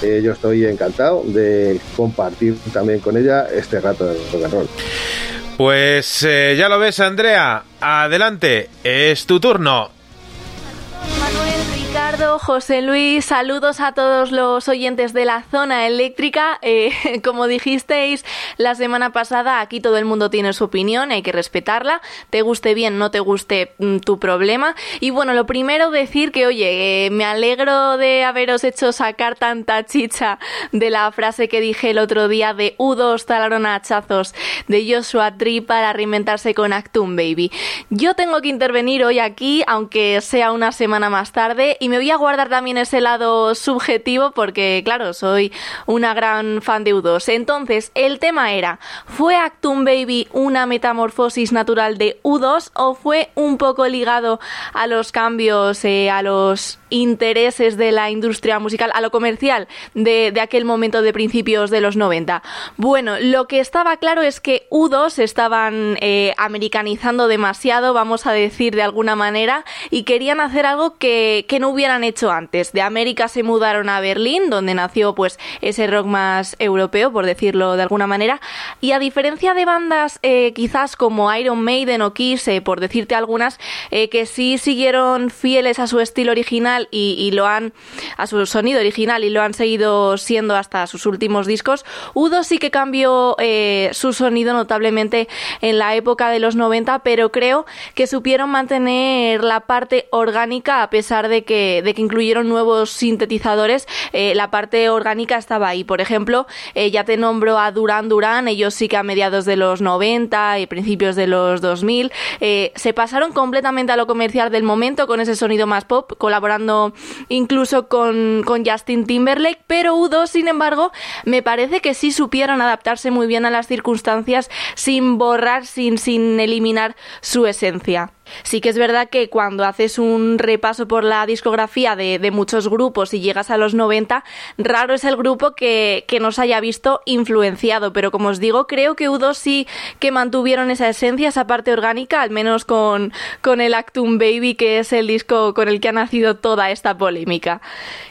S6: eh, yo estoy encantado de compartir también con ella este rato de rock and roll.
S1: Pues eh, ya lo ves, Andrea. Adelante, es tu turno.
S7: José Luis, saludos a todos los oyentes de la zona eléctrica. Eh, como dijisteis la semana pasada, aquí todo el mundo tiene su opinión, hay que respetarla, te guste bien, no te guste mm, tu problema. Y bueno, lo primero decir que, oye, eh, me alegro de haberos hecho sacar tanta chicha de la frase que dije el otro día de U2 talaron a hachazos de Joshua Tree para reinventarse con Actum Baby. Yo tengo que intervenir hoy aquí, aunque sea una semana más tarde, y me voy a guardar también ese lado subjetivo porque, claro, soy una gran fan de U2. Entonces, el tema era, ¿fue Actum Baby una metamorfosis natural de U2 o fue un poco ligado a los cambios, eh, a los intereses de la industria musical, a lo comercial de, de aquel momento de principios de los 90? Bueno, lo que estaba claro es que U2 estaban eh, americanizando demasiado, vamos a decir de alguna manera, y querían hacer algo que, que no hubieran hecho antes. De América se mudaron a Berlín, donde nació pues ese rock más europeo, por decirlo de alguna manera, y a diferencia de bandas eh, quizás como Iron Maiden o Kiss, eh, por decirte algunas, eh, que sí siguieron fieles a su estilo original y, y lo han, a su sonido original y lo han seguido siendo hasta sus últimos discos, Udo sí que cambió su sonido notablemente en la época de los 90, pero creo que supieron mantener la parte orgánica a pesar de que, de que incluyeron nuevos sintetizadores, eh, la parte orgánica estaba ahí. Por ejemplo, eh, ya te nombro a Duran Duran, ellos sí que a mediados de los 90 y principios de los 2000 eh, se pasaron completamente a lo comercial del momento con ese sonido más pop, colaborando incluso con, con Justin Timberlake, pero U2, sin embargo, me parece que sí supieron adaptarse muy bien a las circunstancias sin borrar, sin, sin eliminar su esencia. Sí que es verdad que cuando haces un repaso por la discografía de, de muchos grupos y llegas a los 90, raro es el grupo que, que nos haya visto influenciado, pero como os digo, creo que U2 sí que mantuvieron esa esencia, esa parte orgánica, al menos con, con el Actum Baby, que es el disco con el que ha nacido toda esta polémica.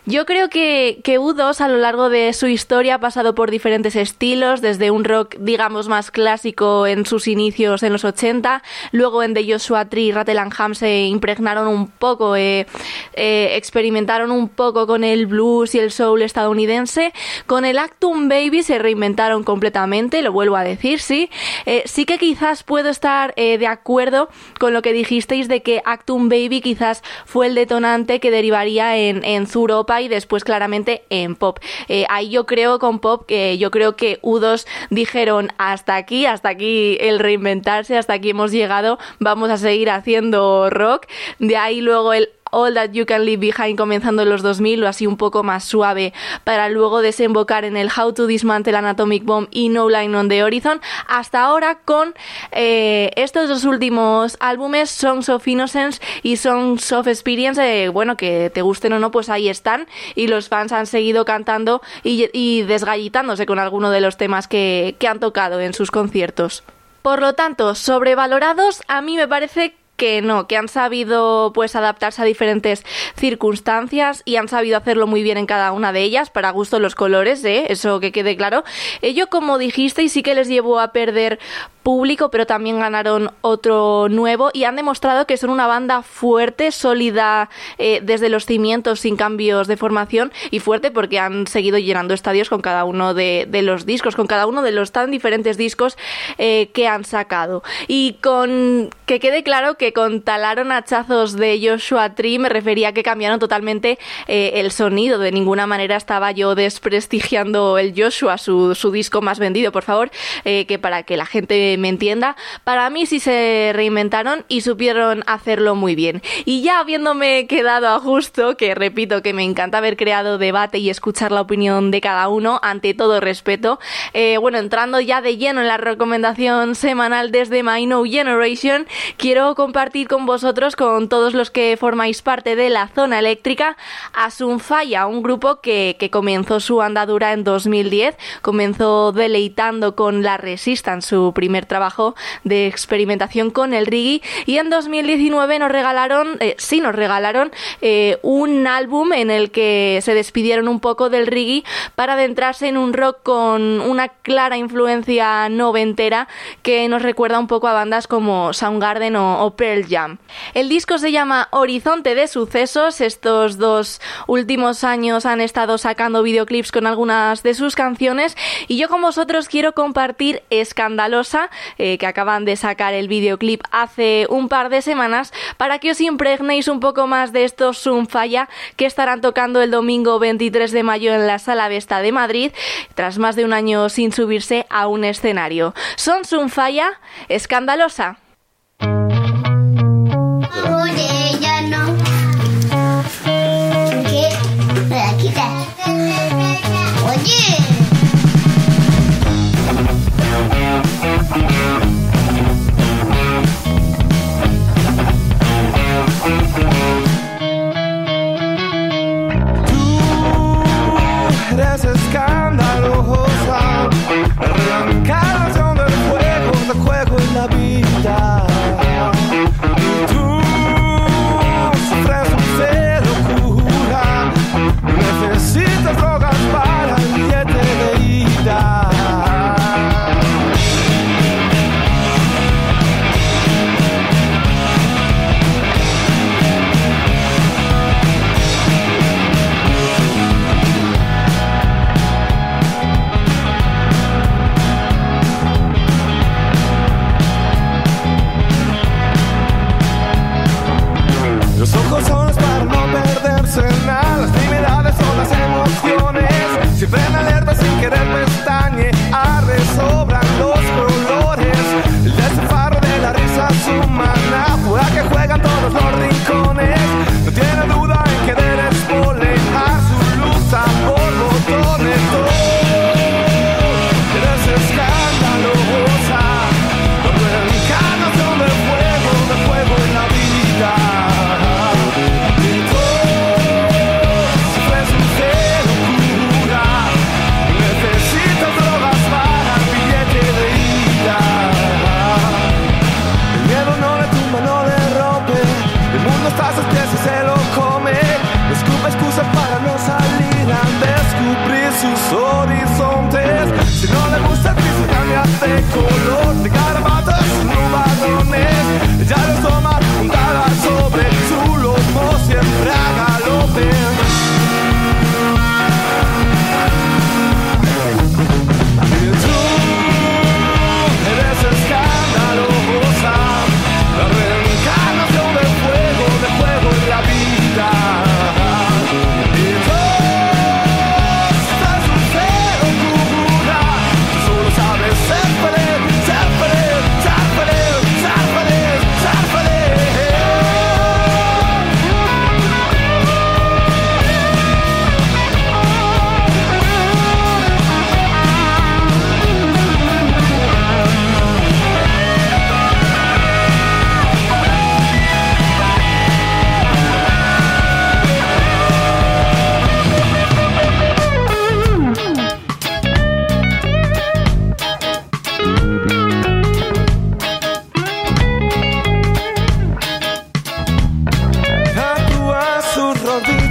S7: Yo creo que, que U2 a lo largo de su historia ha pasado por diferentes estilos, desde un rock, digamos, más clásico en sus inicios en los 80, luego en The Joshua Tree y Rattleham se impregnaron un poco, eh, eh, experimentaron un poco con el blues y el soul estadounidense. Con el Actum Baby se reinventaron completamente, lo vuelvo a decir, sí. Eh, sí que quizás puedo estar de acuerdo con lo que dijisteis de que Actum Baby quizás fue el detonante que derivaría en, en Zuropa y después claramente en pop. Ahí yo creo con pop que yo creo que U2 dijeron hasta aquí, hasta aquí el reinventarse, hasta aquí hemos llegado, vamos a seguir haciendo rock. De ahí luego el All That You Can Leave Behind comenzando en los 2000 o así un poco más suave para luego desembocar en el How to Dismantle an Atomic Bomb y No Line on the Horizon hasta ahora con eh, estos dos últimos álbumes Songs of Innocence y Songs of Experience eh, bueno que te gusten o no pues ahí están y los fans han seguido cantando y, y desgallitándose con alguno de los temas que, que han tocado en sus conciertos. Por lo tanto, sobrevalorados, a mí me parece que no, que han sabido pues adaptarse a diferentes circunstancias y han sabido hacerlo muy bien en cada una de ellas, para gusto los colores, ¿eh? eso que quede claro. Ello, como dijisteis, sí que les llevó a perder público, pero también ganaron otro nuevo y han demostrado que son una banda fuerte, sólida eh, desde los cimientos, sin cambios de formación y fuerte porque han seguido llenando estadios con cada uno de, de los discos, con cada uno de los tan diferentes discos eh, que han sacado. Y con que quede claro que con talaron hachazos de Joshua Tree me refería a que cambiaron totalmente eh, el sonido. De ninguna manera estaba yo desprestigiando el Joshua, su, su disco más vendido, por favor, eh, que para que la gente me entienda, para mí sí se reinventaron y supieron hacerlo muy bien. Y ya habiéndome quedado a justo, que repito que me encanta haber creado debate y escuchar la opinión de cada uno, ante todo respeto, eh, bueno, entrando ya de lleno en la recomendación semanal desde My No Generation, quiero compartir con vosotros, con todos los que formáis parte de la zona eléctrica, Asunfaya, un grupo que, que comenzó su andadura en 2010, comenzó deleitando con La Resistance, su primer primer trabajo de experimentación con el reggae. Y en 2019 nos regalaron, eh, sí, nos regalaron eh, un álbum en el que se despidieron un poco del reggae para adentrarse en un rock con una clara influencia noventera que nos recuerda un poco a bandas como Soundgarden o, o El disco se llama Horizonte de Sucesos. Estos dos últimos años han estado sacando videoclips con algunas de sus canciones y yo con vosotros quiero compartir Escandalosa, eh, que acaban de sacar el videoclip hace un par de semanas, para que os impregnéis un poco más de estos Sunfalla que estarán tocando el domingo 23 de mayo en la Sala Vesta de Madrid, tras más de un año sin subirse a un escenario. Son Sunfalla, Escandalosa.
S8: Oye, ya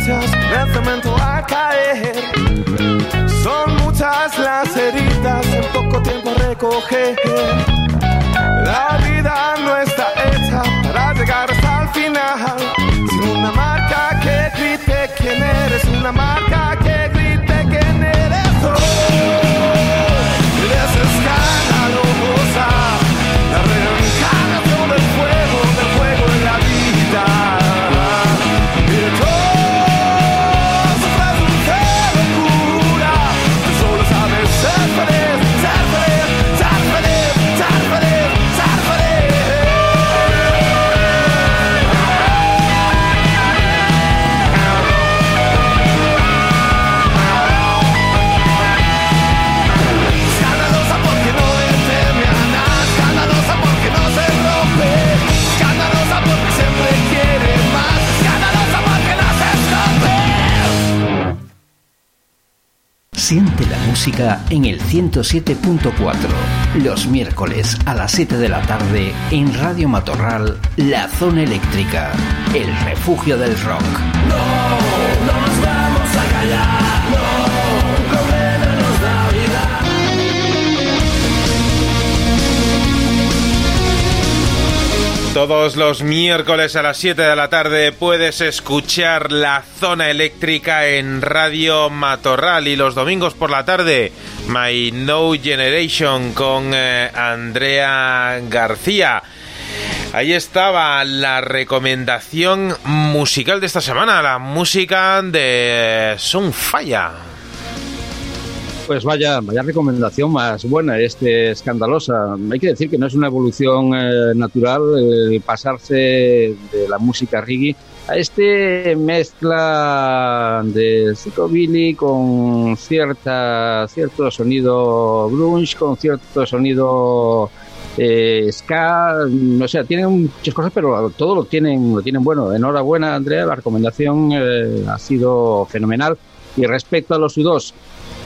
S9: en el cemento a caer. Son muchas las heridas en poco tiempo recoger. La vida no está hecha para llegar hasta el final. Sin una marca que grite quién eres, una marca
S5: Siente la música en el 107.4. Los miércoles a las 7 de la tarde en Radio Matorral, La Zona Eléctrica, el refugio del rock.
S1: Todos los miércoles a las 7 de la tarde puedes escuchar la zona eléctrica en Radio Matorral y los domingos por la tarde My No Generation con eh, Andrea García. Ahí estaba la recomendación musical de esta semana, la música de Sunfire.
S3: Pues vaya, vaya recomendación más buena, este escandalosa. Hay que decir que no es una evolución eh, natural eh, pasarse de la música reggae a este mezcla de psychobilly con cierta cierto sonido grunge, con cierto sonido eh, ska, no sé, tienen muchas cosas, pero todo lo tienen, lo tienen bueno. Enhorabuena, Andrea, la recomendación eh, ha sido fenomenal. Y respecto a los U2,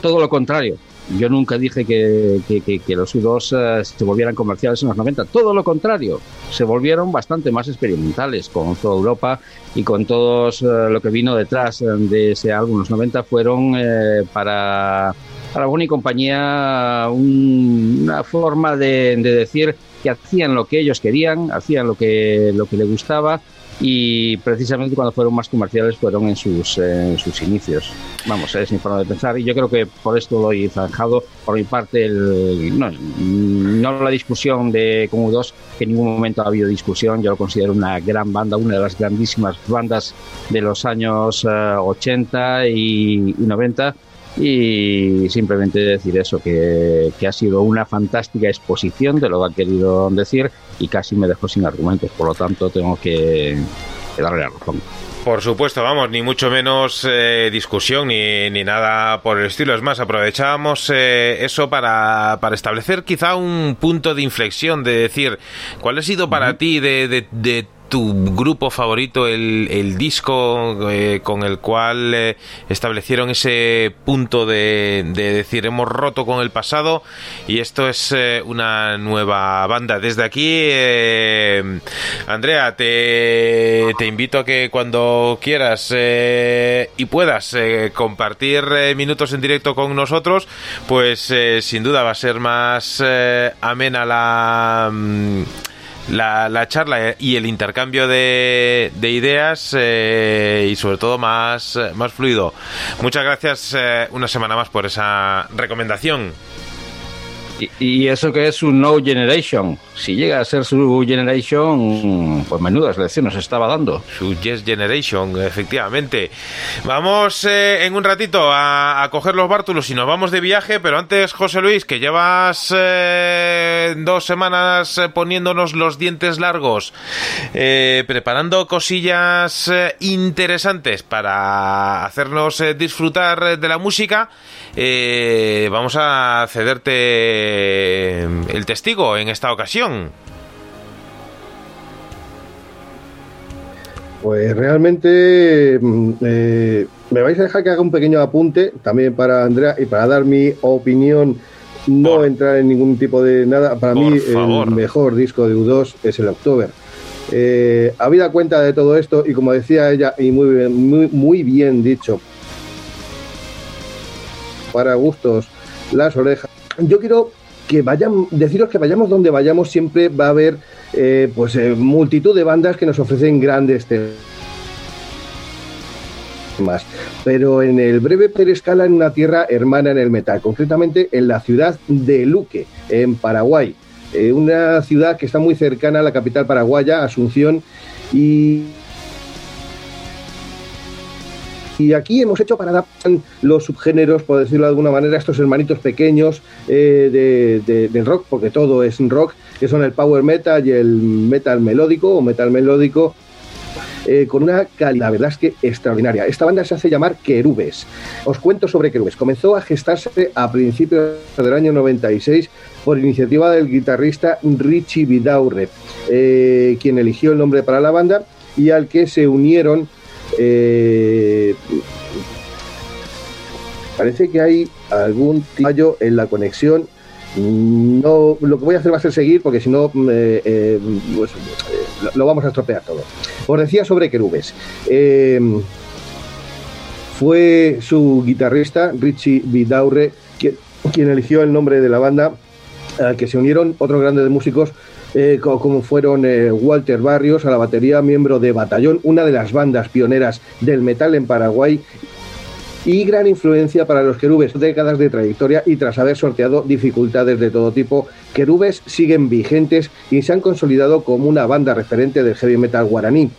S3: todo lo contrario. Yo nunca dije que, los U2 eh, se volvieran comerciales en los 90. Todo lo contrario. Se volvieron bastante más experimentales con toda Europa y con todo lo que vino detrás de ese álbum. Los 90 fueron eh, para, para y compañía un, una forma de, de decir que hacían lo que ellos querían, hacían lo que, lo que les gustaba y precisamente cuando fueron más comerciales fueron en sus, en sus inicios. Vamos, es mi forma de pensar y yo creo que por esto lo he zanjado. Por mi parte, el, no, no la discusión de Como 2, que en ningún momento ha habido discusión, yo lo considero una gran banda, una de las grandísimas bandas de los años uh, 80 y, y 90 y simplemente decir eso, que, que, ha sido una fantástica exposición de lo que ha querido decir y casi me dejó sin argumentos, por lo tanto tengo que, que darle la razón.
S1: Por supuesto, vamos, ni mucho menos eh, discusión ni, ni, nada por el estilo. Es más, aprovechábamos eh, eso para, para, establecer quizá un punto de inflexión, de decir, ¿cuál ha sido para uh -huh. ti de, de, de tu grupo favorito, el, el disco eh, con el cual eh, establecieron ese punto de, de, decir hemos roto con el pasado y esto es eh, una nueva banda. Desde aquí, Andrea, te, te, invito a que cuando quieras y puedas compartir minutos en directo con nosotros, pues sin duda va a ser más amena la... Mm, la, la, charla y el intercambio de, de ideas eh, y sobre todo más, más fluido. Muchas gracias eh, una semana más por esa recomendación.
S3: Y, eso que es un No Generation. Si llega a ser su Generation, pues menudas lecciones estaba dando.
S1: Su Yes Generation, efectivamente. Vamos eh, en un ratito a, coger los bártulos y nos vamos de viaje, pero antes, José Luis, que llevas eh, dos semanas poniéndonos los dientes largos, eh, preparando cosillas eh, interesantes para hacernos eh, disfrutar de la música, eh, vamos a cederte el testigo en esta ocasión?
S6: Pues realmente mm, eh, me vais a dejar que haga un pequeño apunte también para Andrea y para dar mi opinión, no Por... entrar en ningún tipo de nada. Para mí favor. el mejor disco de U2 es el October. Eh, habida cuenta de todo esto y como decía ella y muy bien, muy, muy bien dicho, para gustos las orejas. Yo quiero que vayan, deciros que vayamos donde vayamos, siempre va a haber eh, pues eh, multitud de bandas que nos ofrecen grandes temas. Pero en el breve escala en una tierra hermana en el metal, concretamente en la ciudad de Luque, en Paraguay. Eh, una ciudad que está muy cercana a la capital paraguaya, Asunción, y y aquí hemos hecho para adaptar los subgéneros, por decirlo de alguna manera, estos hermanitos pequeños eh, de, de, del rock, porque todo es rock, que son el power metal y el metal melódico o metal melódico. Eh, con una calidad, la verdad es que extraordinaria. Esta banda se hace llamar Querubes. Os cuento sobre Querubes. Comenzó a gestarse a principios del año 96 por iniciativa del guitarrista Richie Vidaurre, eh, quien eligió el nombre para la banda y al que se unieron eh, parece que hay algún fallo en la conexión. No, lo que voy a hacer va a ser seguir porque si no eh, eh, pues, lo, vamos a estropear todo. Os decía sobre querubes. Fue su guitarrista, Richie Vidaurre, quien, quien eligió el nombre de la banda, al que se unieron otros grandes músicos eh, co- como fueron eh, Walter Barrios a la batería, miembro de Batallón, una de las bandas pioneras del metal en Paraguay y gran influencia para los querubes, décadas de trayectoria y tras haber sorteado dificultades de todo tipo, querubes siguen vigentes y se han consolidado como una banda referente del heavy metal guaraní.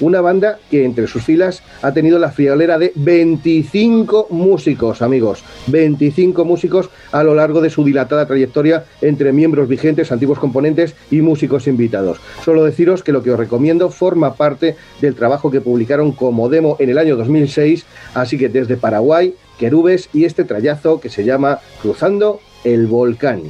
S6: Una banda que entre sus filas ha tenido la friolera de 25 músicos, amigos. 25 músicos a lo largo de su dilatada trayectoria entre miembros vigentes, antiguos componentes y músicos invitados. Solo deciros que lo que os recomiendo forma parte del trabajo que publicaron como demo en el año 2006, así que desde Paraguay, Querubes y este trayazo que se llama Cruzando el Volcán.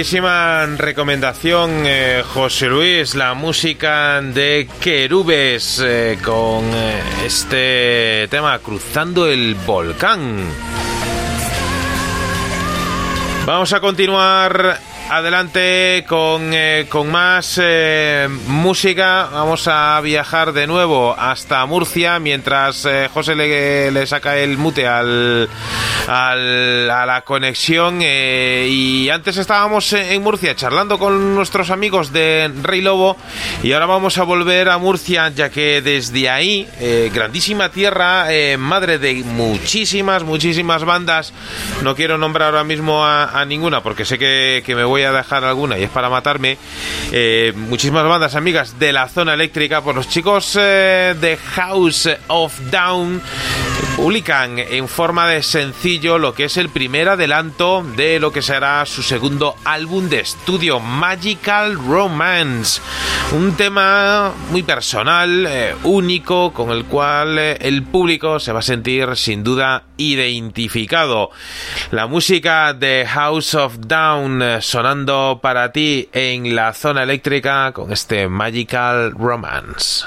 S1: Recomendación, eh, José Luis, la música de Querubes eh, con eh, este tema Cruzando el Volcán. Vamos a continuar adelante con, eh, con más eh, música. Vamos a viajar de nuevo hasta Murcia mientras eh, José le, le, saca el mute al, al a la conexión. y antes estábamos en Murcia charlando con nuestros amigos de Rey Lobo y ahora vamos a volver a Murcia ya que desde ahí, grandísima tierra, madre de muchísimas, muchísimas bandas. No quiero nombrar ahora mismo a, a ninguna porque sé que, que me voy a dejar alguna y es para matarme. Eh, muchísimas bandas amigas de la zona eléctrica, por los chicos eh, de House of Down publican en forma de sencillo lo que es el primer adelanto de lo que será su segundo álbum de estudio, Magical Romance. Un tema muy personal, eh, único, con el cual eh, el público se va a sentir sin duda identificado. La música de House of Down eh, sonando para ti en la zona eléctrica con este Magical Romance.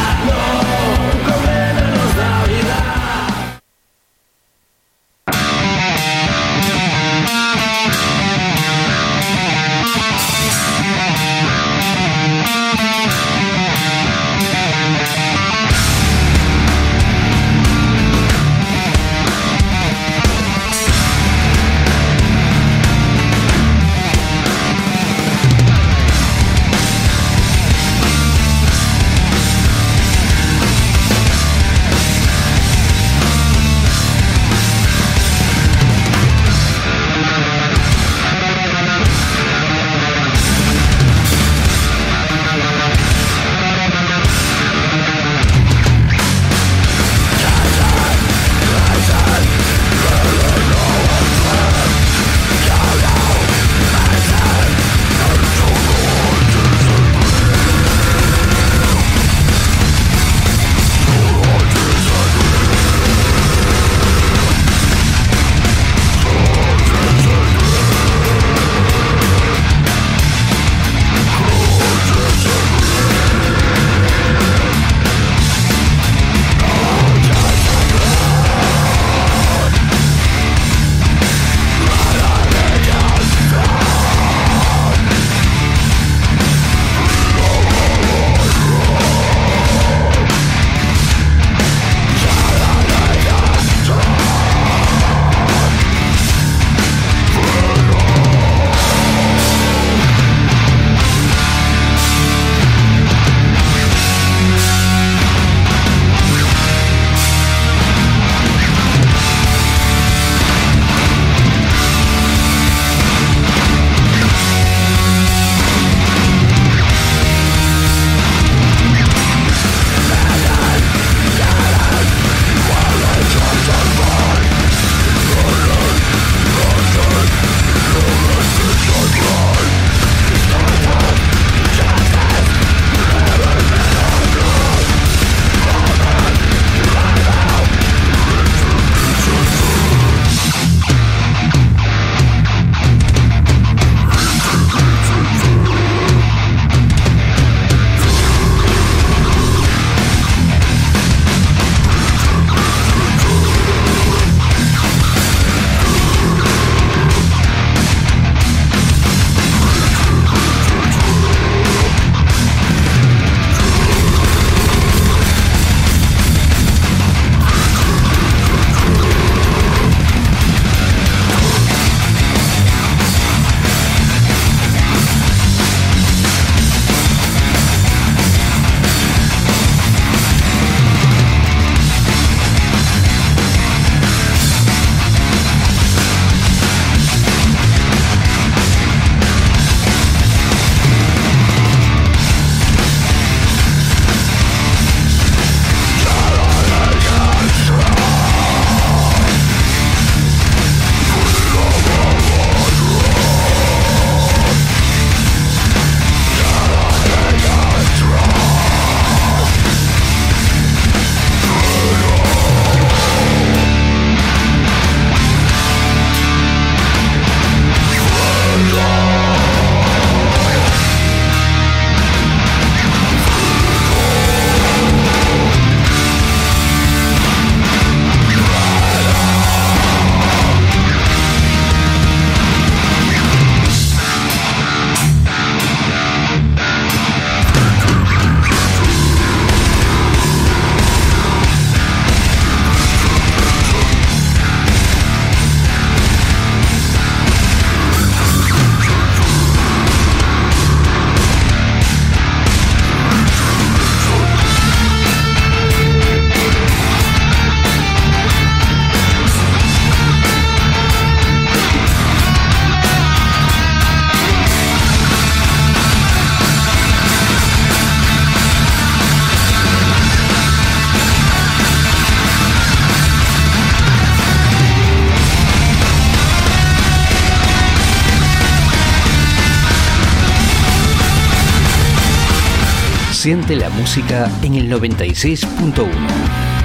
S5: Siente la música en el 96.1.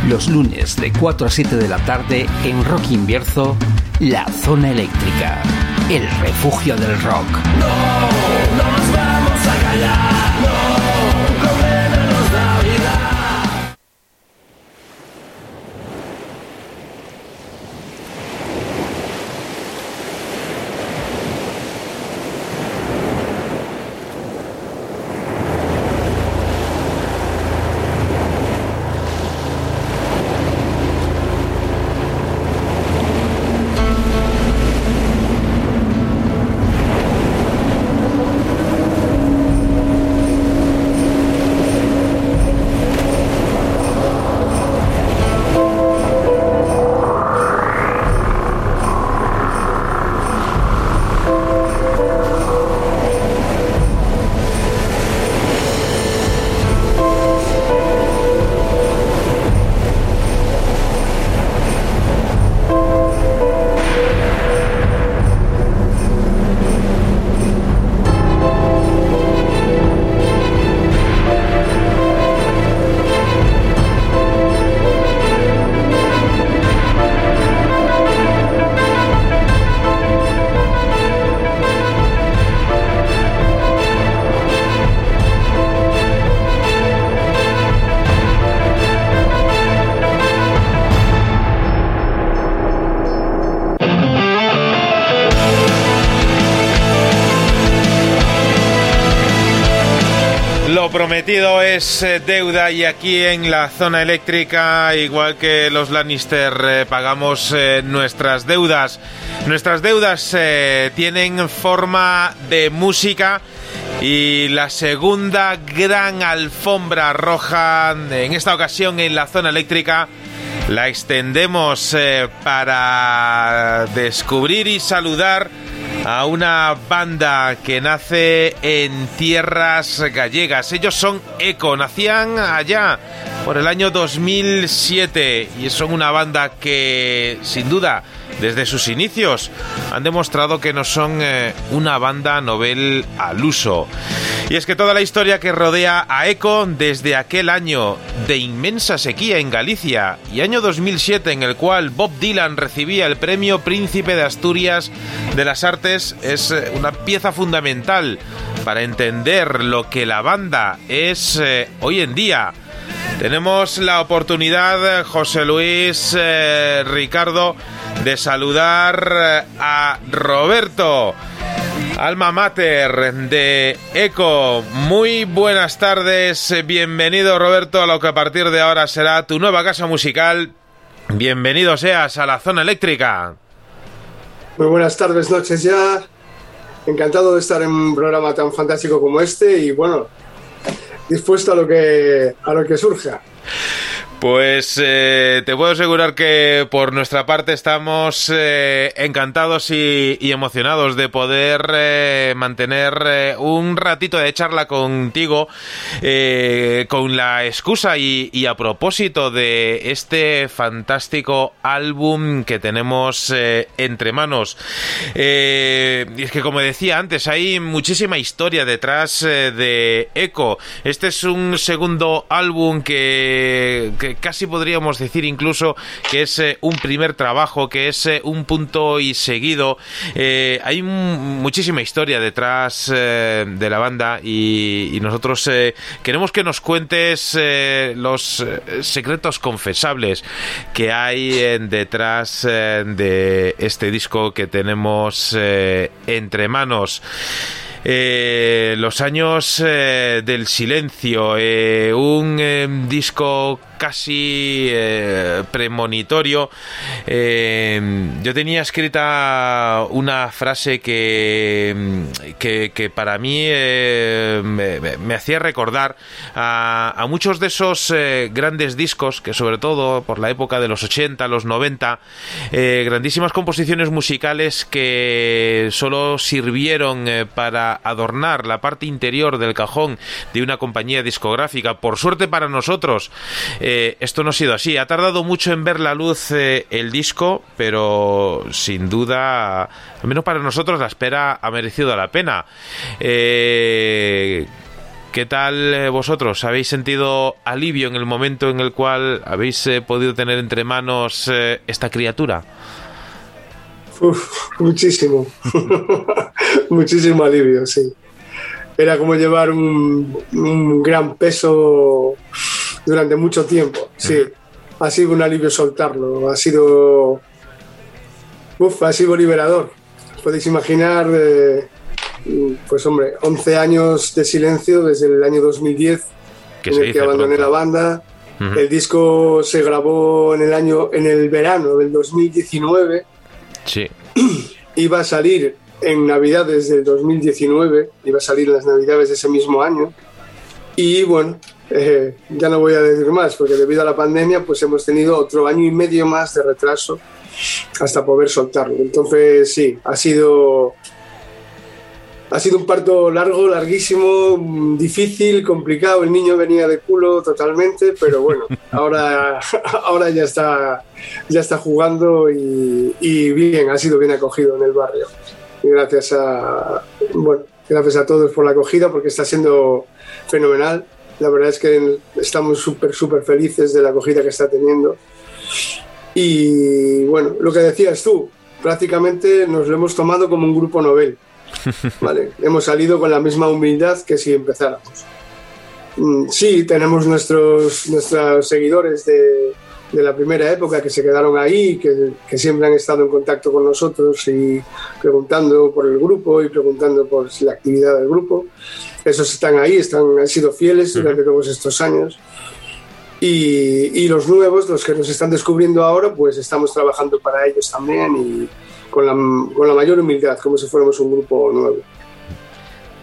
S5: Los lunes de 4 a 7 de la tarde en Rock Invierzo, La Zona Eléctrica, el refugio del rock.
S1: Prometido es eh, deuda y aquí en la zona eléctrica, igual que los Lannister, eh, pagamos eh, nuestras deudas. Nuestras deudas tienen forma de música y la segunda gran alfombra roja, en esta ocasión en la zona eléctrica, la extendemos para descubrir y saludar a una banda que nace en tierras gallegas. Ellos son Eco, nacían allá por el año 2007 y son una banda que sin duda desde sus inicios han demostrado que no son eh, una banda novel al uso. Y es que toda la historia que rodea a Eco desde aquel año de inmensa sequía en Galicia y año 2007 en el cual Bob Dylan recibía el premio Príncipe de Asturias de las Artes es eh, una pieza fundamental para entender lo que la banda es eh, hoy en día. Tenemos la oportunidad, José Luis, eh, Ricardo, de saludar eh, a Roberto, alma mater de ECO. Muy buenas tardes, bienvenido Roberto a lo que a partir de ahora será tu nueva casa musical. Bienvenido seas a la zona eléctrica.
S10: Muy buenas tardes, noches ya. Encantado de estar en un programa tan fantástico como este y bueno, dispuesto a lo que a lo que surja.
S1: Pues eh, te puedo asegurar que por nuestra parte estamos eh, encantados y, emocionados de poder eh, mantener un ratito de charla contigo con la excusa y, a propósito de este fantástico álbum que tenemos entre manos. es que como decía antes, hay muchísima historia detrás de Echo. Este es un segundo álbum que casi podríamos decir incluso que es eh, un primer trabajo, que es eh, un punto y seguido. Eh, hay muchísima historia detrás de la banda y, nosotros queremos que nos cuentes los secretos confesables que hay detrás de este disco que tenemos entre manos. Eh, los años del silencio, un disco casi eh, premonitorio. yo tenía escrita una frase que, que, para mí me, me, hacía recordar a, a muchos de esos grandes discos que sobre todo por la época de los 80, los 90, grandísimas composiciones musicales que solo sirvieron para adornar la parte interior del cajón de una compañía discográfica. Por suerte para nosotros, eh, esto no ha sido así. Ha tardado mucho en ver la luz eh, el disco, pero sin duda, al menos para nosotros, la espera ha merecido la pena. Eh, ¿Qué tal eh, vosotros? ¿Habéis sentido alivio en el momento en el cual habéis podido tener entre manos esta criatura?
S10: Muchísimo. muchísimo alivio, sí. Era como llevar un gran peso durante mucho tiempo, sí. Ha sido un alivio soltarlo, ha sido... Uf, ha sido liberador. Podéis imaginar, eh, pues hombre, 11 años de silencio desde el año 2010,
S1: Que
S10: en el que abandoné
S1: pronto.
S10: la banda. El disco se grabó en el año, en el verano del 2019
S1: Sí.
S10: iba a salir en Navidades del 2019, iba a salir en las Navidades de ese mismo año. Y bueno, eh, ya no voy a decir más, porque debido a la pandemia, pues hemos tenido otro año y medio más de retraso hasta poder soltarlo. Entonces, sí, ha sido. Ha sido un parto largo, larguísimo, difícil, complicado. El niño venía de culo totalmente, pero bueno, ahora, ahora ya está, ya está jugando y, y bien, ha sido bien acogido en el barrio. Y gracias a, bueno, gracias a todos por la acogida, porque está siendo fenomenal. La verdad es que estamos súper, súper felices de la acogida que está teniendo. Y bueno, lo que decías tú, prácticamente nos lo hemos tomado como un grupo novel. ¿vale? Hemos salido con la misma humildad que si empezáramos. Mm, Sí, tenemos nuestros, nuestros seguidores de, de la primera época que se quedaron ahí, que, que siempre han estado en contacto con nosotros y preguntando por el grupo y preguntando por la actividad del grupo. Esos están ahí, están, han sido fieles durante todos estos años. Y, y los nuevos, los que nos están descubriendo ahora, pues estamos trabajando para ellos también y con la, con la mayor humildad, como si fuéramos un grupo nuevo.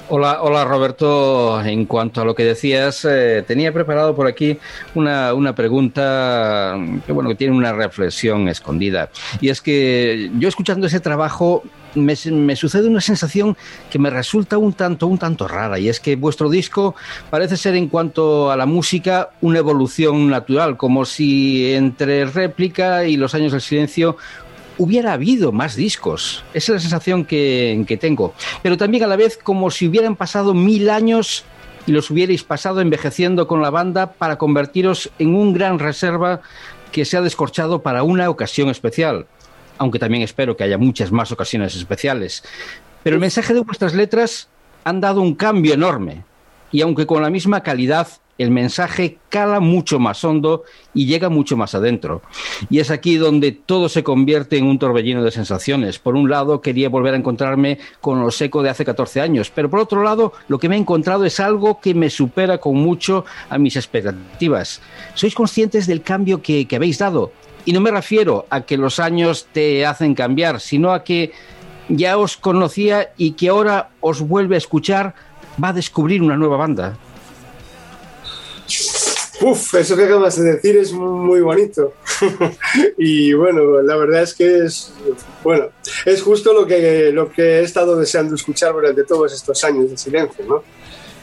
S3: Hola, hola Roberto. En cuanto a lo que decías, eh, tenía preparado por aquí una, una pregunta que bueno que tiene una reflexión escondida. Y es que yo escuchando ese trabajo me, me sucede una sensación que me resulta un tanto, un tanto rara. Y es que vuestro disco parece ser en cuanto a la música una evolución natural, como si entre réplica y los años del silencio hubiera habido más discos. Esa es la sensación que, que, tengo. Pero también a la vez como si hubieran pasado mil años y los hubierais pasado envejeciendo con la banda para convertiros en un gran reserva que se ha descorchado para una ocasión especial. Aunque también espero que haya muchas más ocasiones especiales. Pero el mensaje de vuestras letras han dado un cambio enorme. Y aunque con la misma calidad el mensaje cala mucho más hondo y llega mucho más adentro. Y es aquí donde todo se convierte en un torbellino de sensaciones. Por un lado, quería volver a encontrarme con lo seco de hace 14 años, pero por otro lado, lo que me he encontrado es algo que me supera con mucho a mis expectativas. ¿Sois conscientes del cambio que, que habéis dado? Y no me refiero a que los años te hacen cambiar, sino a que ya os conocía y que ahora os vuelve a escuchar, va a descubrir una nueva banda.
S10: Uf, eso que acabas de decir es muy bonito. y bueno, la verdad es que es, bueno, es justo lo que, lo que he estado deseando escuchar durante todos estos años de silencio, ¿no?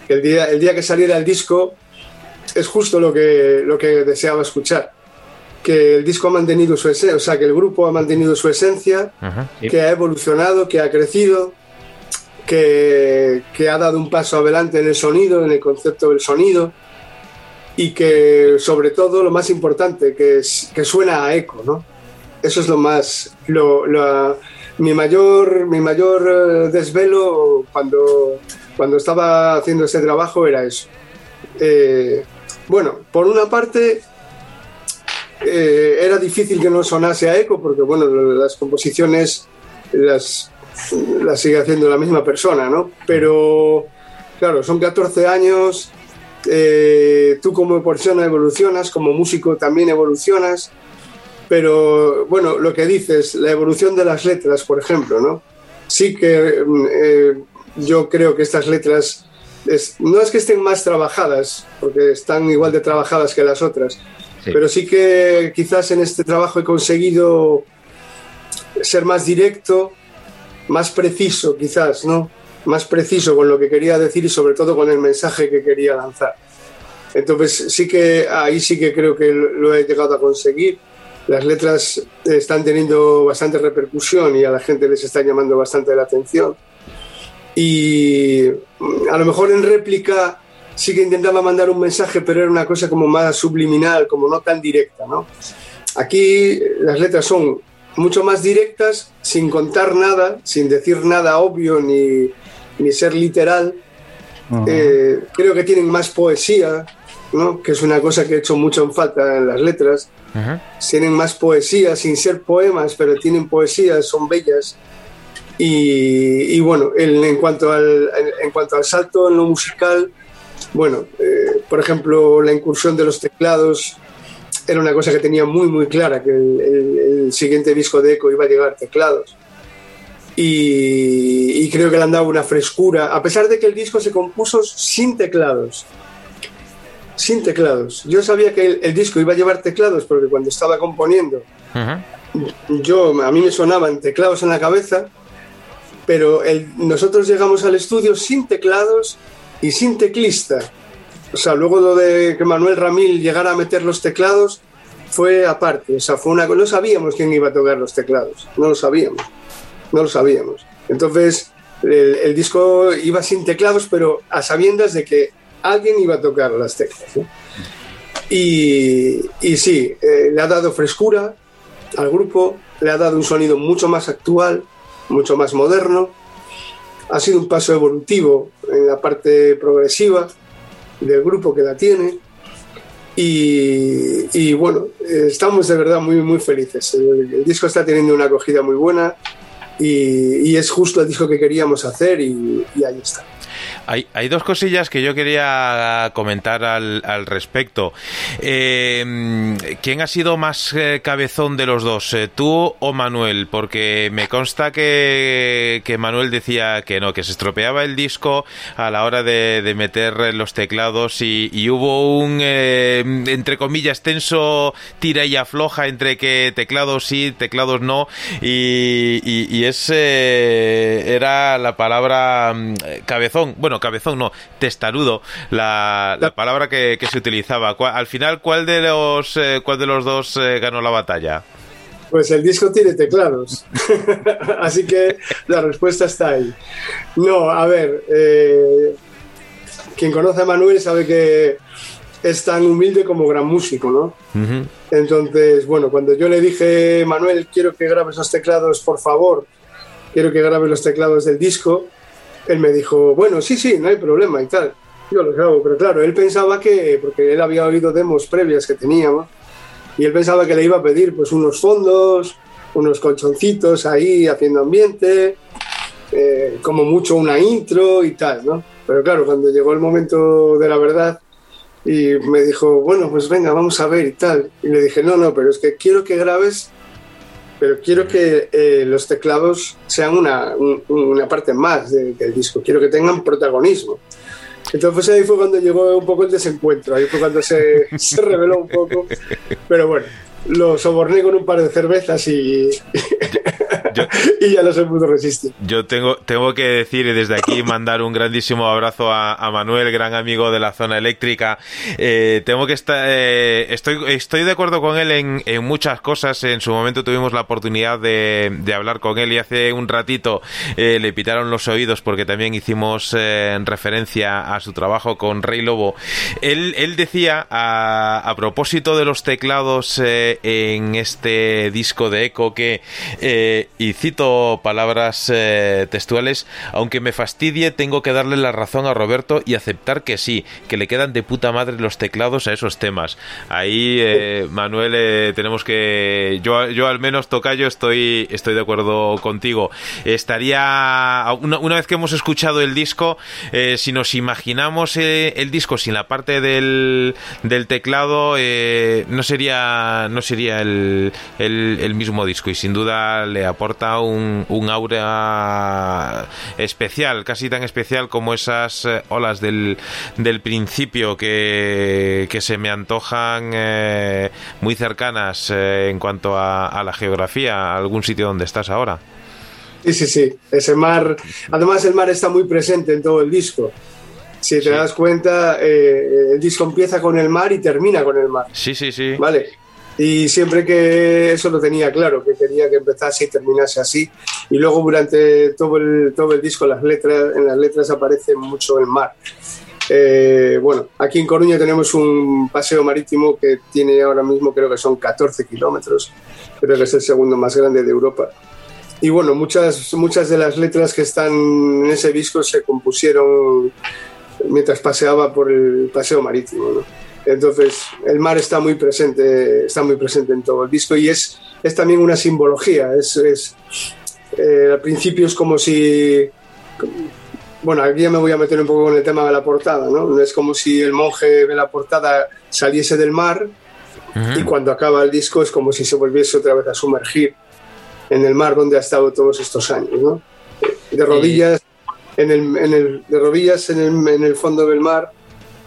S10: Que el día, el día que saliera el disco es justo lo que, lo que deseaba escuchar. Que el disco ha mantenido su esencia, o sea, que el grupo ha mantenido su esencia,
S1: Ajá.
S10: que ha evolucionado, que ha crecido, que, que ha dado un paso adelante en el sonido, en el concepto del sonido y que sobre todo lo más importante, que, es, que suena a eco, ¿no? Eso es lo más, mi mayor, mi mayor eh, desvelo cuando, cuando estaba haciendo este trabajo era eso. Eh, bueno, por una parte eh, era difícil que no sonase a eco porque bueno, las composiciones las, las sigue haciendo la misma persona, ¿no? Pero claro, son 14 años, eh, tú como persona evolucionas, como músico también evolucionas, pero bueno, lo que dices, la evolución de las letras, por ejemplo, ¿no? Sí que eh, yo creo que estas letras es, no es que estén más trabajadas, porque están igual de trabajadas que las otras, sí. pero sí que quizás en este trabajo he conseguido ser más directo, más preciso, quizás, ¿no? Más preciso con lo que quería decir y sobre todo con el mensaje que quería lanzar. Entonces sí que ahí sí que creo que lo he llegado a conseguir. Las letras están teniendo bastante repercusión y a la gente les está llamando bastante la atención. Y a lo mejor en réplica sí que intentaba mandar un mensaje, pero era una cosa como más subliminal, como no tan directa, ¿no? Aquí las letras son mucho más directas, sin contar nada, sin decir nada obvio ni, ni ser literal. Eh, creo que tienen más poesía, ¿no? que es una cosa que he hecho mucho en falta en las letras. Tienen más poesía, sin ser poemas, pero tienen poesía, son bellas. Y, y bueno, en, en cuanto al, en, en cuanto al salto en lo musical, bueno, eh, por ejemplo, la incursión de los teclados era una cosa que tenía muy, muy clara, que el, el- el siguiente disco de Echo iba a llevar teclados. Y, y creo que le han dado una frescura, a pesar de que el disco se compuso sin teclados. Sin teclados. Yo sabía que el, el disco iba a llevar teclados porque cuando estaba componiendo, yo a mí me sonaban teclados en la cabeza, pero el- nosotros llegamos al estudio sin teclados y sin teclista. O sea, luego lo de que Manuel Ramil llegara a meter los teclados fue aparte. O sea, fue una no sabíamos quién iba a tocar los teclados, no lo sabíamos, no lo sabíamos. Entonces el, disco iba sin teclados, pero a sabiendas de que alguien iba a tocar las teclas. Y, y sí, eh, le ha dado frescura al grupo, le ha dado un sonido mucho más actual, mucho más moderno. Ha sido un paso evolutivo en la parte progresiva del grupo que la tiene. Y, y bueno, estamos de verdad muy, muy felices. El, el disco está teniendo una acogida muy buena y, y es justo el disco que queríamos hacer y, y ahí está.
S1: Hay, hay dos cosillas que yo quería comentar al, respecto. Eh, ¿Quién ha sido más eh, cabezón de los dos, eh, tú o Manuel? Porque me consta que, que Manuel decía que no, que se estropeaba el disco a la hora de, de meter los teclados y, hubo un, eh, entre comillas, tenso tira y afloja entre que teclados sí, teclados no, y ese era la palabra mm, cabezón, bueno, cabezón no, testarudo, la, la palabra que, que se utilizaba. ¿Cuál- Al final, ¿cuál de los, eh, cuál de los dos eh, ganó la batalla?
S10: Pues el disco tiene teclados. Así que la respuesta está ahí. No, a ver, eh, quien conoce a Manuel sabe que es tan humilde como gran músico, ¿no? Entonces, bueno, cuando yo le dije, Manuel, quiero que grabes los teclados, por favor, quiero que grabes los teclados del disco, él me dijo, bueno, sí, sí, no hay problema y tal. Yo los grabo, pero claro, él pensaba que, porque él había oído demos previas que teníamos, y él pensaba que le iba a pedir pues unos fondos, unos colchoncitos ahí haciendo ambiente, eh, como mucho una intro y tal, ¿no? Pero claro, cuando llegó el momento de la verdad y me dijo, bueno, pues venga, vamos a ver y tal. Y le dije, no, no, pero es que quiero que grabes, pero quiero que eh, los teclados sean una, un- una parte más de- del disco, quiero que tengan protagonismo. Entonces ahí fue cuando llegó un poco el desencuentro, ahí fue cuando se, se reveló un poco, pero bueno, lo soborné con un par de cervezas y, y ya no se pudo resistir.
S1: Yo tengo, tengo que decir y desde aquí mandar un grandísimo abrazo a, a Manuel, gran amigo de la zona eléctrica. Eh, tengo que estar, eh, estoy, estoy de acuerdo con él en, en muchas cosas. En su momento tuvimos la oportunidad de, de hablar con él y hace un ratito eh, le pitaron los oídos porque también hicimos referencia a su trabajo con Rey Lobo. Él, él decía a, a propósito de los teclados en este disco de Eco que eh, y cito palabras eh, textuales, aunque me fastidie, tengo que darle la razón a Roberto y aceptar que sí, que le quedan de puta madre los teclados a esos temas. Ahí, eh, Manuel, eh, tenemos que. Yo, yo al menos, Tocayo, estoy, estoy de acuerdo contigo. Estaría. Una, una vez que hemos escuchado el disco, si nos imaginamos el disco sin la parte del, del teclado, no sería, no sería el, el, el mismo disco y sin duda le aporta un, un aura especial, casi tan especial como esas eh, olas del, del principio que, que se me antojan eh, muy cercanas eh, en cuanto a, a la geografía, a algún sitio donde estás ahora.
S10: Sí, sí, sí. Ese mar. Además, el mar está muy presente en todo el disco. Si te das cuenta, eh, el disco empieza con el mar y termina con el mar.
S1: Sí, sí, sí.
S10: Vale. Y siempre que eso lo tenía claro, que quería que empezase y terminase así. Y luego durante todo el, todo el disco las letras, en las letras aparece mucho el mar. Eh, bueno, aquí en Coruña tenemos un paseo marítimo que tiene ahora mismo creo que son 14 kilómetros, creo que es el segundo más grande de Europa. Y bueno, muchas, muchas de las letras que están en ese disco se compusieron mientras paseaba por el paseo marítimo. ¿no? Entonces, el mar está muy presente, está muy presente en todo el disco y es, es también una simbología. Es, es eh, al principio es como si bueno, aquí ya me voy a meter un poco con el tema de la portada, ¿no? Es como si el monje de la portada saliese del mar y cuando acaba el disco es como si se volviese otra vez a sumergir en el mar donde ha estado todos estos años, ¿no? De rodillas, en el, en el, de rodillas en el, en el fondo del mar,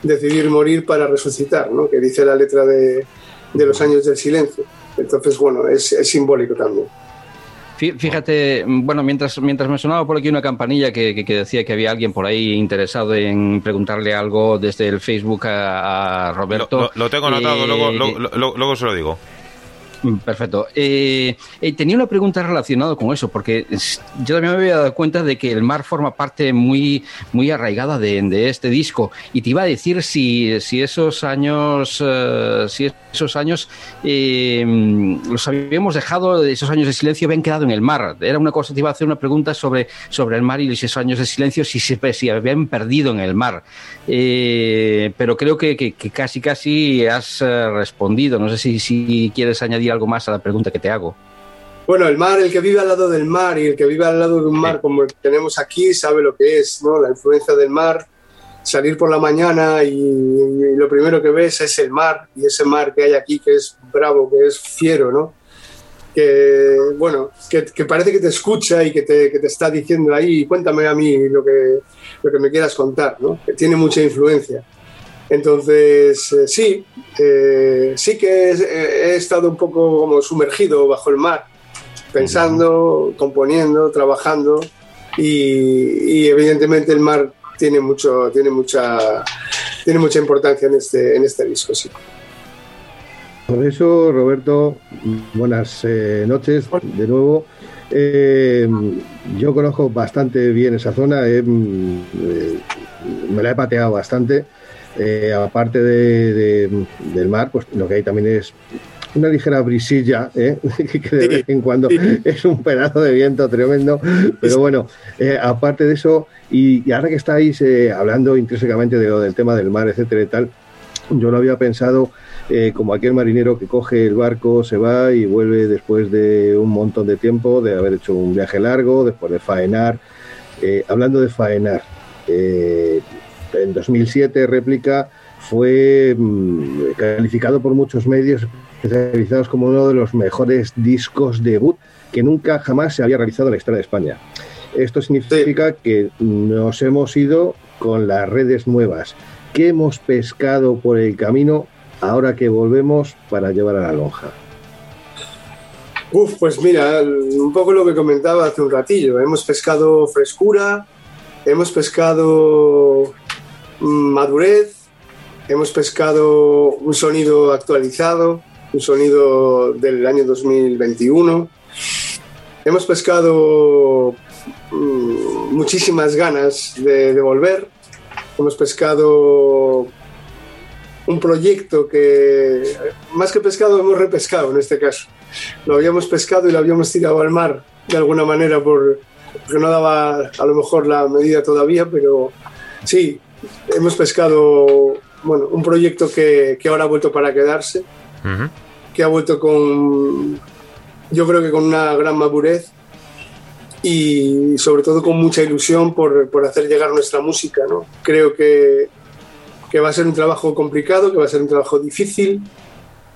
S10: decidir morir para resucitar, ¿no? Que dice la letra de, de los años del silencio. Entonces, bueno, es, es simbólico también.
S3: Fí- Fíjate, bueno, mientras, mientras me sonaba por aquí una campanilla que, que- que decía que había alguien por ahí interesado en preguntarle algo desde el Facebook a, a Roberto.
S1: Lo, lo tengo anotado,
S3: Eh,
S1: luego, luego, luego- luego se lo digo.
S3: Mm, Perfecto. Eh, eh, tenía una pregunta relacionada con eso, porque yo también me había dado cuenta de que el mar forma parte muy, muy arraigada de, este disco. Y te iba a decir si, si esos años, eh, si esos años los habíamos dejado, esos años de silencio habían quedado en el mar. Era una cosa, te iba a hacer una pregunta sobre, sobre el mar y esos años de silencio, si se si habían perdido en el mar. Pero creo que, que- casi, casi has respondido. No sé si, si quieres añadir algo más a la pregunta que te hago.
S10: Bueno, el mar, el que vive al lado del mar y el que vive al lado de un mar como el que tenemos aquí sabe lo que es, ¿no? La influencia del mar, salir por la mañana y, y lo primero que ves es el mar y ese mar que hay aquí que es bravo, que es fiero, ¿no? Que, bueno, que, que parece que te escucha y que te, que te está diciendo ahí, cuéntame a mí lo que, lo que me quieras contar, ¿no? Que tiene mucha influencia. Entonces, eh, sí, eh, sí que eh, he estado un poco como sumergido bajo el mar, pensando, componiendo, trabajando y, y evidentemente el mar tiene mucho, tiene mucha, tiene mucha importancia en este, en este disco, sí.
S6: Por eso, Roberto, buenas eh, noches de nuevo. Eh, yo conozco bastante bien esa zona, eh, me la he pateado bastante. Eh, aparte de, de- del mar, pues lo que hay también es una ligera brisilla, ¿eh? que de vez en cuando es un pedazo de viento tremendo. Pero bueno, eh, aparte de eso, y, y ahora que estáis eh, hablando intrínsecamente de lo del tema del mar, etcétera y tal, yo lo había pensado como aquel marinero que coge el barco, se va y vuelve después de un montón de tiempo, de haber hecho un viaje largo, después de faenar. Hablando de faenar, en 2007 réplica fue mm, calificado por muchos medios especializados como uno de los mejores discos debut que nunca jamás se había realizado en la historia de España. Esto significa que nos hemos ido con las redes nuevas. ¿Qué hemos pescado por el camino ahora que volvemos para llevar a la lonja?
S10: Uf, pues mira, un poco lo que comentaba hace un ratillo. Hemos pescado frescura, hemos pescado madurez, hemos pescado un sonido actualizado, un sonido del año 2021. Hemos pescado mm, muchísimas ganas de, volver. Hemos pescado un proyecto que, más que pescado, hemos repescado en este caso. Lo habíamos pescado y lo habíamos tirado al mar de alguna manera por, porque no daba a lo mejor la medida todavía, pero sí, hemos pescado bueno, un proyecto que, que ahora ha vuelto para quedarse, que ha vuelto con, yo creo que con una gran madurez y sobre todo con mucha ilusión por, por hacer llegar nuestra música. ¿no? Creo que, que va a ser un trabajo complicado, que va a ser un trabajo difícil,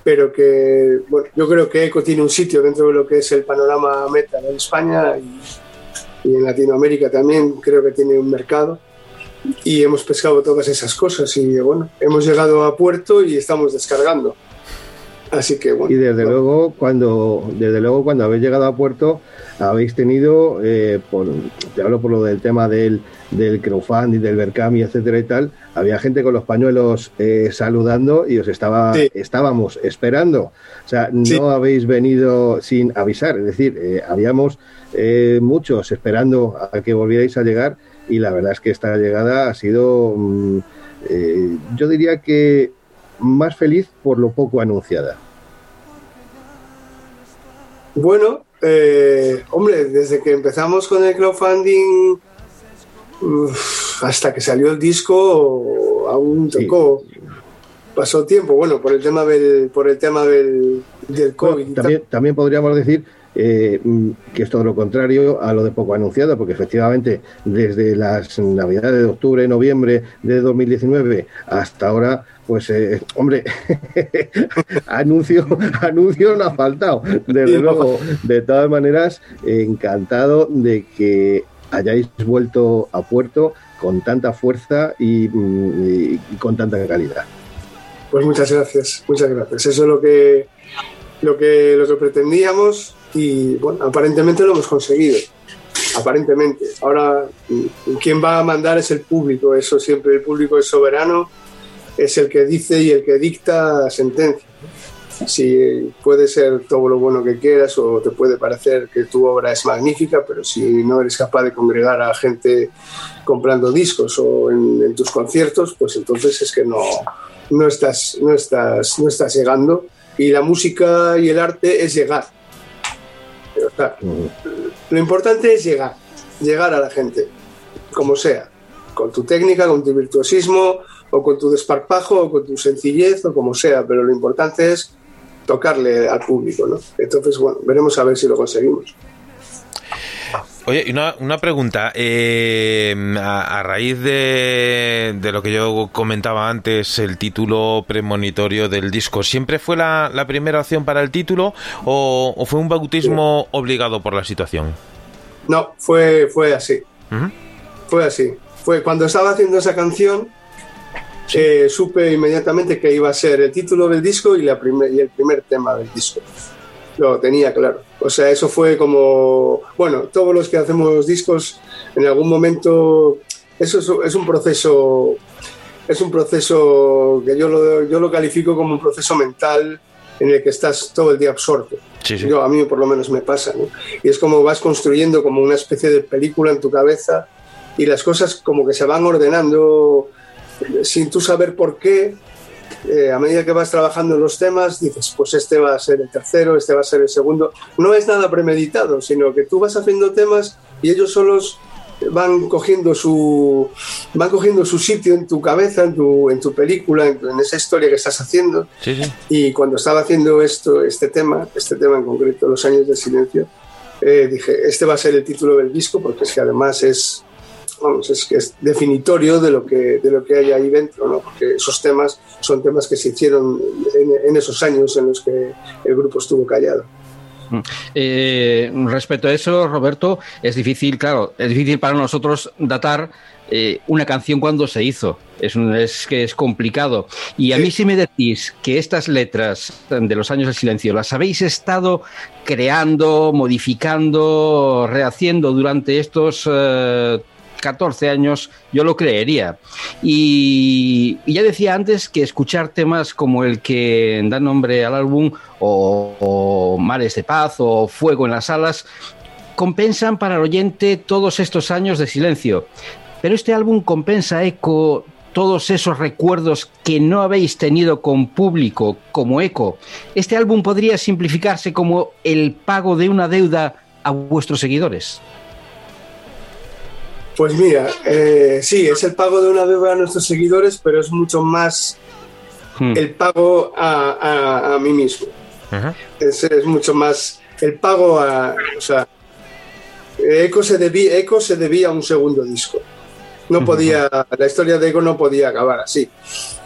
S10: pero que bueno, yo creo que ECO tiene un sitio dentro de lo que es el panorama metal en España y, y en Latinoamérica también creo que tiene un mercado y hemos pescado todas esas cosas y bueno, hemos llegado a puerto y estamos descargando. Así que bueno.
S6: Y desde luego, cuando, desde luego, cuando habéis llegado a puerto, habéis tenido, eh, por, te hablo por lo del tema del, del crowdfunding, del Berkami, etcétera y tal, había gente con los pañuelos eh, saludando y os estaba, estábamos esperando. O sea, no habéis venido sin avisar, es decir, eh, habíamos eh, muchos esperando a que volvierais a llegar y la verdad es que esta llegada ha sido mm, eh, yo diría que más feliz por lo poco anunciada.
S10: Bueno, eh, hombre, desde que empezamos con el crowdfunding uf, hasta que salió el disco, aún tocó. Pasó tiempo, bueno, por el tema del, por el tema del, del COVID.
S6: También, también podríamos decir eh, mm, que es todo lo contrario a lo de poco anunciado, porque efectivamente desde las navidades de octubre, noviembre de 2019 hasta ahora, pues eh, hombre, anuncio, anuncio no ha faltado. Desde luego, de todas maneras, encantado de que hayáis vuelto a puerto con tanta fuerza y, mm, y- y con tanta calidad.
S10: Pues muchas gracias, muchas gracias. Eso es lo que, lo que, lo que pretendíamos y bueno, aparentemente lo hemos conseguido. Aparentemente. Ahora, quien va a mandar es el público. Eso siempre, el público es soberano, es el que dice y el que dicta sentencia. Si puede ser todo lo bueno que quieras o te puede parecer que tu obra es magnífica, pero si no eres capaz de congregar a gente comprando discos o en, en tus conciertos, pues entonces es que no, no estás, no estás, no estás llegando. Y la música y el arte es llegar. Lo importante es llegar, llegar a la gente, como sea, con tu técnica, con tu virtuosismo, o con tu desparpajo, o con tu sencillez, o como sea, pero lo importante es tocarle al público, ¿no? Entonces, bueno, veremos a ver si lo conseguimos.
S1: Oye, y una, una pregunta. eh, a, a raíz de, de lo que yo comentaba antes, el título premonitorio del disco, ¿siempre fue la, la primera opción para el título o, o fue un bautismo obligado por la situación?
S10: No, fue, fue así. Fue así. Fue cuando estaba haciendo esa canción, eh, supe inmediatamente que iba a ser el título del disco y, la primer- y el primer tema del disco. Lo tenía claro. O sea, eso fue como, bueno, todos los que hacemos discos, en algún momento, eso es, es un proceso, es un proceso que yo lo, yo lo califico como un proceso mental en el que estás todo el día absorto. Yo, a mí por lo menos me pasa, ¿no? Y es como vas construyendo como una especie de película en tu cabeza y las cosas como que se van ordenando sin tú saber por qué. Eh, a medida que vas trabajando en los temas, dices, pues este va a ser el tercero, este va a ser el segundo. No es nada premeditado, sino que tú vas haciendo temas y ellos solos van cogiendo su van cogiendo su sitio en tu cabeza, en tu, en tu película, en, en esa historia que estás haciendo.
S1: Sí, sí.
S10: Y cuando estaba haciendo esto, este tema, este tema en concreto, Los años del silencio, eh, dije, este va a ser el título del disco porque es que además es, vamos, es que es definitorio de lo que, de lo que hay ahí dentro, ¿no? Porque esos temas son temas que se hicieron en, en esos años en los que el grupo estuvo callado.
S3: Eh, respecto a eso, Roberto, es difícil, claro, es difícil para nosotros datar eh, una canción cuando se hizo. Es que es complicado. Y a mí si me decís que estas letras de los años del silencio las habéis estado creando, modificando, rehaciendo durante estos eh, 14 años, yo lo creería. Y, ya decía antes que escuchar temas como el que da nombre al álbum, o, o Mares de Paz, o Fuego en las Alas, compensan para el oyente todos estos años de silencio. Pero este álbum compensa eco todos esos recuerdos que no habéis tenido con público como eco. Este álbum podría simplificarse como el pago de una deuda a vuestros seguidores.
S10: Pues mira, eh, sí, es el pago de una deuda a nuestros seguidores, pero es mucho más el pago a, a- a mí mismo. Es, es mucho más el pago a. O sea, Eco se, debía, Eco se debía a un segundo disco. No podía, la historia de Eco no podía acabar así,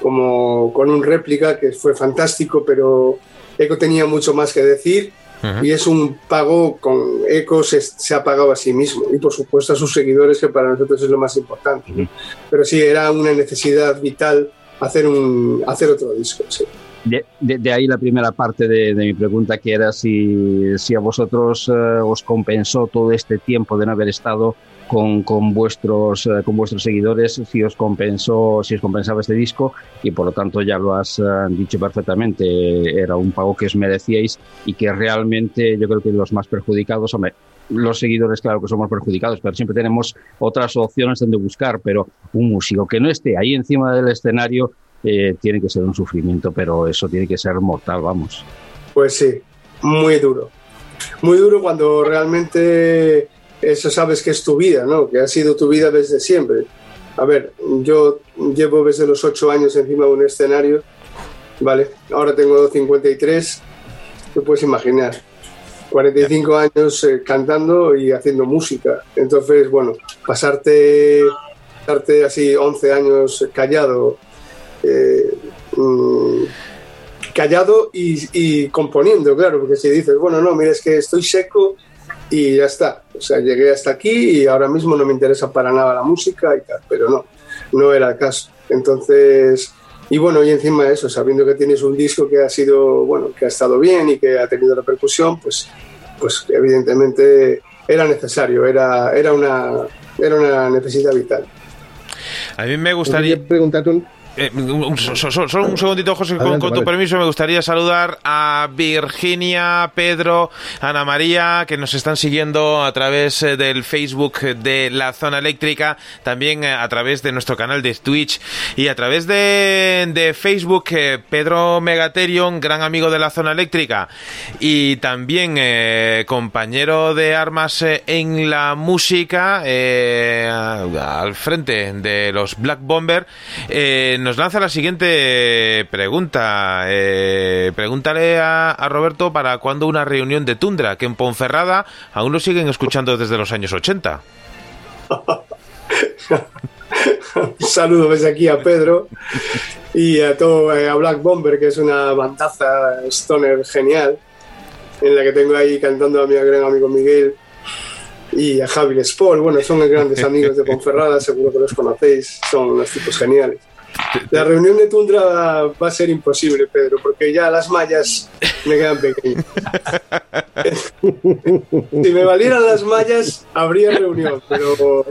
S10: como con un réplica que fue fantástico, pero Eco tenía mucho más que decir y es un pago con Eco se, se ha pagado a sí mismo y por supuesto a sus seguidores que para nosotros es lo más importante. Pero sí, era una necesidad vital hacer, un, hacer otro disco. sí.
S3: de, de, de, ahí la primera parte de, de, mi pregunta, que era si, si a vosotros eh, os compensó todo este tiempo de no haber estado con, con, vuestros, eh, con vuestros seguidores, si os compensó, si os compensaba este disco, y por lo tanto ya lo has eh, dicho perfectamente, era un pago que os merecíais y que realmente yo creo que los más perjudicados, hombre, los seguidores, claro que somos perjudicados, pero siempre tenemos otras opciones donde buscar, pero un músico que no esté ahí encima del escenario eh, tiene que ser un sufrimiento, pero eso tiene que ser mortal, vamos.
S10: Pues sí, muy duro. Muy duro cuando realmente eso sabes que es tu vida, ¿no? Que ha sido tu vida desde siempre. A ver, yo llevo desde los ocho años encima de un escenario, ¿vale? Ahora tengo 53, te puedes imaginar. 45 años eh, cantando y haciendo música. Entonces, bueno, pasarte, pasarte así 11 años callado, eh, mm, callado y, y, componiendo, claro, porque si dices, bueno, no, mira, es que estoy seco y ya está. O sea, llegué hasta aquí y ahora mismo no me interesa para nada la música y tal, pero no, no era el caso. Entonces, y bueno, y encima de eso, sabiendo que tienes un disco que ha sido, bueno, que ha estado bien y que ha tenido repercusión, pues, pues evidentemente era necesario, era, era, una, era una necesidad vital.
S1: A mí me gustaría
S6: preguntarte un,
S1: eh, un, solo, solo un segundito, José, con, con, tu permiso, me gustaría saludar a Virginia, Pedro, Ana María, que nos están siguiendo a través eh, del Facebook de la zona eléctrica, también eh, a través de nuestro canal de Twitch y a través de, de Facebook, eh, Pedro Megaterion, gran amigo de la zona eléctrica y también eh, compañero de armas en la música al frente de los Black Bomber nos lanza la siguiente pregunta. Eh, pregúntale a, Roberto para cuándo una reunión de Tundra, que en Ponferrada aún lo siguen escuchando desde los años 80.
S10: Un saludo desde aquí a Pedro y a todo eh, a Black Bomber, que es una bandaza stoner genial, en la que tengo ahí cantando a mi gran amigo Miguel y a Javi Sport. Bueno, son grandes amigos de Ponferrada, seguro que los conocéis, son unos tipos geniales. La reunión de Tundra va a ser imposible, Pedro, porque ya las mallas me quedan pequeñas. si me valieran las mallas, habría reunión, pero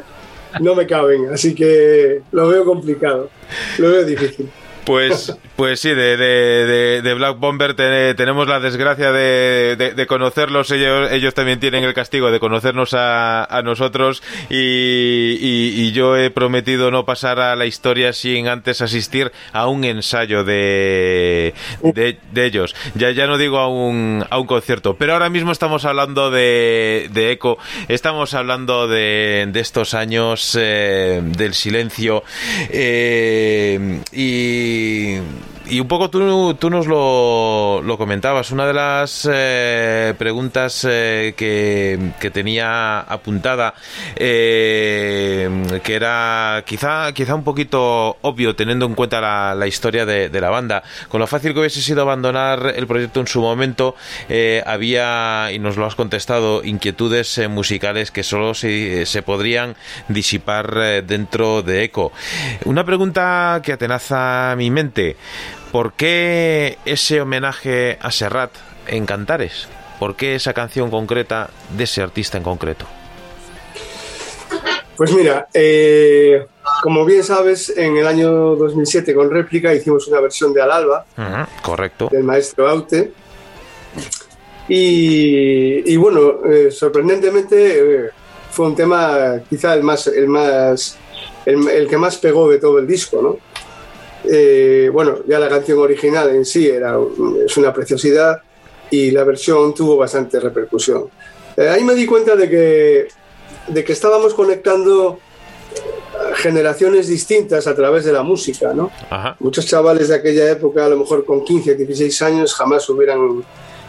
S10: no me caben, así que lo veo complicado, lo veo difícil.
S1: Pues, pues sí, de, de, de Black Bomber te, tenemos la desgracia de, de, conocerlos. Ellos, ellos también tienen el castigo de conocernos a, a nosotros. Y, y, y, yo he prometido no pasar a la historia sin antes asistir a un ensayo de, de, ellos. Ya, ya no digo a un, a un concierto. Pero ahora mismo estamos hablando de, de Eco. Estamos hablando de, de estos años eh, del silencio. Eh, y y, un poco tú, tú nos lo, lo, comentabas. Una de las eh, preguntas eh, que, que, tenía apuntada, eh, que era quizá, quizá un poquito obvio teniendo en cuenta la, la historia de, de, la banda. Con lo fácil que hubiese sido abandonar el proyecto en su momento, había, y nos lo has contestado, inquietudes musicales que solo se, se podrían disipar dentro de ECO. Una pregunta que atenaza mi mente. ¿Por qué ese homenaje a Serrat en Cantares? ¿Por qué esa canción concreta de ese artista en concreto?
S10: Pues mira, eh, como bien sabes, en el año 2007 con réplica hicimos una versión de Al Alba,
S1: uh -huh, correcto,
S10: del maestro Aute. Y, y bueno, eh, sorprendentemente eh, fue un tema quizá el más, el más, el, el que más pegó de todo el disco, ¿no? Eh, bueno, ya la canción original en sí era, es una preciosidad y la versión tuvo bastante repercusión. Eh, ahí me di cuenta de que, de que estábamos conectando generaciones distintas a través de la música, ¿no?
S1: Ajá.
S10: Muchos chavales de aquella época, a lo mejor con 15, 16 años, jamás hubieran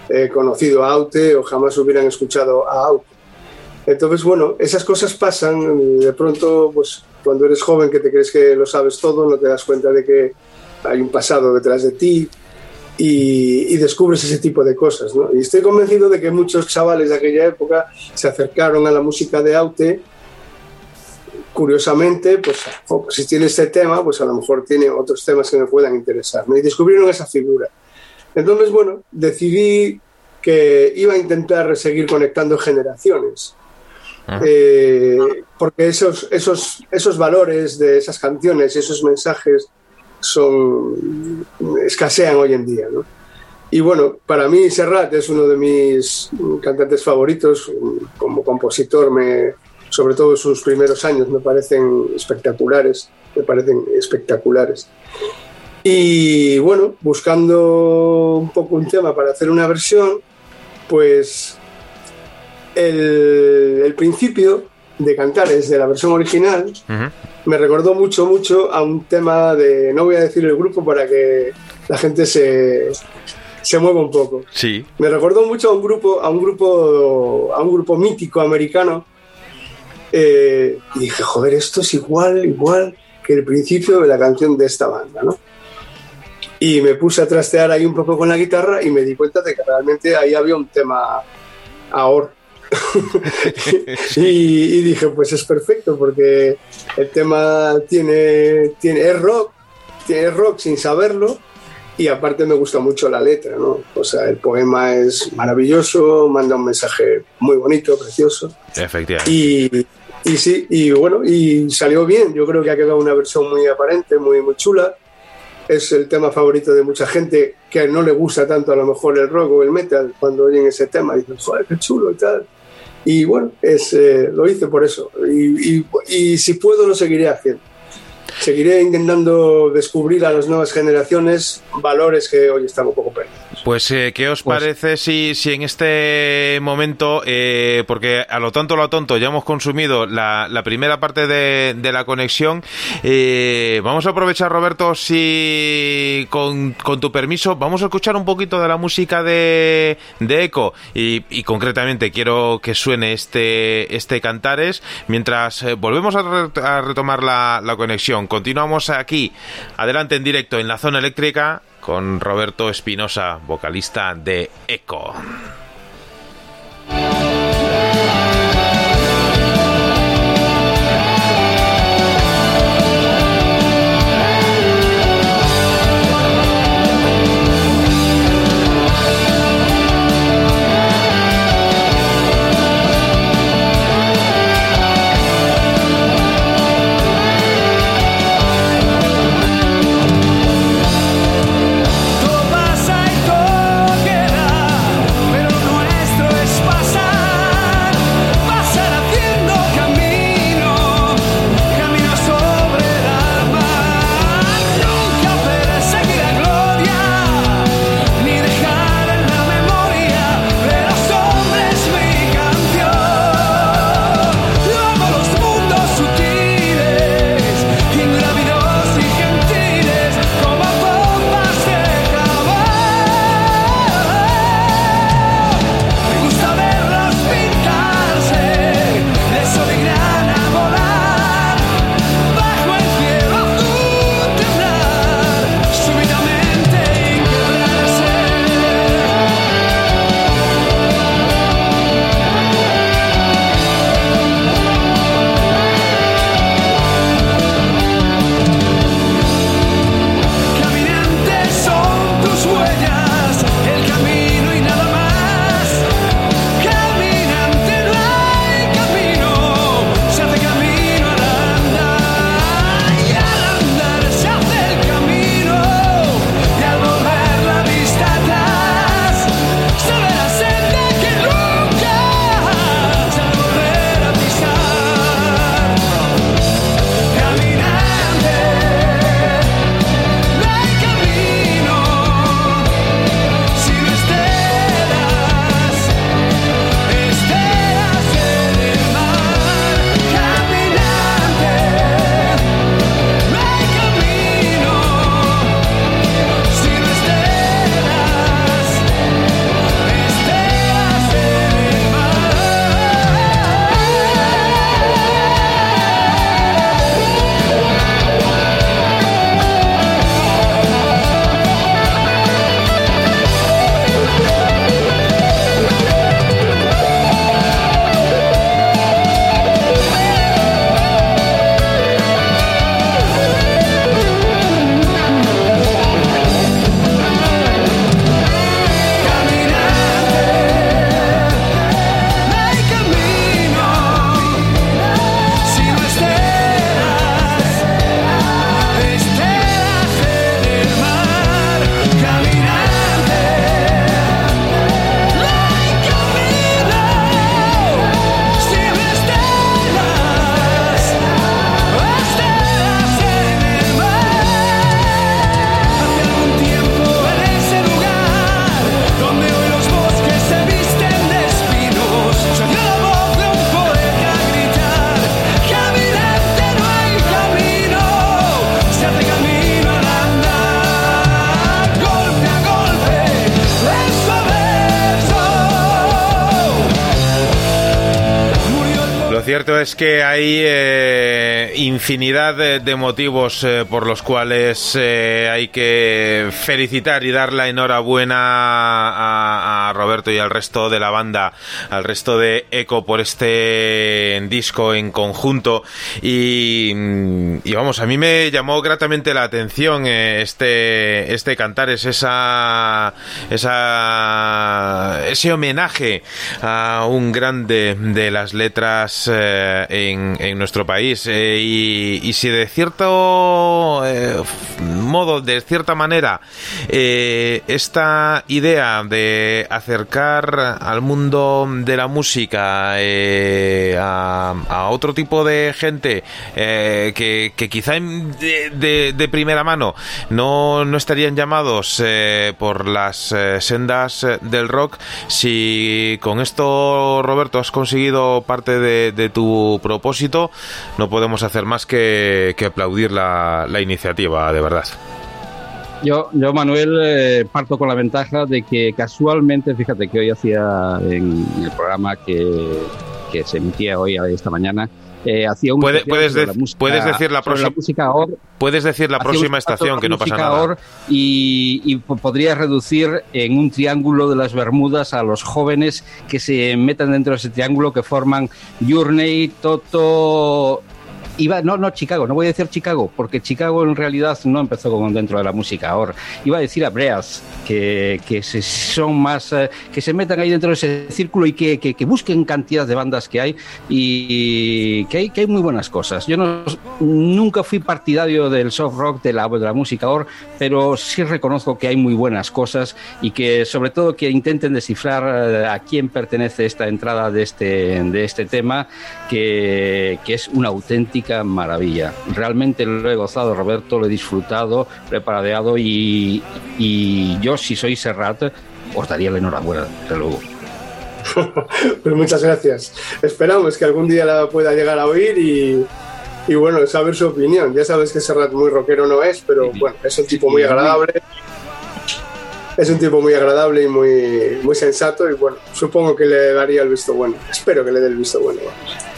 S10: eh, conocido a Aute o jamás hubieran escuchado a Aute. Entonces, bueno, esas cosas pasan. De pronto, pues cuando eres joven que te crees que lo sabes todo, no te das cuenta de que hay un pasado detrás de ti y, y descubres ese tipo de cosas. ¿no? Y estoy convencido de que muchos chavales de aquella época se acercaron a la música de Aute. Curiosamente, pues, oh, si tiene este tema, pues a lo mejor tiene otros temas que me puedan interesar. ¿no? Y descubrieron esa figura. Entonces, bueno, decidí que iba a intentar seguir conectando generaciones. Eh, porque esos, esos, esos valores de esas canciones y esos mensajes son escasean hoy en día. ¿no? Y bueno, para mí Serrat es uno de mis cantantes favoritos. Como compositor, me, sobre todo sus primeros años, me parecen espectaculares. Me parecen espectaculares. Y bueno, buscando un poco un tema para hacer una versión, pues el, el principio de Cantares de la versión original me recordó mucho, mucho a un tema de, no voy a decir el grupo para que la gente se, se mueva un poco.
S1: Sí.
S10: Me recordó mucho a un grupo, a un grupo, a un grupo mítico americano. eh, y dije, joder, esto es igual, igual que el principio de la canción de esta banda, ¿no? Y me puse a trastear ahí un poco con la guitarra y me di cuenta de que realmente ahí había un tema ahora. y, y dije, pues es perfecto porque el tema tiene, tiene es rock, tiene rock sin saberlo y aparte me gusta mucho la letra, ¿no? O sea, el poema es maravilloso, manda un mensaje muy bonito, precioso.
S1: Efectivamente.
S10: Y, y sí, y bueno, y salió bien. Yo creo que ha quedado una versión muy aparente, muy, muy chula. Es el tema favorito de mucha gente que no le gusta tanto a lo mejor el rock o el metal. Cuando oyen ese tema dicen, joder, qué chulo y tal. Y bueno, es, eh, lo hice por eso. Y, y- y si puedo, lo seguiré haciendo. Seguiré intentando descubrir a las nuevas generaciones valores que hoy están un poco perdidos.
S1: Pues, eh, ¿qué os parece si, si en este momento, eh, porque a lo tonto, a lo tonto, ya hemos consumido la, la primera parte de, de la conexión, eh, vamos a aprovechar, Roberto, si con, con tu permiso, vamos a escuchar un poquito de la música de, de Eco y, y concretamente quiero que suene este, este Cantares mientras eh, volvemos a, re- a retomar la, la conexión. Continuamos aquí, adelante en directo en la zona eléctrica con Roberto Espinosa, vocalista de Eco. Que hay eh, infinidad de, de motivos eh, por los cuales eh, hay que felicitar y dar la enhorabuena a, a Roberto y al resto de la banda, al resto de Eco por este disco en conjunto. Y, y vamos, a mí me llamó gratamente la atención eh, este, este cantar, es esa, esa, ese homenaje a un grande de las letras eh, en, nuestro país. Eh, y, si de cierto modo, de cierta manera, esta idea de acercar al mundo de la música eh, a, otro tipo de gente eh, que, quizá de, de- primera mano no, no estarían llamados eh, por las eh, sendas eh, del rock, si con esto, Roberto, has conseguido parte de, tu propósito, no podemos hacer más que, aplaudir la, la iniciativa, de verdad.
S3: Yo, yo Manuel, eh, parto con la ventaja de que casualmente, fíjate que hoy hacía en el programa que, que se emitía hoy, esta mañana, eh, hacía un
S1: puedes,
S3: sobre
S1: de-
S3: la música-
S1: puedes decir la próxima
S3: música
S1: puedes decir la próxima estación que no pasa nada.
S3: Y, y po- podría reducir en un triángulo de las Bermudas a los jóvenes que se metan dentro de ese triángulo que forman Journey, Toto. Iba, no, no, Chicago, no voy a decir Chicago, porque Chicago en realidad no empezó con dentro de la música ahora. Iba a decir a Breath, que, que se, son más, eh, que se metan ahí dentro de ese círculo y que, que, que busquen cantidad de bandas que hay y que hay, que hay muy buenas cosas. Yo no, nunca fui partidario del soft rock, de la, de la música ahora, pero sí reconozco que hay muy buenas cosas y que sobre todo que intenten descifrar eh, a quién pertenece esta entrada de este, de este tema, que, que es una auténtica maravilla. Realmente lo he gozado, Roberto, lo he disfrutado, lo he paradeado y, y yo, si soy Serrat, os daría la enhorabuena, desde luego.
S10: Pues muchas gracias. Esperamos que algún día la pueda llegar a oír y, y bueno, saber su opinión. Ya sabes que Serrat muy rockero no es, pero bueno, es un tipo muy agradable. Es un tipo muy agradable y muy, muy sensato y bueno, supongo que le daría el visto bueno. Espero que le dé el visto bueno. vamos.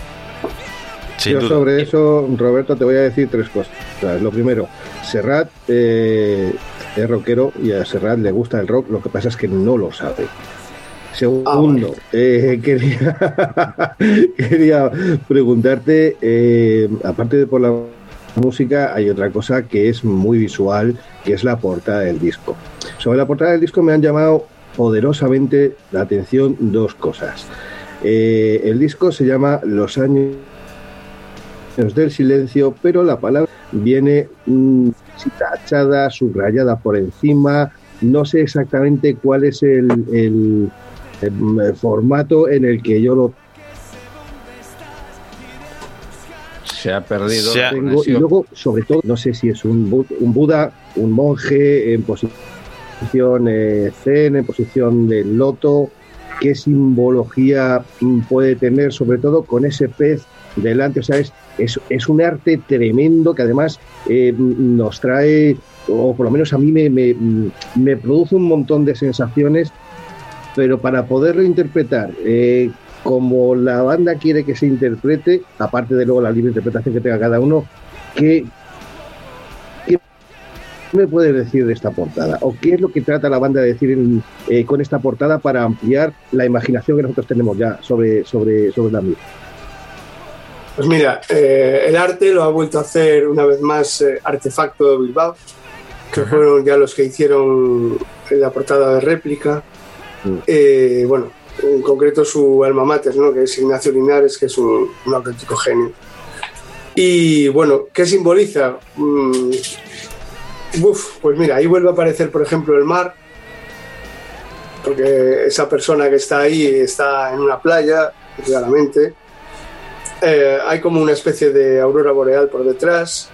S1: Sin
S6: Yo
S1: duda.
S6: sobre eso, Roberto, te voy a decir tres cosas. Lo primero, Serrat eh, es rockero y a Serrat le gusta el rock, lo que pasa es que no lo sabe. Segundo, eh, quería, quería preguntarte, eh, aparte de por la música, hay otra cosa que es muy visual, que es la portada del disco. Sobre la portada del disco me han llamado poderosamente la atención dos cosas. Eh, el disco se llama Los años del silencio, pero la palabra viene mm, tachada, subrayada por encima. No sé exactamente cuál es el, el- el formato en el que yo lo
S3: Se ha perdido.
S1: Se ha-
S6: tengo. Y luego, sobre todo, no sé si es un, un Buda, un monje en posición eh, zen, en posición de loto. ¿Qué simbología mm, puede tener, sobre todo con ese pez delante? O sea, es, es, un arte tremendo que además eh, nos trae, o por lo menos a mí me, me produce un montón de sensaciones, pero para poderlo interpretar eh, como la banda quiere que se interprete, aparte de luego la libre interpretación que tenga cada uno, ¿qué, qué me puedes decir de esta portada? ¿O qué es lo que trata la banda de decir en- eh, con esta portada para ampliar la imaginación que nosotros tenemos ya sobre, sobre, sobre la misma?
S10: Pues mira, eh, el arte lo ha vuelto a hacer una vez más eh, Artefacto de Bilbao, que fueron ya los que hicieron la portada de réplica. Eh, bueno, en concreto su alma mater, ¿no? que es Ignacio Linares, que es un, un auténtico genio. Y bueno, ¿qué simboliza? Mm, uf, pues mira, ahí vuelve a aparecer, por ejemplo, el mar, porque esa persona que está ahí está en una playa, claramente. Eh, hay como una especie de aurora boreal por detrás,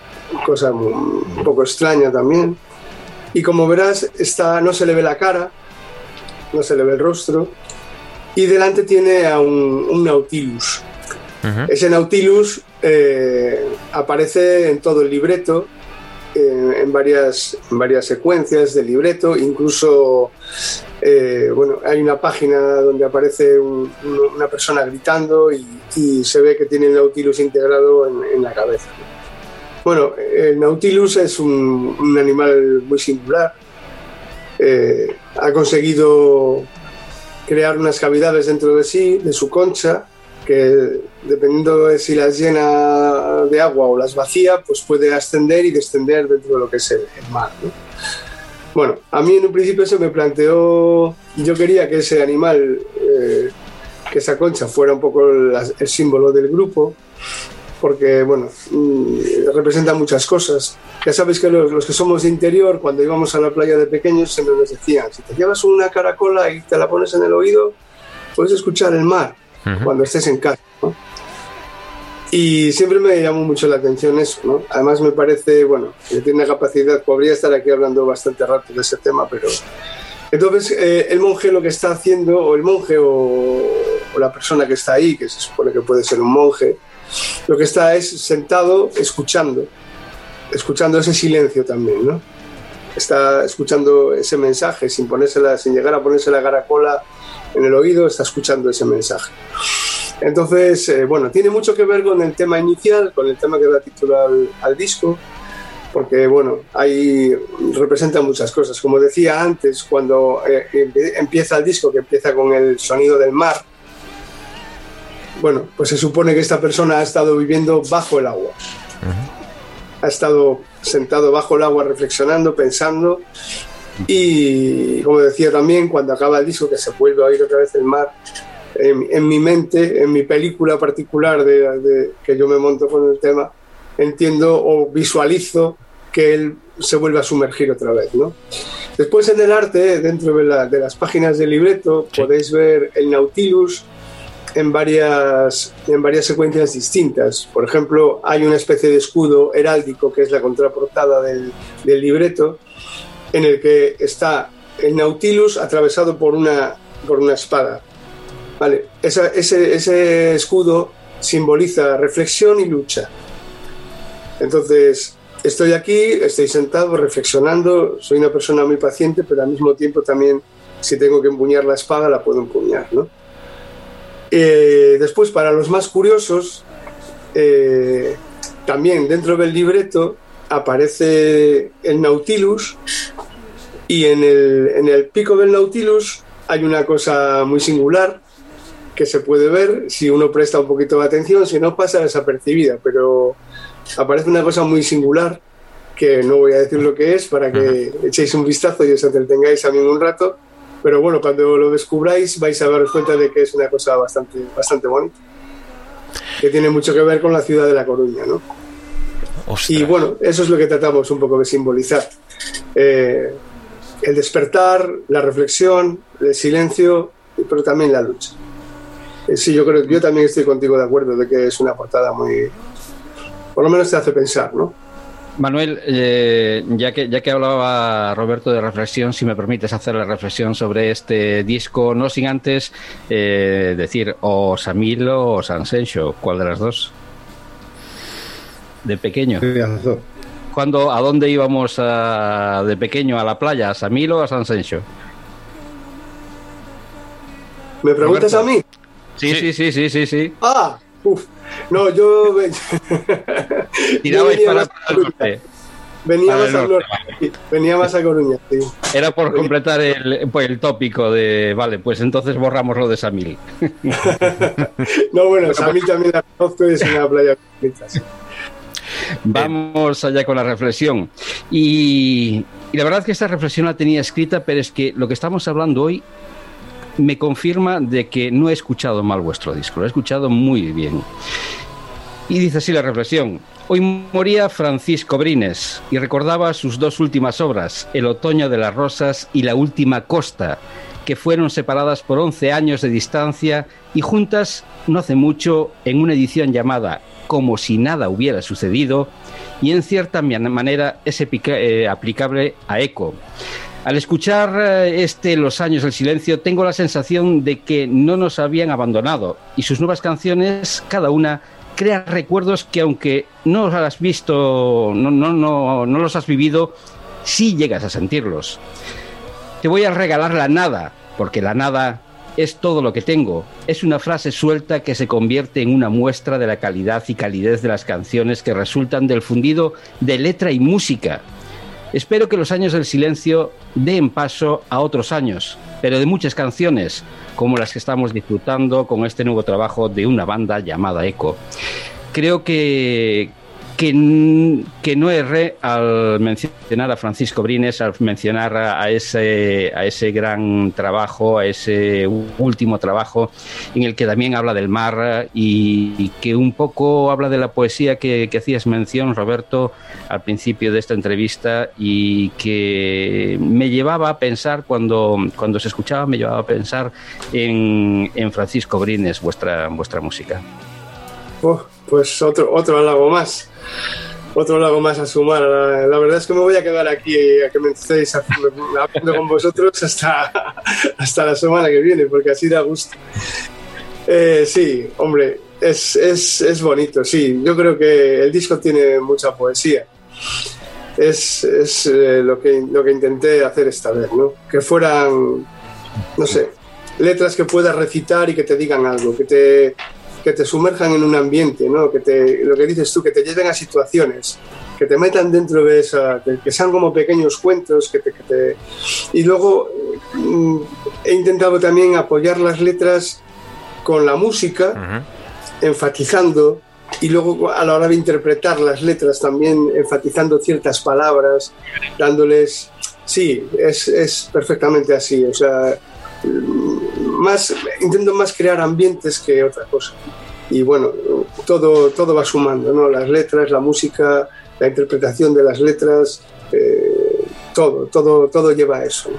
S10: cosa un poco extraña también. Y como verás, está, no se le ve la cara, no se le ve el rostro, y delante tiene a un, un Nautilus. Ese Nautilus eh, aparece en todo el libreto, eh, en, varias, varias secuencias del libreto, incluso eh, bueno, hay una página donde aparece un- un- una persona gritando y, se ve que tiene el Nautilus integrado en, la cabeza. Bueno, el Nautilus es un, un animal muy singular. Eh, ha conseguido crear unas cavidades dentro de sí, de su concha, que dependiendo de si las llena de agua o las vacía, pues puede ascender y descender dentro de lo que es el, el mar. ¿no? Bueno, a mí en un principio se me planteó, yo quería que ese animal, eh, que esa concha fuera un poco el símbolo del grupo, porque, bueno, mm, representa muchas cosas. Ya sabéis que los, los que somos de interior, cuando íbamos a la playa de pequeños, siempre nos decían, si te llevas una caracola y te la pones en el oído, puedes escuchar el mar cuando estés en casa. ¿no? Y siempre me llamó mucho la atención eso, ¿no? Además me parece, bueno, que tiene capacidad, podría estar aquí hablando bastante rato de ese tema, pero... Entonces, eh, el monje lo que está haciendo, o el monje o, o la persona que está ahí, que se supone que puede ser un monje, lo que está es sentado escuchando, escuchando ese silencio también, ¿no? Está escuchando ese mensaje sin, ponérsela, sin llegar a ponerse la caracola en el oído, está escuchando ese mensaje. Entonces, eh, bueno, tiene mucho que ver con el tema inicial, con el tema que da título al, al disco, porque, bueno, ahí representa muchas cosas. Como decía antes, cuando eh, empie- empieza el disco, que empieza con el sonido del mar, bueno, pues se supone que esta persona ha estado viviendo bajo el agua. Ha estado sentado bajo el agua reflexionando, pensando. Y como decía también, cuando acaba el disco, que se vuelve a oír otra vez el mar, en, en mi mente, en mi película particular de, de- que yo me monto con el tema, entiendo o visualizo que él se vuelve a sumergir otra vez, ¿no? Después en el arte, dentro de, la- de las páginas del libreto, podéis ver el Nautilus en varias, en varias secuencias distintas. Por ejemplo, hay una especie de escudo heráldico que es la contraportada del, del libreto, en el que está el Nautilus atravesado por una, por una espada. Vale, esa- ese, ese escudo simboliza reflexión y lucha. Entonces, estoy aquí, estoy sentado reflexionando, soy una persona muy paciente, pero al mismo tiempo también, si tengo que empuñar la espada, la puedo empuñar, ¿no? Eh, después, para los más curiosos, eh, también dentro del libreto aparece el Nautilus y en el, en el pico del Nautilus hay una cosa muy singular que se puede ver si uno presta un poquito de atención, si no pasa desapercibida, pero aparece una cosa muy singular que no voy a decir lo que es para que echéis un vistazo y os entretengáis también un rato, pero bueno, cuando lo descubráis vais a daros cuenta de que es una cosa bastante, bastante bonita, que tiene mucho que ver con la ciudad de La Coruña, ¿no? Y bueno, eso es lo que tratamos un poco de simbolizar. Eh, el despertar, la reflexión, el silencio, pero también la lucha. Eh, sí, yo creo yo también estoy contigo de acuerdo de que es una portada muy. Por lo menos te hace pensar, ¿no?
S3: Manuel, eh, ya, que, ya que hablaba Roberto de reflexión, si me permites hacer la reflexión sobre este disco, no sin antes eh, decir o Samilo o Sansencho, ¿cuál de las dos? De pequeño. ¿Cuándo, ¿A dónde íbamos a- de pequeño? ¿A la playa? ¿A Samilo o a Sansencho?
S10: ¿Me preguntas a mí?
S3: Sí, sí, sí, sí, sí, sí.
S10: Ah, uf. No, yo. yo
S3: Tirabais
S10: venía
S3: para
S10: más a Coruña.
S3: norte.
S10: Venía
S3: para
S10: más
S3: el
S10: al
S3: norte.
S10: Venía más a Coruña, sí.
S3: Era por completar el, pues, el tópico de, vale, pues entonces borramos lo de Samil.
S10: No, bueno, mí también la conozco y es una playa sí.
S3: Vamos allá con la reflexión. Y, la verdad que esta reflexión la tenía escrita, pero es que lo que estamos hablando hoy me confirma de que no he escuchado mal vuestro disco, lo he escuchado muy bien. Y dice así la reflexión. Hoy moría Francisco Brines y recordaba sus dos últimas obras, El otoño de las rosas y La última costa, que fueron separadas por 11 años de distancia y juntas no hace mucho en una edición llamada Como si nada hubiera sucedido y en cierta man- manera es eh, aplicable a Eco. Al escuchar eh, este Los años del silencio tengo la sensación de que no nos habían abandonado y sus nuevas canciones, cada una, crea recuerdos que aunque no los has visto, no, no, no, no los has vivido, sí llegas a sentirlos. Te voy a regalar la nada, porque la nada es todo lo que tengo. Es una frase suelta que se convierte en una muestra de la calidad y calidez de las canciones que resultan del fundido de letra y música. Espero que los años del silencio den paso a otros años, pero de muchas canciones, como las que estamos disfrutando con este nuevo trabajo de una banda llamada Eco. Creo que, que, que, no erré al mencionar a Francisco Brines, al mencionar a, ese, a ese gran trabajo, a ese último trabajo en el que también habla del mar y, que un poco habla de la poesía que, que, hacías mención, Roberto, al principio de esta entrevista y que me llevaba a pensar, cuando, cuando se escuchaba, me llevaba a pensar en, en Francisco Brines, vuestra, vuestra música.
S10: Oh, pues otro, otro halago más otro lago más a sumar. La, verdad es que me voy a quedar aquí a que me estéis hablando con vosotros hasta, hasta la semana que viene, porque así da gusto. Eh, sí, hombre, es, es, es, bonito, sí. Yo creo que el disco tiene mucha poesía. Es, es eh, lo, que, lo que intenté hacer esta vez, ¿no? Que fueran, no sé, letras que puedas recitar y que te digan algo, que te, que te sumerjan en un ambiente, ¿no? que te, lo que dices tú, que te lleven a situaciones, que te metan dentro de esa, que, sean como pequeños cuentos, que te, que te... y luego mm, he intentado también apoyar las letras con la música, uh -huh. enfatizando y luego a la hora de interpretar las letras también enfatizando ciertas palabras, dándoles, sí, es, es perfectamente así, o sea, más, intento más crear ambientes que otra cosa. Y bueno, todo, todo va sumando, ¿no? Las letras, la música, la interpretación de las letras, eh, todo, todo, todo lleva a eso.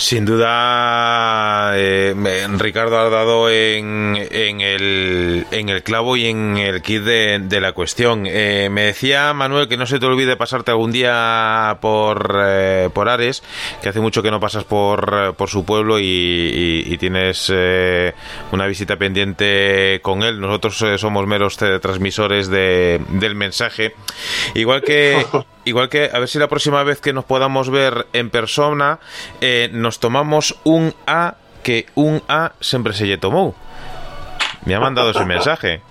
S1: Sin duda, eh, Ricardo ha dado en, en, el, en, el, clavo y en el kit de, de la cuestión. Eh, me decía Manuel que no se te olvide pasarte algún día por, eh, por Ares, que hace mucho que no pasas por, por su pueblo y, y, y tienes eh, una visita pendiente con él. Nosotros somos meros transmisores de, del mensaje. Igual que... igual que a ver si la próxima vez que nos podamos ver en persona eh, nos tomamos un A que un A siempre se lle tomó. Me ha mandado ese mensaje.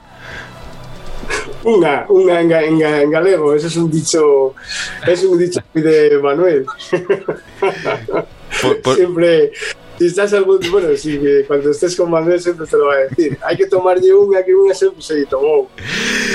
S10: Una, una en, en, en, galego, eso es un dicho, es un dicho de Manuel. Por, por... Siempre, si estás algún, bueno, si cuando estés con Manuel siempre te lo va a decir. Hay que tomar una que una siempre se tomó.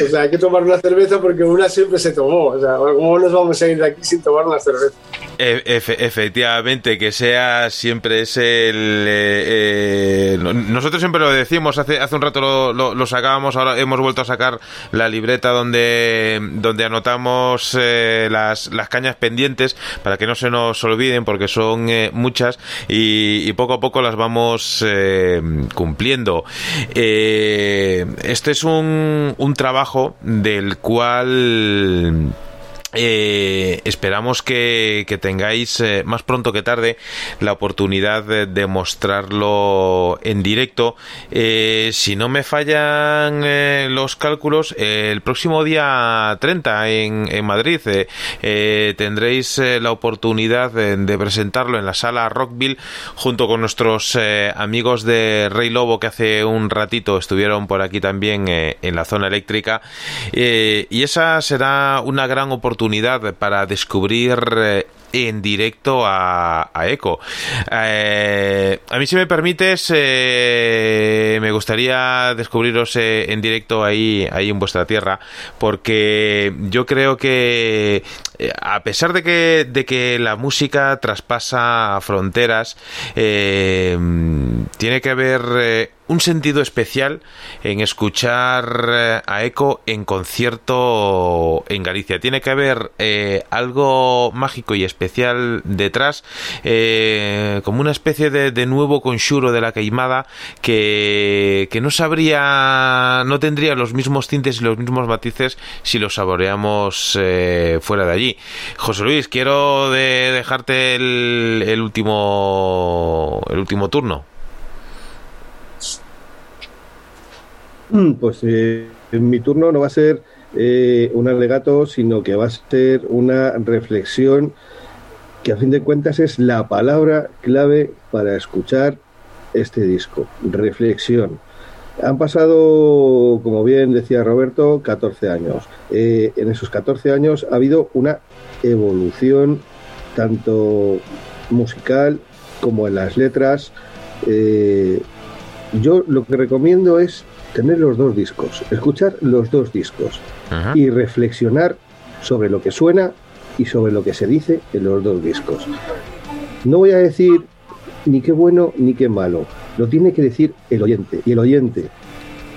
S10: O sea, hay que tomar una cerveza porque una siempre se tomó. O sea, ¿cómo nos vamos a ir de aquí sin tomar una cerveza?
S1: Efe, efectivamente, que sea siempre es el. Eh, eh, nosotros siempre lo decimos, hace, hace un rato lo, lo, sacábamos, ahora hemos vuelto a sacar la libreta donde, donde anotamos eh, las, las cañas pendientes para que no se nos olviden, porque son eh, muchas y, poco a poco las vamos eh, cumpliendo. este es un, un trabajo del cual eh, esperamos que, tengáis eh, más pronto que tarde la oportunidad de, mostrarlo en directo. Eh, si no me fallan los cálculos, el próximo día 30 en, Madrid tendréis la oportunidad de, presentarlo en la sala Rockville junto con nuestros amigos de Rey Lobo que hace un ratito estuvieron por aquí también en la zona eléctrica. y esa será una gran oportunidad oportunidad para descubrir eh, en directo a, a Eco. Eh, a mí, si me permites, eh, me gustaría descubriros en directo ahí, ahí en vuestra tierra, porque yo creo que eh, a pesar de que, de que la música traspasa fronteras, eh, tiene que haber un sentido especial en escuchar a Eco en concierto en Galicia. Tiene que haber eh, algo mágico y especial detrás, eh, como una especie de, nuevo conjuro de la queimada que, que no sabría, no tendría los mismos tintes y los mismos matices si lo saboreamos eh, fuera de allí. José Luis, quiero de dejarte el, el último el último turno.
S6: Pues eh, mi turno no va a ser eh, un alegato, sino que va a ser una reflexión que a fin de cuentas es la palabra clave para escuchar este disco, reflexión. Han pasado, como bien decía Roberto, 14 años. Eh, en esos 14 años ha habido una evolución tanto musical como en las letras. Eh, yo lo que recomiendo es tener los dos discos, escuchar los dos discos y reflexionar sobre lo que suena y sobre lo que se dice en los dos discos. No voy a decir ni qué bueno ni qué malo, lo tiene que decir el oyente y el oyente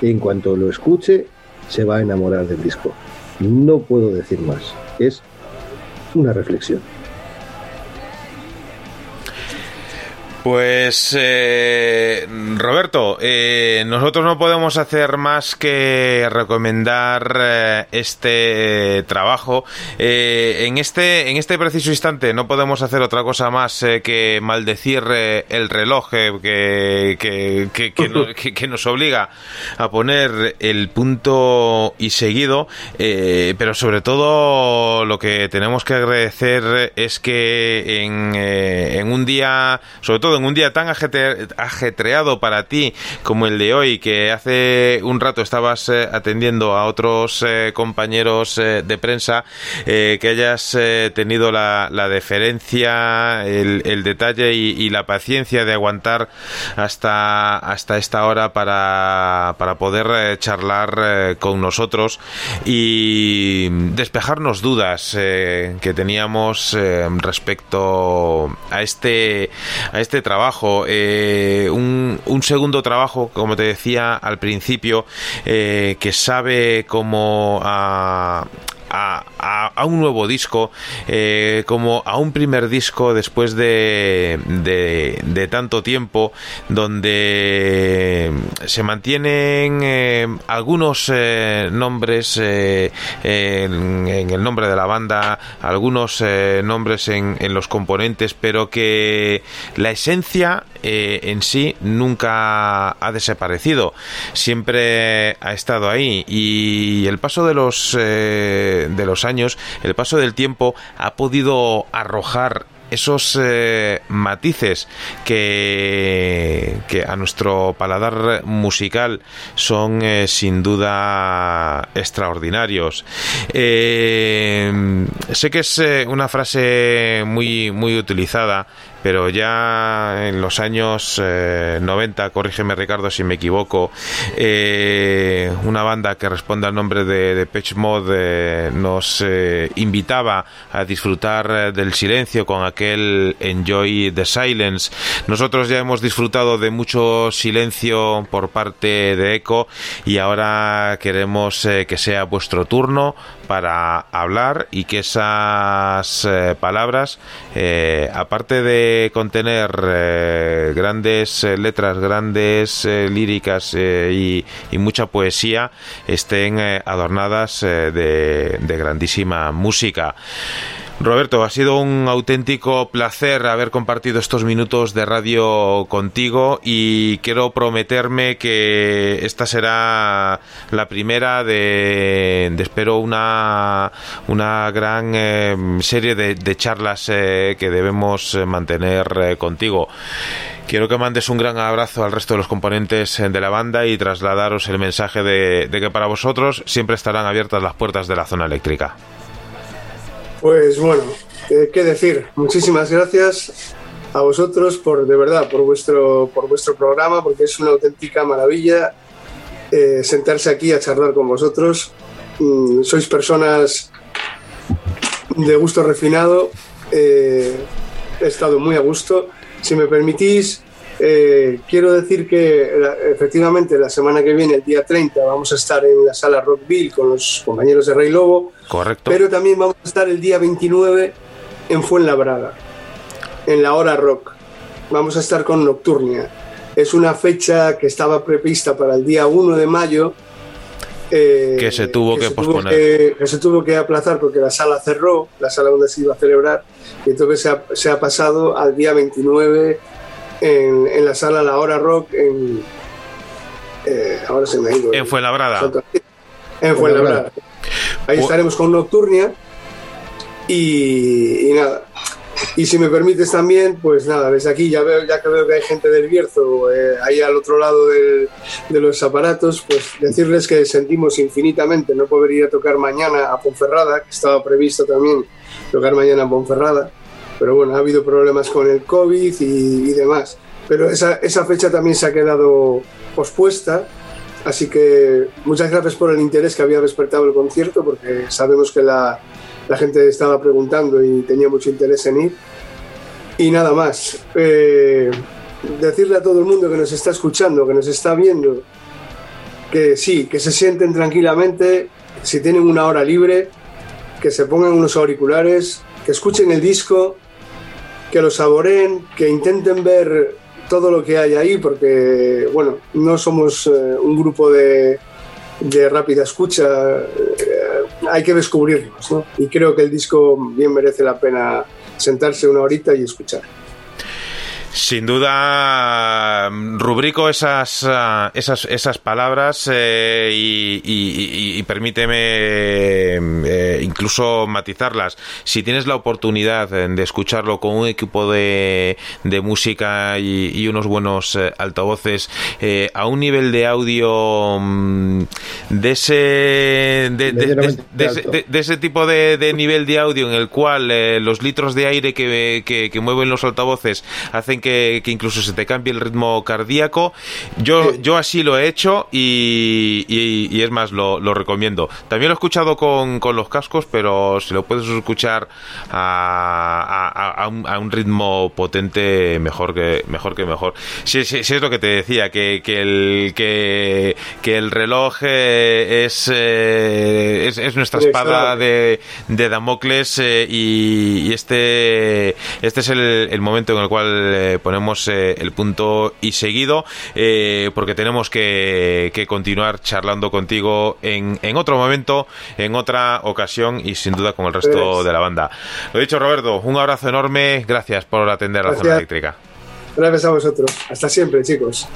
S6: en cuanto lo escuche se va a enamorar del disco. No puedo decir más, es una reflexión.
S1: Pues eh, Roberto, eh, nosotros no podemos hacer más que recomendar eh, este trabajo. en este en este preciso instante no podemos hacer otra cosa más que maldecir el reloj que, que, nos obliga a poner el punto y seguido, pero sobre todo lo que tenemos que agradecer es que en, en un día, sobre todo en un día tan ajetreado para ti como el de hoy, que hace un rato estabas eh, atendiendo a otros eh, compañeros eh, de prensa, que hayas tenido la, deferencia, el, detalle y, la paciencia de aguantar hasta, hasta esta hora para, para poder charlar con nosotros y despejarnos dudas que teníamos respecto a este, a este trabajo. Eh, un, un, segundo trabajo, como te decía al principio, eh, que sabe cómo a, a, un nuevo disco, eh, como a un primer disco después de, de, tanto tiempo, donde se mantienen eh, algunos eh, nombres en, el nombre de la banda, algunos nombres en, en, los componentes, pero que la esencia en sí nunca ha desaparecido, siempre ha estado ahí y el paso de los de, los años, el paso del tiempo ha podido arrojar esos eh, matices que, que, a nuestro paladar musical son eh, sin duda extraordinarios. Eh, sé que es una frase muy, muy utilizada pero ya en los años 90, eh, corrígeme Ricardo si me equivoco, eh, una banda que responde al nombre de, de Pitch Mod eh, nos invitaba a disfrutar del silencio con aquel Enjoy the Silence. Nosotros ya hemos disfrutado de mucho silencio por parte de Echo y ahora queremos que sea vuestro turno para hablar y que esas palabras, aparte de contener eh, grandes eh, letras, grandes eh, líricas y, mucha poesía, estén adornadas de, de grandísima música. Roberto, ha sido un auténtico placer haber compartido estos minutos de radio contigo y quiero prometerme que esta será la primera de, espero, una, una gran eh, serie de, charlas eh, que debemos mantener eh, contigo. Quiero que mandes un gran abrazo al resto de los componentes de la banda y trasladaros el mensaje de que para vosotros siempre estarán abiertas las puertas de la zona eléctrica.
S10: Pues bueno, qué decir. Muchísimas gracias a vosotros por de verdad por vuestro por vuestro programa porque es una auténtica maravilla eh, sentarse aquí a charlar con vosotros. Mm, sois personas de gusto refinado. Eh, he estado muy a gusto. Si me permitís, eh, quiero decir que efectivamente la semana que viene, el día 30, vamos a estar en la sala Rockville con los compañeros de Rey Lobo.
S1: Correcto.
S10: Pero también vamos a estar el día 29 en Fuenlabrada, en la hora rock. Vamos a estar con Nocturnia. Es una fecha que estaba prevista para el día 1 de mayo.
S1: Eh, que se tuvo que,
S10: posponer. que, se tuvo que aplazar porque la sala cerró, la sala donde se iba a celebrar, y entonces se ha, se ha pasado al día 29 en, en la sala La Hora Rock en. Eh, ahora se me ha ido.
S1: En Fuenlabrada.
S10: En Fuenlabrada. Ahí estaremos con Nocturnia. Y, y nada. Y si me permites también, pues nada, desde aquí ya veo, ya que veo que hay gente del Bierzo eh, ahí al otro lado del- de los aparatos, pues decirles que sentimos infinitamente no poder ir a tocar mañana a Ponferrada, que estaba previsto también tocar mañana a Ponferrada, pero bueno, ha habido problemas con el COVID y, y demás. Pero esa, esa fecha también se ha quedado pospuesta, así que muchas gracias por el interés que había despertado el concierto, porque sabemos que la, la gente estaba preguntando y tenía mucho interés en ir. Y nada más. Eh, decirle a todo el mundo que nos está escuchando, que nos está viendo, que sí, que se sienten tranquilamente, si tienen una hora libre, que se pongan unos auriculares, que escuchen el disco, que lo saboreen, que intenten ver todo lo que hay ahí, porque, bueno, no somos eh, un grupo de, de rápida escucha, eh, hay que descubrirnos, ¿no? Y creo que el disco bien merece la pena sentarse una horita y escuchar.
S1: Sin duda, rubrico esas, ah, esas, esas palabras eh, y, y- y- y permíteme eh, incluso matizarlas. Si tienes la oportunidad eh, de escucharlo con un equipo de, de música y, y unos buenos altavoces eh, a un nivel de audio mm, de ese de, de- ese- tipo de, de nivel de audio en el cual los litros de aire que, que- que mueven los altavoces hacen que, que incluso se te cambie el ritmo cardíaco. Yo, yo así lo he hecho y, y- y es más, lo, lo recomiendo. También lo he escuchado con, con los cascos, pero si lo puedes escuchar a, a- a un, a un ritmo potente, mejor que mejor. Que mejor. Sí, sí, sí es lo que te decía, que, que, el, que, que el reloj eh, es, eh, es, es nuestra espada de, de Damocles eh, y, y este, este es el, el momento en el cual eh, ponemos eh, el punto y seguido eh, porque tenemos que, que continuar charlando contigo en, en otro momento, en otra ocasión y sin duda con el resto
S10: Pues-
S1: de la banda. Lo dicho Roberto, un abrazo enorme, gracias por atender a la zona eléctrica.
S10: Gracias a vosotros. Hasta siempre, chicos.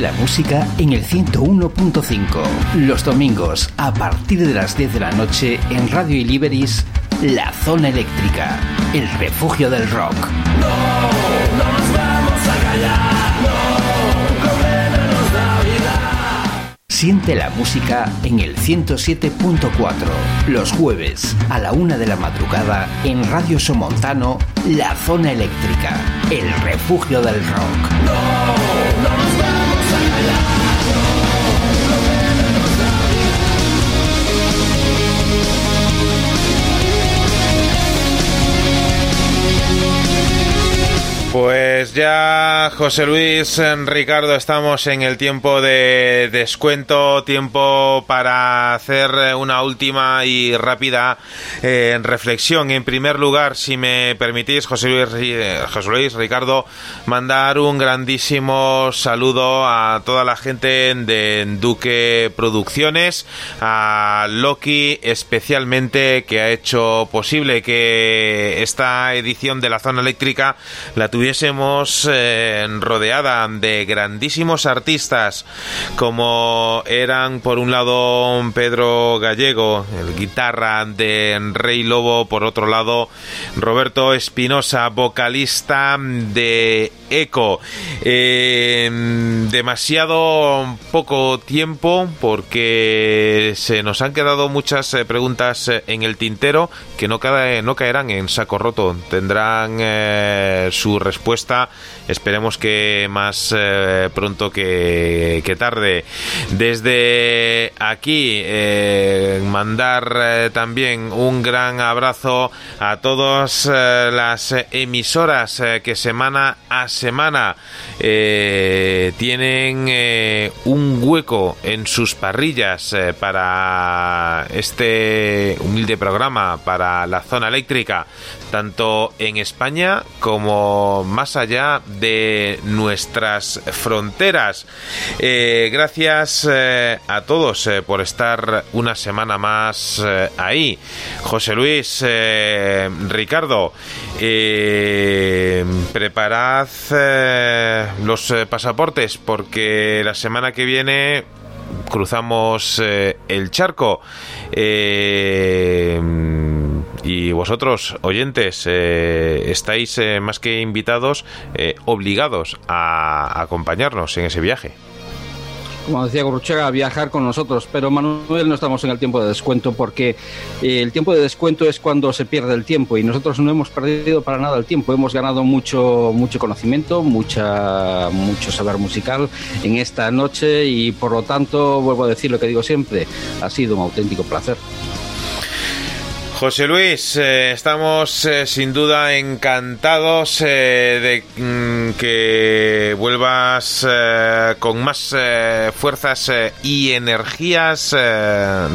S9: La
S5: música en el 101.5. Los domingos, a partir de las 10 de la noche, en Radio Iliberis, La Zona Eléctrica, el refugio del rock.
S2: No, no nos vamos a callar. No.
S5: Siente la música en el 107.4. Los jueves, a la una de la madrugada, en Radio Somontano, La Zona Eléctrica, el refugio del rock.
S2: No, no nos vamos a.
S1: Pues ya, José Luis, eh, Ricardo, estamos en el tiempo de descuento, tiempo para hacer eh, una última y rápida eh, reflexión. En primer lugar, si me permitís, José Luis, eh, José Luis, Ricardo, mandar un grandísimo saludo a toda la gente de Duque Producciones, Loki especialmente, que ha hecho posible que esta edición de la zona eléctrica la tuviésemos eh, rodeada de grandísimos artistas como eran por un lado Pedro Gallego, el guitarra de Rey Lobo, por otro lado Roberto Espinosa, vocalista de Eco. Eh, demasiado poco tiempo porque se nos han quedado muchas eh, preguntas eh, en el tintero que no, cae- no caerán en saco roto. Tendrán eh, su respuesta. Esperemos que más eh, pronto que, que tarde. Desde aquí, eh, mandar eh, también un gran abrazo a todas eh, las emisoras eh, que semana a semana eh, tienen eh, un hueco en sus parrillas eh, este humilde programa, para la zona eléctrica, tanto en España como más allá de nuestras fronteras. Eh, gracias eh, a todos eh, por estar una semana más ahí. José Luis, Ricardo, preparad los pasaportes porque la semana que viene cruzamos eh, el charco. Eh, y vosotros, oyentes, eh, estáis más que invitados, obligados a acompañarnos en ese viaje.
S3: Como decía Gurruchaga, viajar con nosotros. Pero Manuel, no estamos en el tiempo de descuento porque eh, el tiempo de descuento es cuando se pierde el tiempo y nosotros no hemos perdido para nada el tiempo. Hemos ganado mucho, mucho conocimiento, mucha, mucho saber musical en esta noche y por lo tanto, vuelvo a decir lo que digo siempre, ha sido un auténtico placer.
S1: José Luis, eh, estamos eh, sin duda encantados eh, de mm, que vuelvas con más fuerzas y energías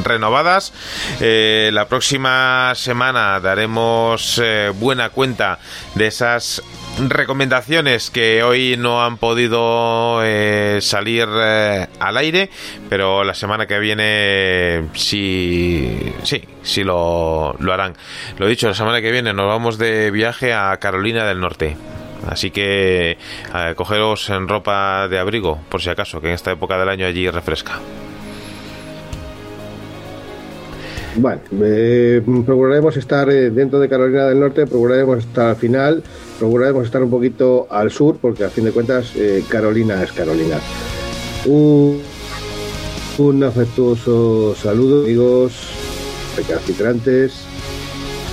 S1: renovadas. La próxima semana daremos buena cuenta de esas recomendaciones que hoy no han podido eh, salir eh, al aire, pero la semana que viene sí, sí, sí lo, lo harán. Lo dicho, la semana que viene nos vamos de viaje a Carolina del Norte. Así que cogeros en ropa de abrigo, por si acaso, que en esta época del año allí refresca.
S6: Bueno, eh, procuraremos estar dentro de Carolina del Norte, procuraremos estar al final, procuraremos estar un poquito al sur, porque a fin de cuentas eh, Carolina es Carolina. Un, un afectuoso saludo, amigos recalcitrantes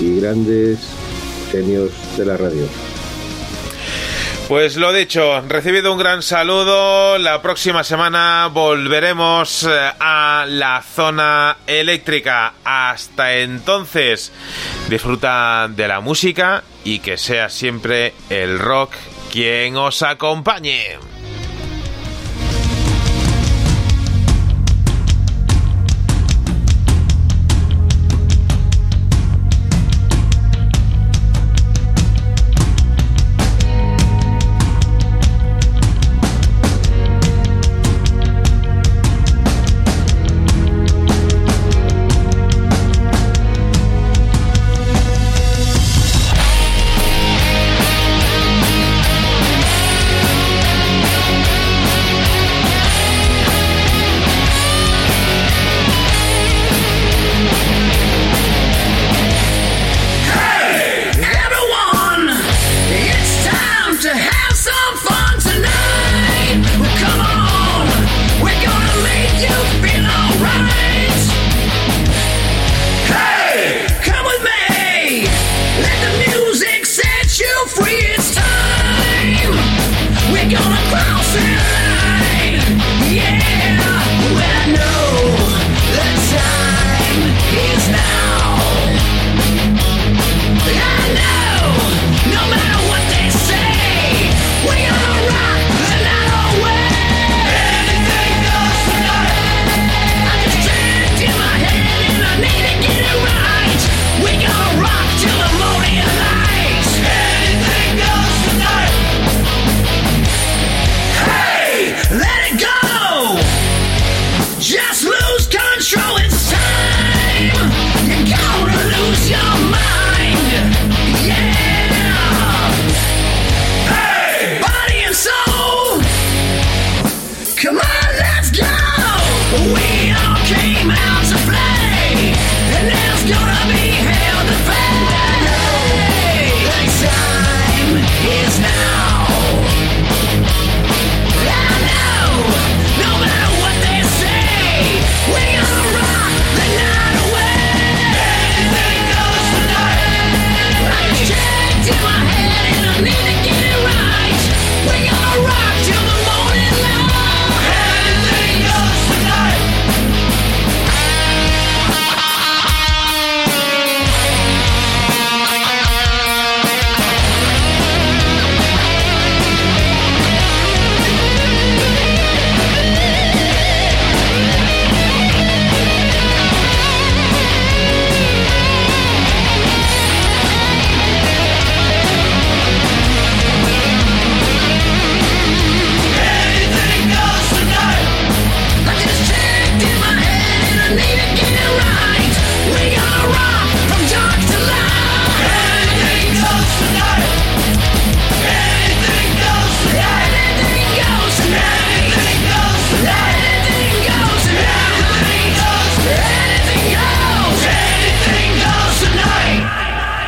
S6: y grandes genios de la radio.
S1: Pues lo dicho, recibido un gran saludo. La próxima semana volveremos eh, a la zona eléctrica. Hasta entonces, disfruta de la música y que sea siempre el rock quien os acompañe.